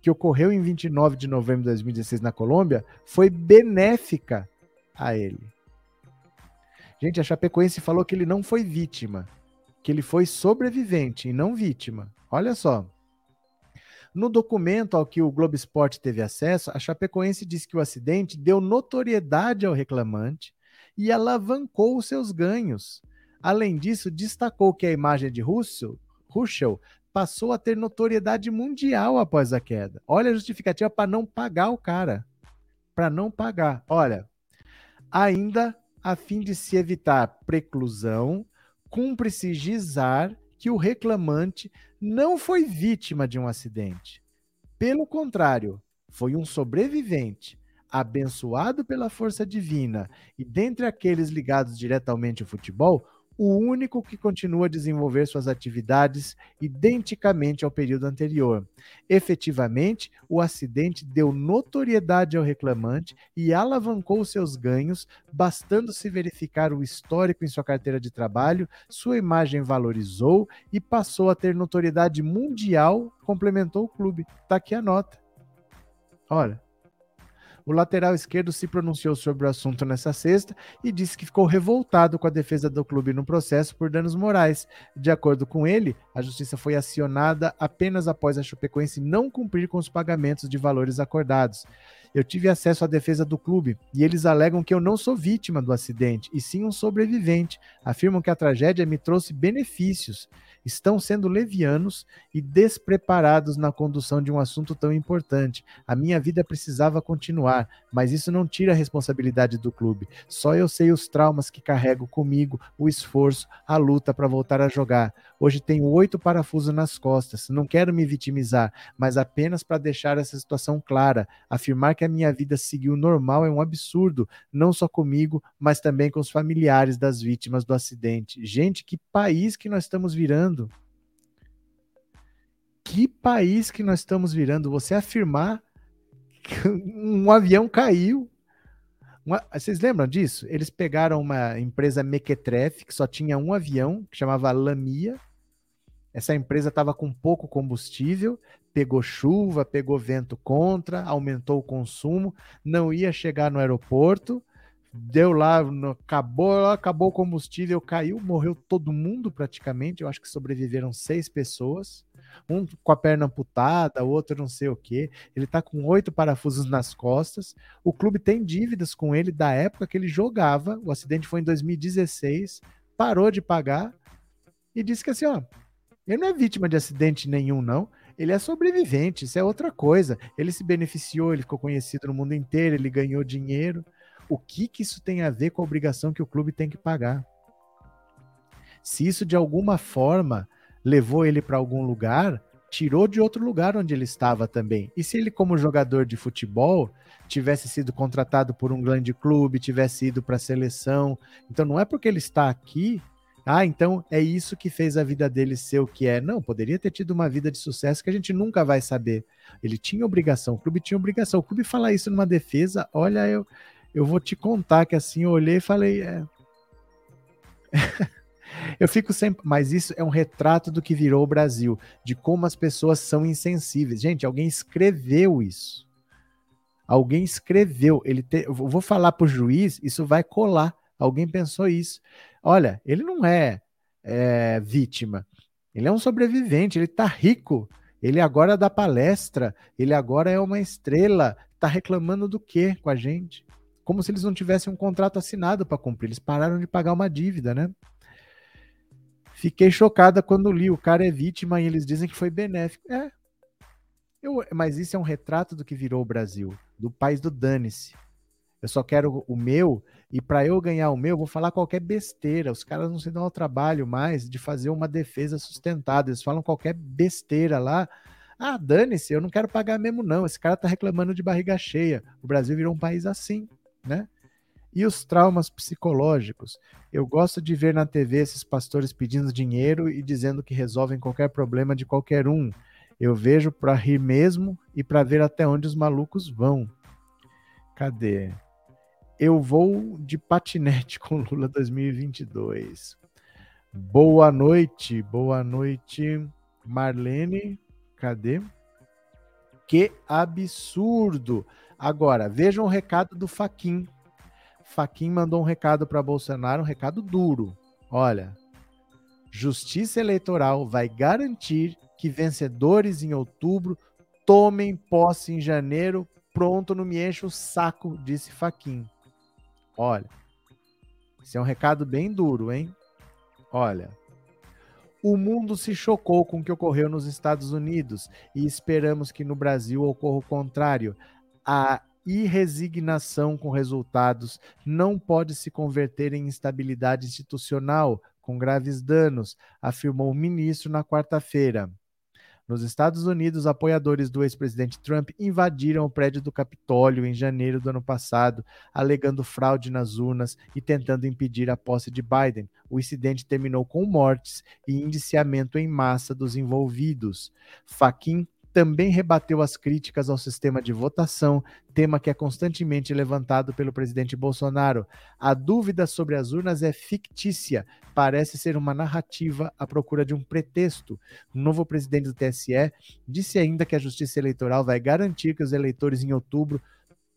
que ocorreu em 29 de novembro de 2016 na Colômbia foi benéfica a ele. Gente, a Chapecoense falou que ele não foi vítima, que ele foi sobrevivente e não vítima. Olha só. No documento ao que o Globo Esporte teve acesso, a Chapecoense diz que o acidente deu notoriedade ao reclamante e alavancou os seus ganhos. Além disso, destacou que a imagem de Russell, Ruschel passou a ter notoriedade mundial após a queda. Olha a justificativa para não pagar o cara. Para não pagar. Olha, ainda a fim de se evitar preclusão, cumpre-se gizar que o reclamante não foi vítima de um acidente. Pelo contrário, foi um sobrevivente, abençoado pela força divina e dentre aqueles ligados diretamente ao futebol, o único que continua a desenvolver suas atividades identicamente ao período anterior. Efetivamente, o acidente deu notoriedade ao reclamante e alavancou seus ganhos, bastando se verificar o histórico em sua carteira de trabalho, sua imagem valorizou e passou a ter notoriedade mundial, complementou o clube. Está aqui a nota. Olha, o lateral esquerdo se pronunciou sobre o assunto nessa sexta e disse que ficou revoltado com a defesa do clube no processo por danos morais. De acordo com ele, a justiça foi acionada apenas após a Chapecoense não cumprir com os pagamentos de valores acordados. Eu tive acesso à defesa do clube e eles alegam que eu não sou vítima do acidente, e sim um sobrevivente. Afirmam que a tragédia me trouxe benefícios estão sendo levianos e despreparados na condução de um assunto tão importante. A minha vida precisava continuar, mas isso não tira a responsabilidade do clube. Só eu sei os traumas que carrego comigo, o esforço, a luta para voltar a jogar. Hoje tenho oito parafusos nas costas. Não quero me vitimizar, mas apenas para deixar essa situação clara. Afirmar que a minha vida seguiu normal é um absurdo, não só comigo, mas também com os familiares das vítimas do acidente. Gente, que país que nós estamos virando. Que país que nós estamos virando? Você afirmar que um avião caiu uma, vocês lembram disso? Eles pegaram uma empresa mequetrefe que só tinha um avião, que chamava Lamia. Essa empresa estava com pouco combustível, pegou chuva, pegou vento contra, aumentou o consumo, não ia chegar no aeroporto, deu lá, acabou, acabou o combustível, caiu, morreu todo mundo praticamente. Eu acho que sobreviveram seis pessoas um com a perna amputada, outro não sei o que. Ele tá com oito parafusos nas costas. O clube tem dívidas com ele da época que ele jogava. O acidente foi em 2016, parou de pagar e disse que assim, ó, ele não é vítima de acidente nenhum, não. Ele é sobrevivente, isso é outra coisa. Ele se beneficiou, ele ficou conhecido no mundo inteiro, ele ganhou dinheiro. O que, que isso tem a ver com a obrigação que o clube tem que pagar? Se isso de alguma forma levou ele para algum lugar, tirou de outro lugar onde ele estava também. E se ele, como jogador de futebol, tivesse sido contratado por um grande clube, tivesse ido para a seleção, então não é porque ele está aqui. Ah, então é isso que fez a vida dele ser o que é. Não, poderia ter tido uma vida de sucesso que a gente nunca vai saber. Ele tinha obrigação, o clube tinha obrigação. O clube falar isso numa defesa, olha, eu, eu vou te contar que assim eu olhei e falei, é. (laughs) Eu fico sempre. Mas isso é um retrato do que virou o Brasil, de como as pessoas são insensíveis. Gente, alguém escreveu isso. Alguém escreveu. Ele te... Eu vou falar para o juiz, isso vai colar. Alguém pensou isso. Olha, ele não é, é vítima. Ele é um sobrevivente, ele está rico. Ele agora dá palestra, ele agora é uma estrela. Está reclamando do quê com a gente? Como se eles não tivessem um contrato assinado para cumprir. Eles pararam de pagar uma dívida, né? Fiquei chocada quando li. O cara é vítima e eles dizem que foi benéfico. É. Eu, mas isso é um retrato do que virou o Brasil, do país do dane-se. Eu só quero o meu, e para eu ganhar o meu, vou falar qualquer besteira. Os caras não se dão ao trabalho mais de fazer uma defesa sustentada. Eles falam qualquer besteira lá. Ah, dane-se, eu não quero pagar mesmo, não. Esse cara tá reclamando de barriga cheia. O Brasil virou um país assim, né? E os traumas psicológicos. Eu gosto de ver na TV esses pastores pedindo dinheiro e dizendo que resolvem qualquer problema de qualquer um. Eu vejo para rir mesmo e para ver até onde os malucos vão. Cadê? Eu vou de patinete (laughs) com Lula 2022. Boa noite, boa noite, Marlene. Cadê? Que absurdo! Agora, vejam o recado do Faquin. Faquin mandou um recado para Bolsonaro, um recado duro. Olha, Justiça Eleitoral vai garantir que vencedores em outubro Tomem posse em janeiro, pronto, não me enche o saco, disse Faquin. Olha, esse é um recado bem duro, hein? Olha, o mundo se chocou com o que ocorreu nos Estados Unidos e esperamos que no Brasil ocorra o contrário. A irresignação com resultados não pode se converter em instabilidade institucional, com graves danos, afirmou o ministro na quarta-feira. Nos Estados Unidos, apoiadores do ex-presidente Trump invadiram o prédio do Capitólio em janeiro do ano passado, alegando fraude nas urnas e tentando impedir a posse de Biden. O incidente terminou com mortes e indiciamento em massa dos envolvidos. Faquin também rebateu as críticas ao sistema de votação, tema que é constantemente levantado pelo presidente Bolsonaro. A dúvida sobre as urnas é fictícia, parece ser uma narrativa à procura de um pretexto. O novo presidente do TSE disse ainda que a Justiça Eleitoral vai garantir que os eleitores em outubro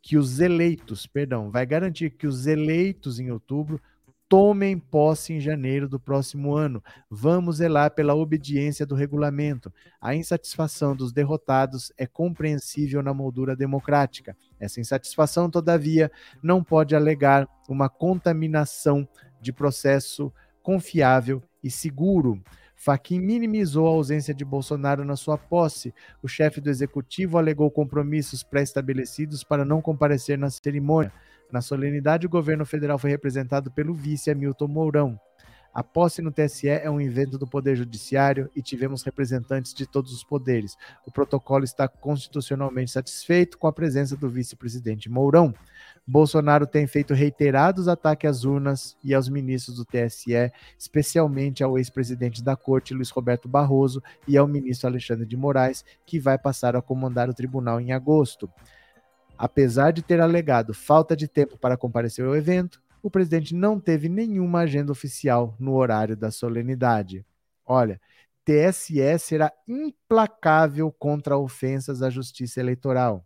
que os eleitos, perdão, vai garantir que os eleitos em outubro tomem posse em janeiro do próximo ano. Vamos zelar pela obediência do regulamento. A insatisfação dos derrotados é compreensível na moldura democrática. Essa insatisfação, todavia, não pode alegar uma contaminação de processo confiável e seguro. Faquim minimizou a ausência de Bolsonaro na sua posse. O chefe do executivo alegou compromissos pré-estabelecidos para não comparecer na cerimônia. Na solenidade, o governo federal foi representado pelo vice Hamilton Mourão. A posse no TSE é um evento do Poder Judiciário e tivemos representantes de todos os poderes. O protocolo está constitucionalmente satisfeito com a presença do vice-presidente Mourão. Bolsonaro tem feito reiterados ataques às urnas e aos ministros do TSE, especialmente ao ex-presidente da Corte, Luiz Roberto Barroso, e ao ministro Alexandre de Moraes, que vai passar a comandar o tribunal em agosto. Apesar de ter alegado falta de tempo para comparecer ao evento, o presidente não teve nenhuma agenda oficial no horário da solenidade. Olha, TSE será implacável contra ofensas à justiça eleitoral.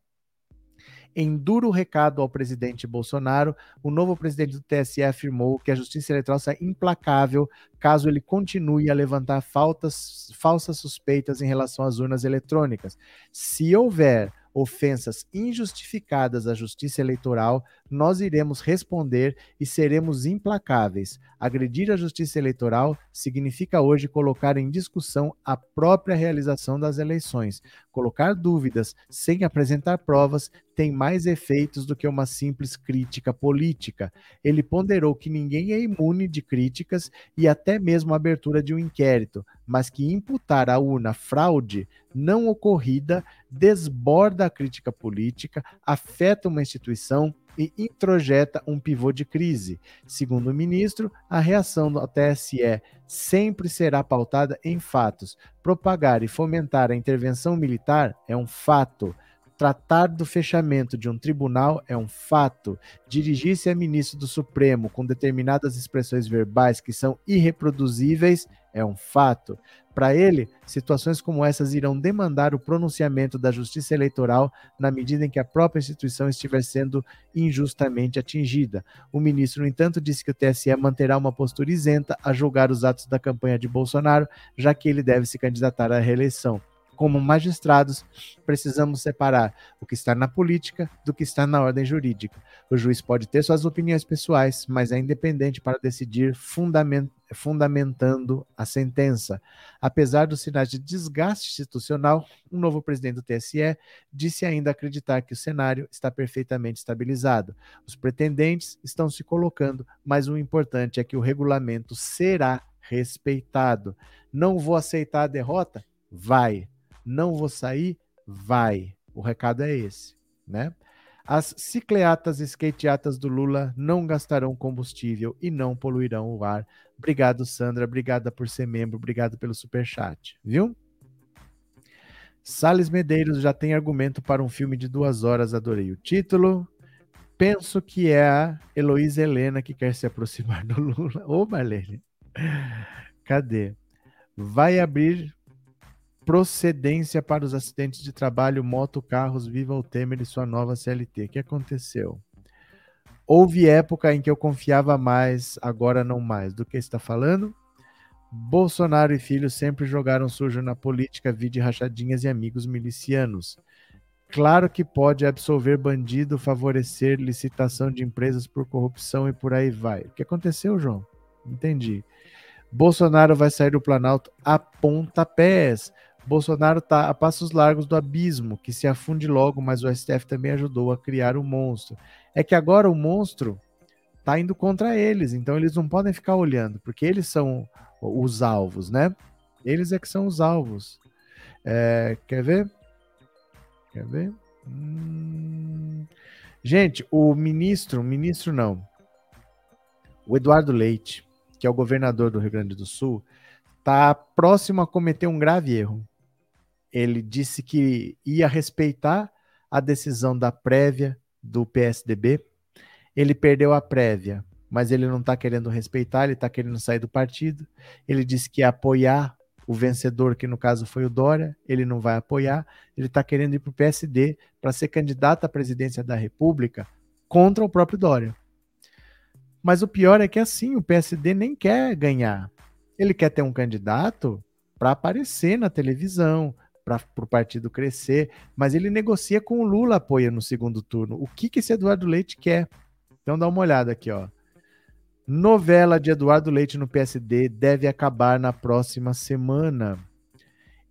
Em duro recado ao presidente Bolsonaro, o novo presidente do TSE afirmou que a justiça eleitoral será implacável caso ele continue a levantar faltas, falsas suspeitas em relação às urnas eletrônicas. Se houver ofensas injustificadas à justiça eleitoral, nós iremos responder e seremos implacáveis. Agredir a justiça eleitoral significa hoje colocar em discussão a própria realização das eleições. Colocar dúvidas sem apresentar provas tem mais efeitos do que uma simples crítica política. Ele ponderou que ninguém é imune de críticas e até mesmo a abertura de um inquérito, mas que imputar à urna fraude não ocorrida desborda a crítica política, afeta uma instituição e introjeta um pivô de crise. Segundo o ministro, a reação do TSE sempre será pautada em fatos. Propagar e fomentar a intervenção militar é um fato. Tratar do fechamento de um tribunal é um fato. Dirigir-se a ministro do Supremo com determinadas expressões verbais que são irreproduzíveis é um fato. Para ele, situações como essas irão demandar o pronunciamento da Justiça Eleitoral na medida em que a própria instituição estiver sendo injustamente atingida. O ministro, no entanto, disse que o TSE manterá uma postura isenta a julgar os atos da campanha de Bolsonaro, já que ele deve se candidatar à reeleição como magistrados, precisamos separar o que está na política do que está na ordem jurídica. O juiz pode ter suas opiniões pessoais, mas é independente para decidir fundament fundamentando a sentença. Apesar dos sinais de desgaste institucional, o novo presidente do TSE disse ainda acreditar que o cenário está perfeitamente estabilizado. Os pretendentes estão se colocando, mas o importante é que o regulamento será respeitado. Não vou aceitar a derrota? Vai não vou sair, vai. O recado é esse, né? As cicleatas e skateatas do Lula não gastarão combustível e não poluirão o ar. Obrigado, Sandra. Obrigada por ser membro. Obrigado pelo super chat, viu? Sales Medeiros já tem argumento para um filme de duas horas. Adorei o título. Penso que é a Heloísa Helena que quer se aproximar do Lula. Ô, Marlene. (laughs) Cadê? Vai abrir procedência para os acidentes de trabalho, moto, carros, viva o Temer e sua nova CLT. O que aconteceu? Houve época em que eu confiava mais, agora não mais. Do que está falando? Bolsonaro e filho sempre jogaram sujo na política, vide rachadinhas e amigos milicianos. Claro que pode absolver bandido, favorecer licitação de empresas por corrupção e por aí vai. O que aconteceu, João? Entendi. Bolsonaro vai sair do Planalto a pontapés. Bolsonaro está a passos largos do abismo, que se afunde logo, mas o STF também ajudou a criar o monstro. É que agora o monstro está indo contra eles, então eles não podem ficar olhando, porque eles são os alvos, né? Eles é que são os alvos. É, quer ver? Quer ver? Hum... Gente, o ministro, ministro não, o Eduardo Leite, que é o governador do Rio Grande do Sul, está próximo a cometer um grave erro. Ele disse que ia respeitar a decisão da prévia do PSDB. Ele perdeu a prévia, mas ele não está querendo respeitar, ele está querendo sair do partido. Ele disse que ia apoiar o vencedor, que no caso foi o Dória, ele não vai apoiar, ele está querendo ir para o PSD para ser candidato à presidência da República contra o próprio Dória. Mas o pior é que assim, o PSD nem quer ganhar. Ele quer ter um candidato para aparecer na televisão, para o partido crescer, mas ele negocia com o Lula apoia no segundo turno. O que, que esse Eduardo Leite quer? Então dá uma olhada aqui, ó. Novela de Eduardo Leite no PSD deve acabar na próxima semana.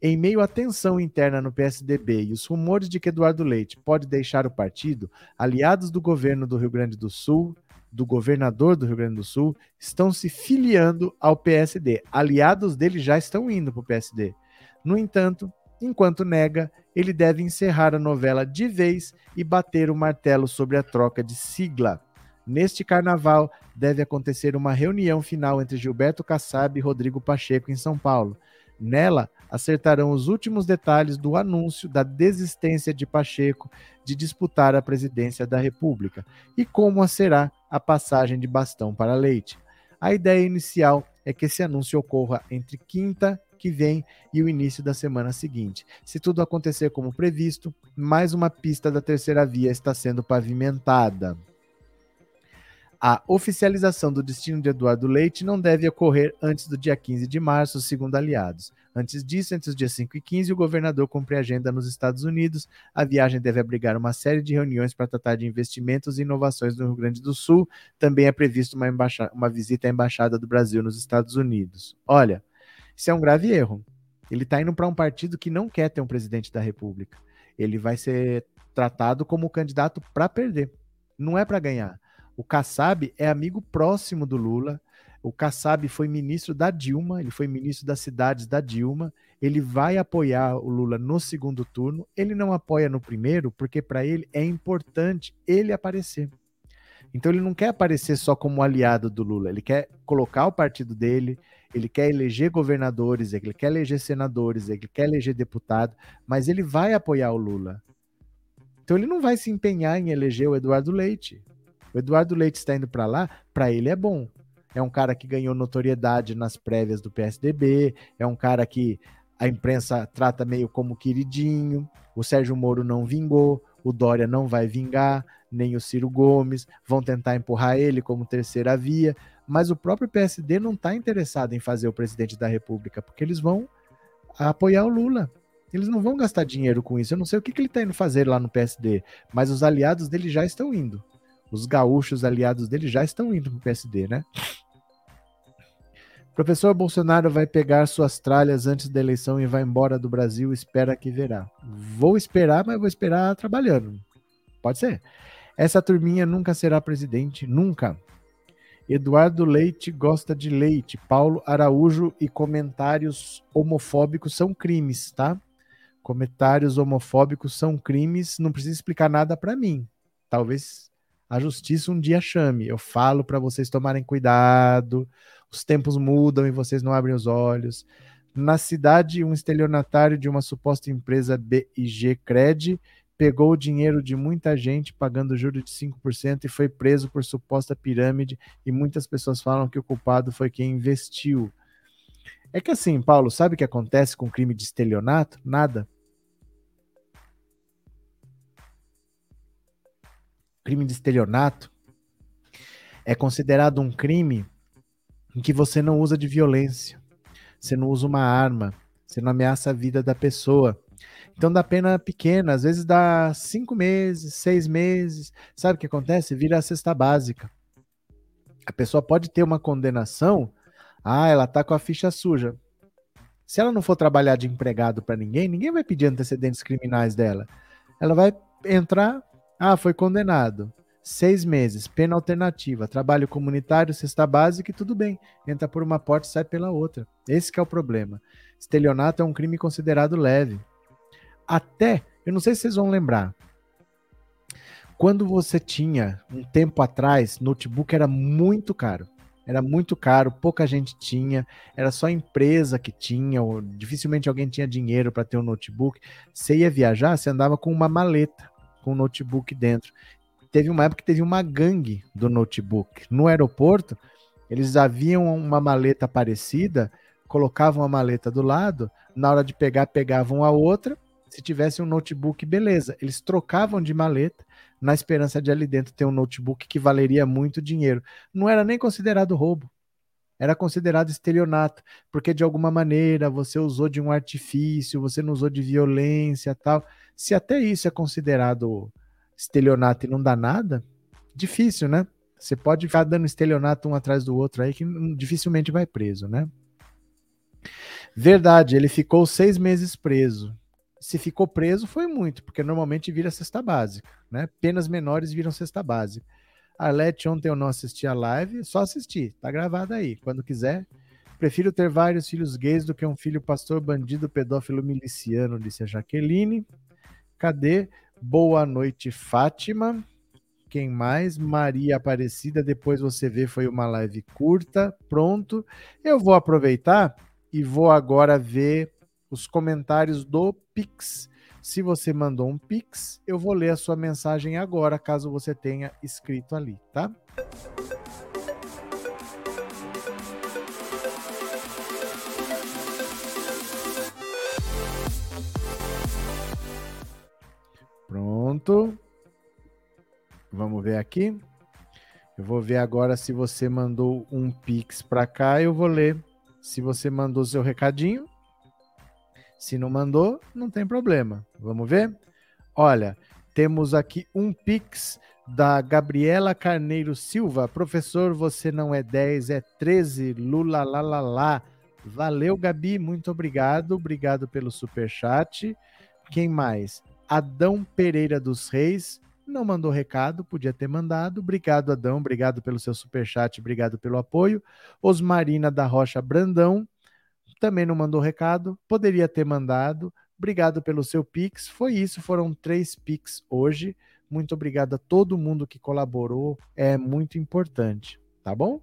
Em meio à tensão interna no PSDB e os rumores de que Eduardo Leite pode deixar o partido, aliados do governo do Rio Grande do Sul, do governador do Rio Grande do Sul, estão se filiando ao PSD. Aliados dele já estão indo para o PSD. No entanto, enquanto nega, ele deve encerrar a novela de vez e bater o martelo sobre a troca de sigla. Neste carnaval, deve acontecer uma reunião final entre Gilberto Kassab e Rodrigo Pacheco em São Paulo. Nela, acertarão os últimos detalhes do anúncio da desistência de Pacheco de disputar a presidência da República e como será a passagem de bastão para Leite. A ideia inicial é que esse anúncio ocorra entre quinta que vem e o início da semana seguinte. Se tudo acontecer como previsto, mais uma pista da terceira via está sendo pavimentada. A oficialização do destino de Eduardo Leite não deve ocorrer antes do dia 15 de março, segundo aliados. Antes disso, entre os dias 5 e 15, o governador cumpre agenda nos Estados Unidos. A viagem deve abrigar uma série de reuniões para tratar de investimentos e inovações no Rio Grande do Sul. Também é previsto uma, uma visita à Embaixada do Brasil nos Estados Unidos. Olha, isso é um grave erro. Ele está indo para um partido que não quer ter um presidente da República. Ele vai ser tratado como candidato para perder, não é para ganhar. O Kassab é amigo próximo do Lula. O Kassab foi ministro da Dilma, ele foi ministro das cidades da Dilma. Ele vai apoiar o Lula no segundo turno. Ele não apoia no primeiro, porque para ele é importante ele aparecer. Então ele não quer aparecer só como aliado do Lula, ele quer colocar o partido dele, ele quer eleger governadores, ele quer eleger senadores, ele quer eleger deputado, mas ele vai apoiar o Lula. Então ele não vai se empenhar em eleger o Eduardo Leite. O Eduardo Leite está indo para lá, para ele é bom. É um cara que ganhou notoriedade nas prévias do PSDB, é um cara que a imprensa trata meio como queridinho. O Sérgio Moro não vingou, o Dória não vai vingar, nem o Ciro Gomes, vão tentar empurrar ele como terceira via, mas o próprio PSD não está interessado em fazer o presidente da República, porque eles vão apoiar o Lula. Eles não vão gastar dinheiro com isso. Eu não sei o que, que ele está indo fazer lá no PSD, mas os aliados dele já estão indo. Os gaúchos aliados dele já estão indo para o PSD, né? Professor Bolsonaro vai pegar suas tralhas antes da eleição e vai embora do Brasil, espera que verá. Vou esperar, mas vou esperar trabalhando. Pode ser. Essa turminha nunca será presidente, nunca. Eduardo Leite gosta de leite. Paulo Araújo e comentários homofóbicos são crimes, tá? Comentários homofóbicos são crimes, não precisa explicar nada para mim. Talvez a justiça um dia chame. Eu falo para vocês tomarem cuidado, os tempos mudam e vocês não abrem os olhos. Na cidade, um estelionatário de uma suposta empresa BIG Cred pegou o dinheiro de muita gente pagando juros de 5% e foi preso por suposta pirâmide e muitas pessoas falam que o culpado foi quem investiu. É que assim, Paulo, sabe o que acontece com crime de estelionato? Nada. crime de estelionato é considerado um crime em que você não usa de violência, você não usa uma arma, você não ameaça a vida da pessoa. Então dá pena pequena, às vezes dá cinco meses, seis meses. Sabe o que acontece? Vira a cesta básica. A pessoa pode ter uma condenação. Ah, ela tá com a ficha suja. Se ela não for trabalhar de empregado para ninguém, ninguém vai pedir antecedentes criminais dela. Ela vai entrar, ah, foi condenado. Seis meses, pena alternativa, trabalho comunitário, cesta básica e tudo bem. Entra por uma porta e sai pela outra. Esse é o problema. Estelionato é um crime considerado leve. Até, eu não sei se vocês vão lembrar, quando você tinha, um tempo atrás, notebook era muito caro. Era muito caro, pouca gente tinha, era só empresa que tinha, ou dificilmente alguém tinha dinheiro para ter um notebook. Você ia viajar, você andava com uma maleta, com um notebook dentro. Teve uma época que teve uma gangue do notebook. No aeroporto, eles haviam uma maleta parecida, colocavam a maleta do lado, na hora de pegar, pegavam a outra. Se tivesse um notebook, beleza. Eles trocavam de maleta na esperança de ali dentro ter um notebook que valeria muito dinheiro. Não era nem considerado roubo. Era considerado estelionato, porque de alguma maneira você usou de um artifício, você não usou de violência tal. Se até isso é considerado estelionato e não dá nada, difícil, né? Você pode ficar dando estelionato um atrás do outro aí que dificilmente vai preso, né? Verdade, ele ficou seis meses preso se ficou preso foi muito, porque normalmente vira cesta básica, né? Penas menores viram cesta básica. Arlete, ontem eu não assisti a live, só assisti, tá gravado aí, quando quiser. Prefiro ter vários filhos gays do que um filho pastor, bandido, pedófilo, miliciano, disse a Jaqueline. Cadê? Boa noite, Fátima. Quem mais? Maria Aparecida. Depois você vê, foi uma live curta. Pronto. Eu vou aproveitar e vou agora ver os comentários do Pix. Se você mandou um Pix, eu vou ler a sua mensagem agora, caso você tenha escrito ali, tá? Pronto. Vamos ver aqui. Eu vou ver agora se você mandou um Pix para cá, eu vou ler. Se você mandou seu recadinho, se não mandou, não tem problema. Vamos ver? Olha, temos aqui um Pix da Gabriela Carneiro Silva. Professor, você não é 10, é 13. Lula lá, lá, lá. Valeu, Gabi. Muito obrigado. Obrigado pelo super chat. Quem mais? Adão Pereira dos Reis. Não mandou recado, podia ter mandado. Obrigado, Adão. Obrigado pelo seu super chat, obrigado pelo apoio. Osmarina da Rocha Brandão também não mandou recado, poderia ter mandado. Obrigado pelo seu Pix. Foi isso, foram três Pix hoje. Muito obrigado a todo mundo que colaborou, é muito importante, tá bom?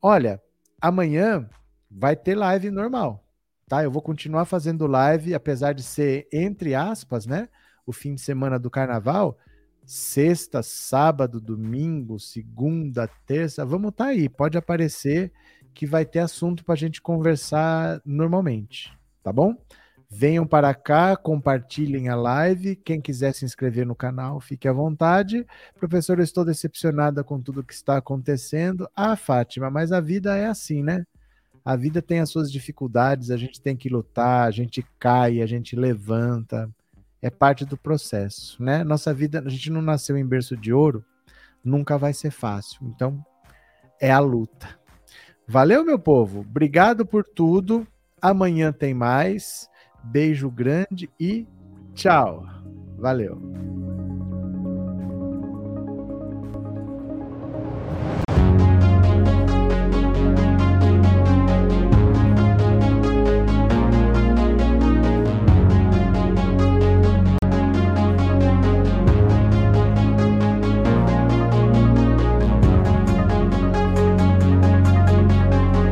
Olha, amanhã vai ter live normal, tá? Eu vou continuar fazendo live, apesar de ser entre aspas, né? O fim de semana do carnaval, sexta, sábado, domingo, segunda, terça, vamos estar tá aí, pode aparecer que vai ter assunto para a gente conversar normalmente, tá bom? Venham para cá, compartilhem a live. Quem quiser se inscrever no canal, fique à vontade. Professor, eu estou decepcionada com tudo que está acontecendo. Ah, Fátima, mas a vida é assim, né? A vida tem as suas dificuldades, a gente tem que lutar, a gente cai, a gente levanta. É parte do processo, né? Nossa vida, a gente não nasceu em berço de ouro, nunca vai ser fácil. Então, é a luta. Valeu, meu povo. Obrigado por tudo. Amanhã tem mais. Beijo grande e tchau. Valeu.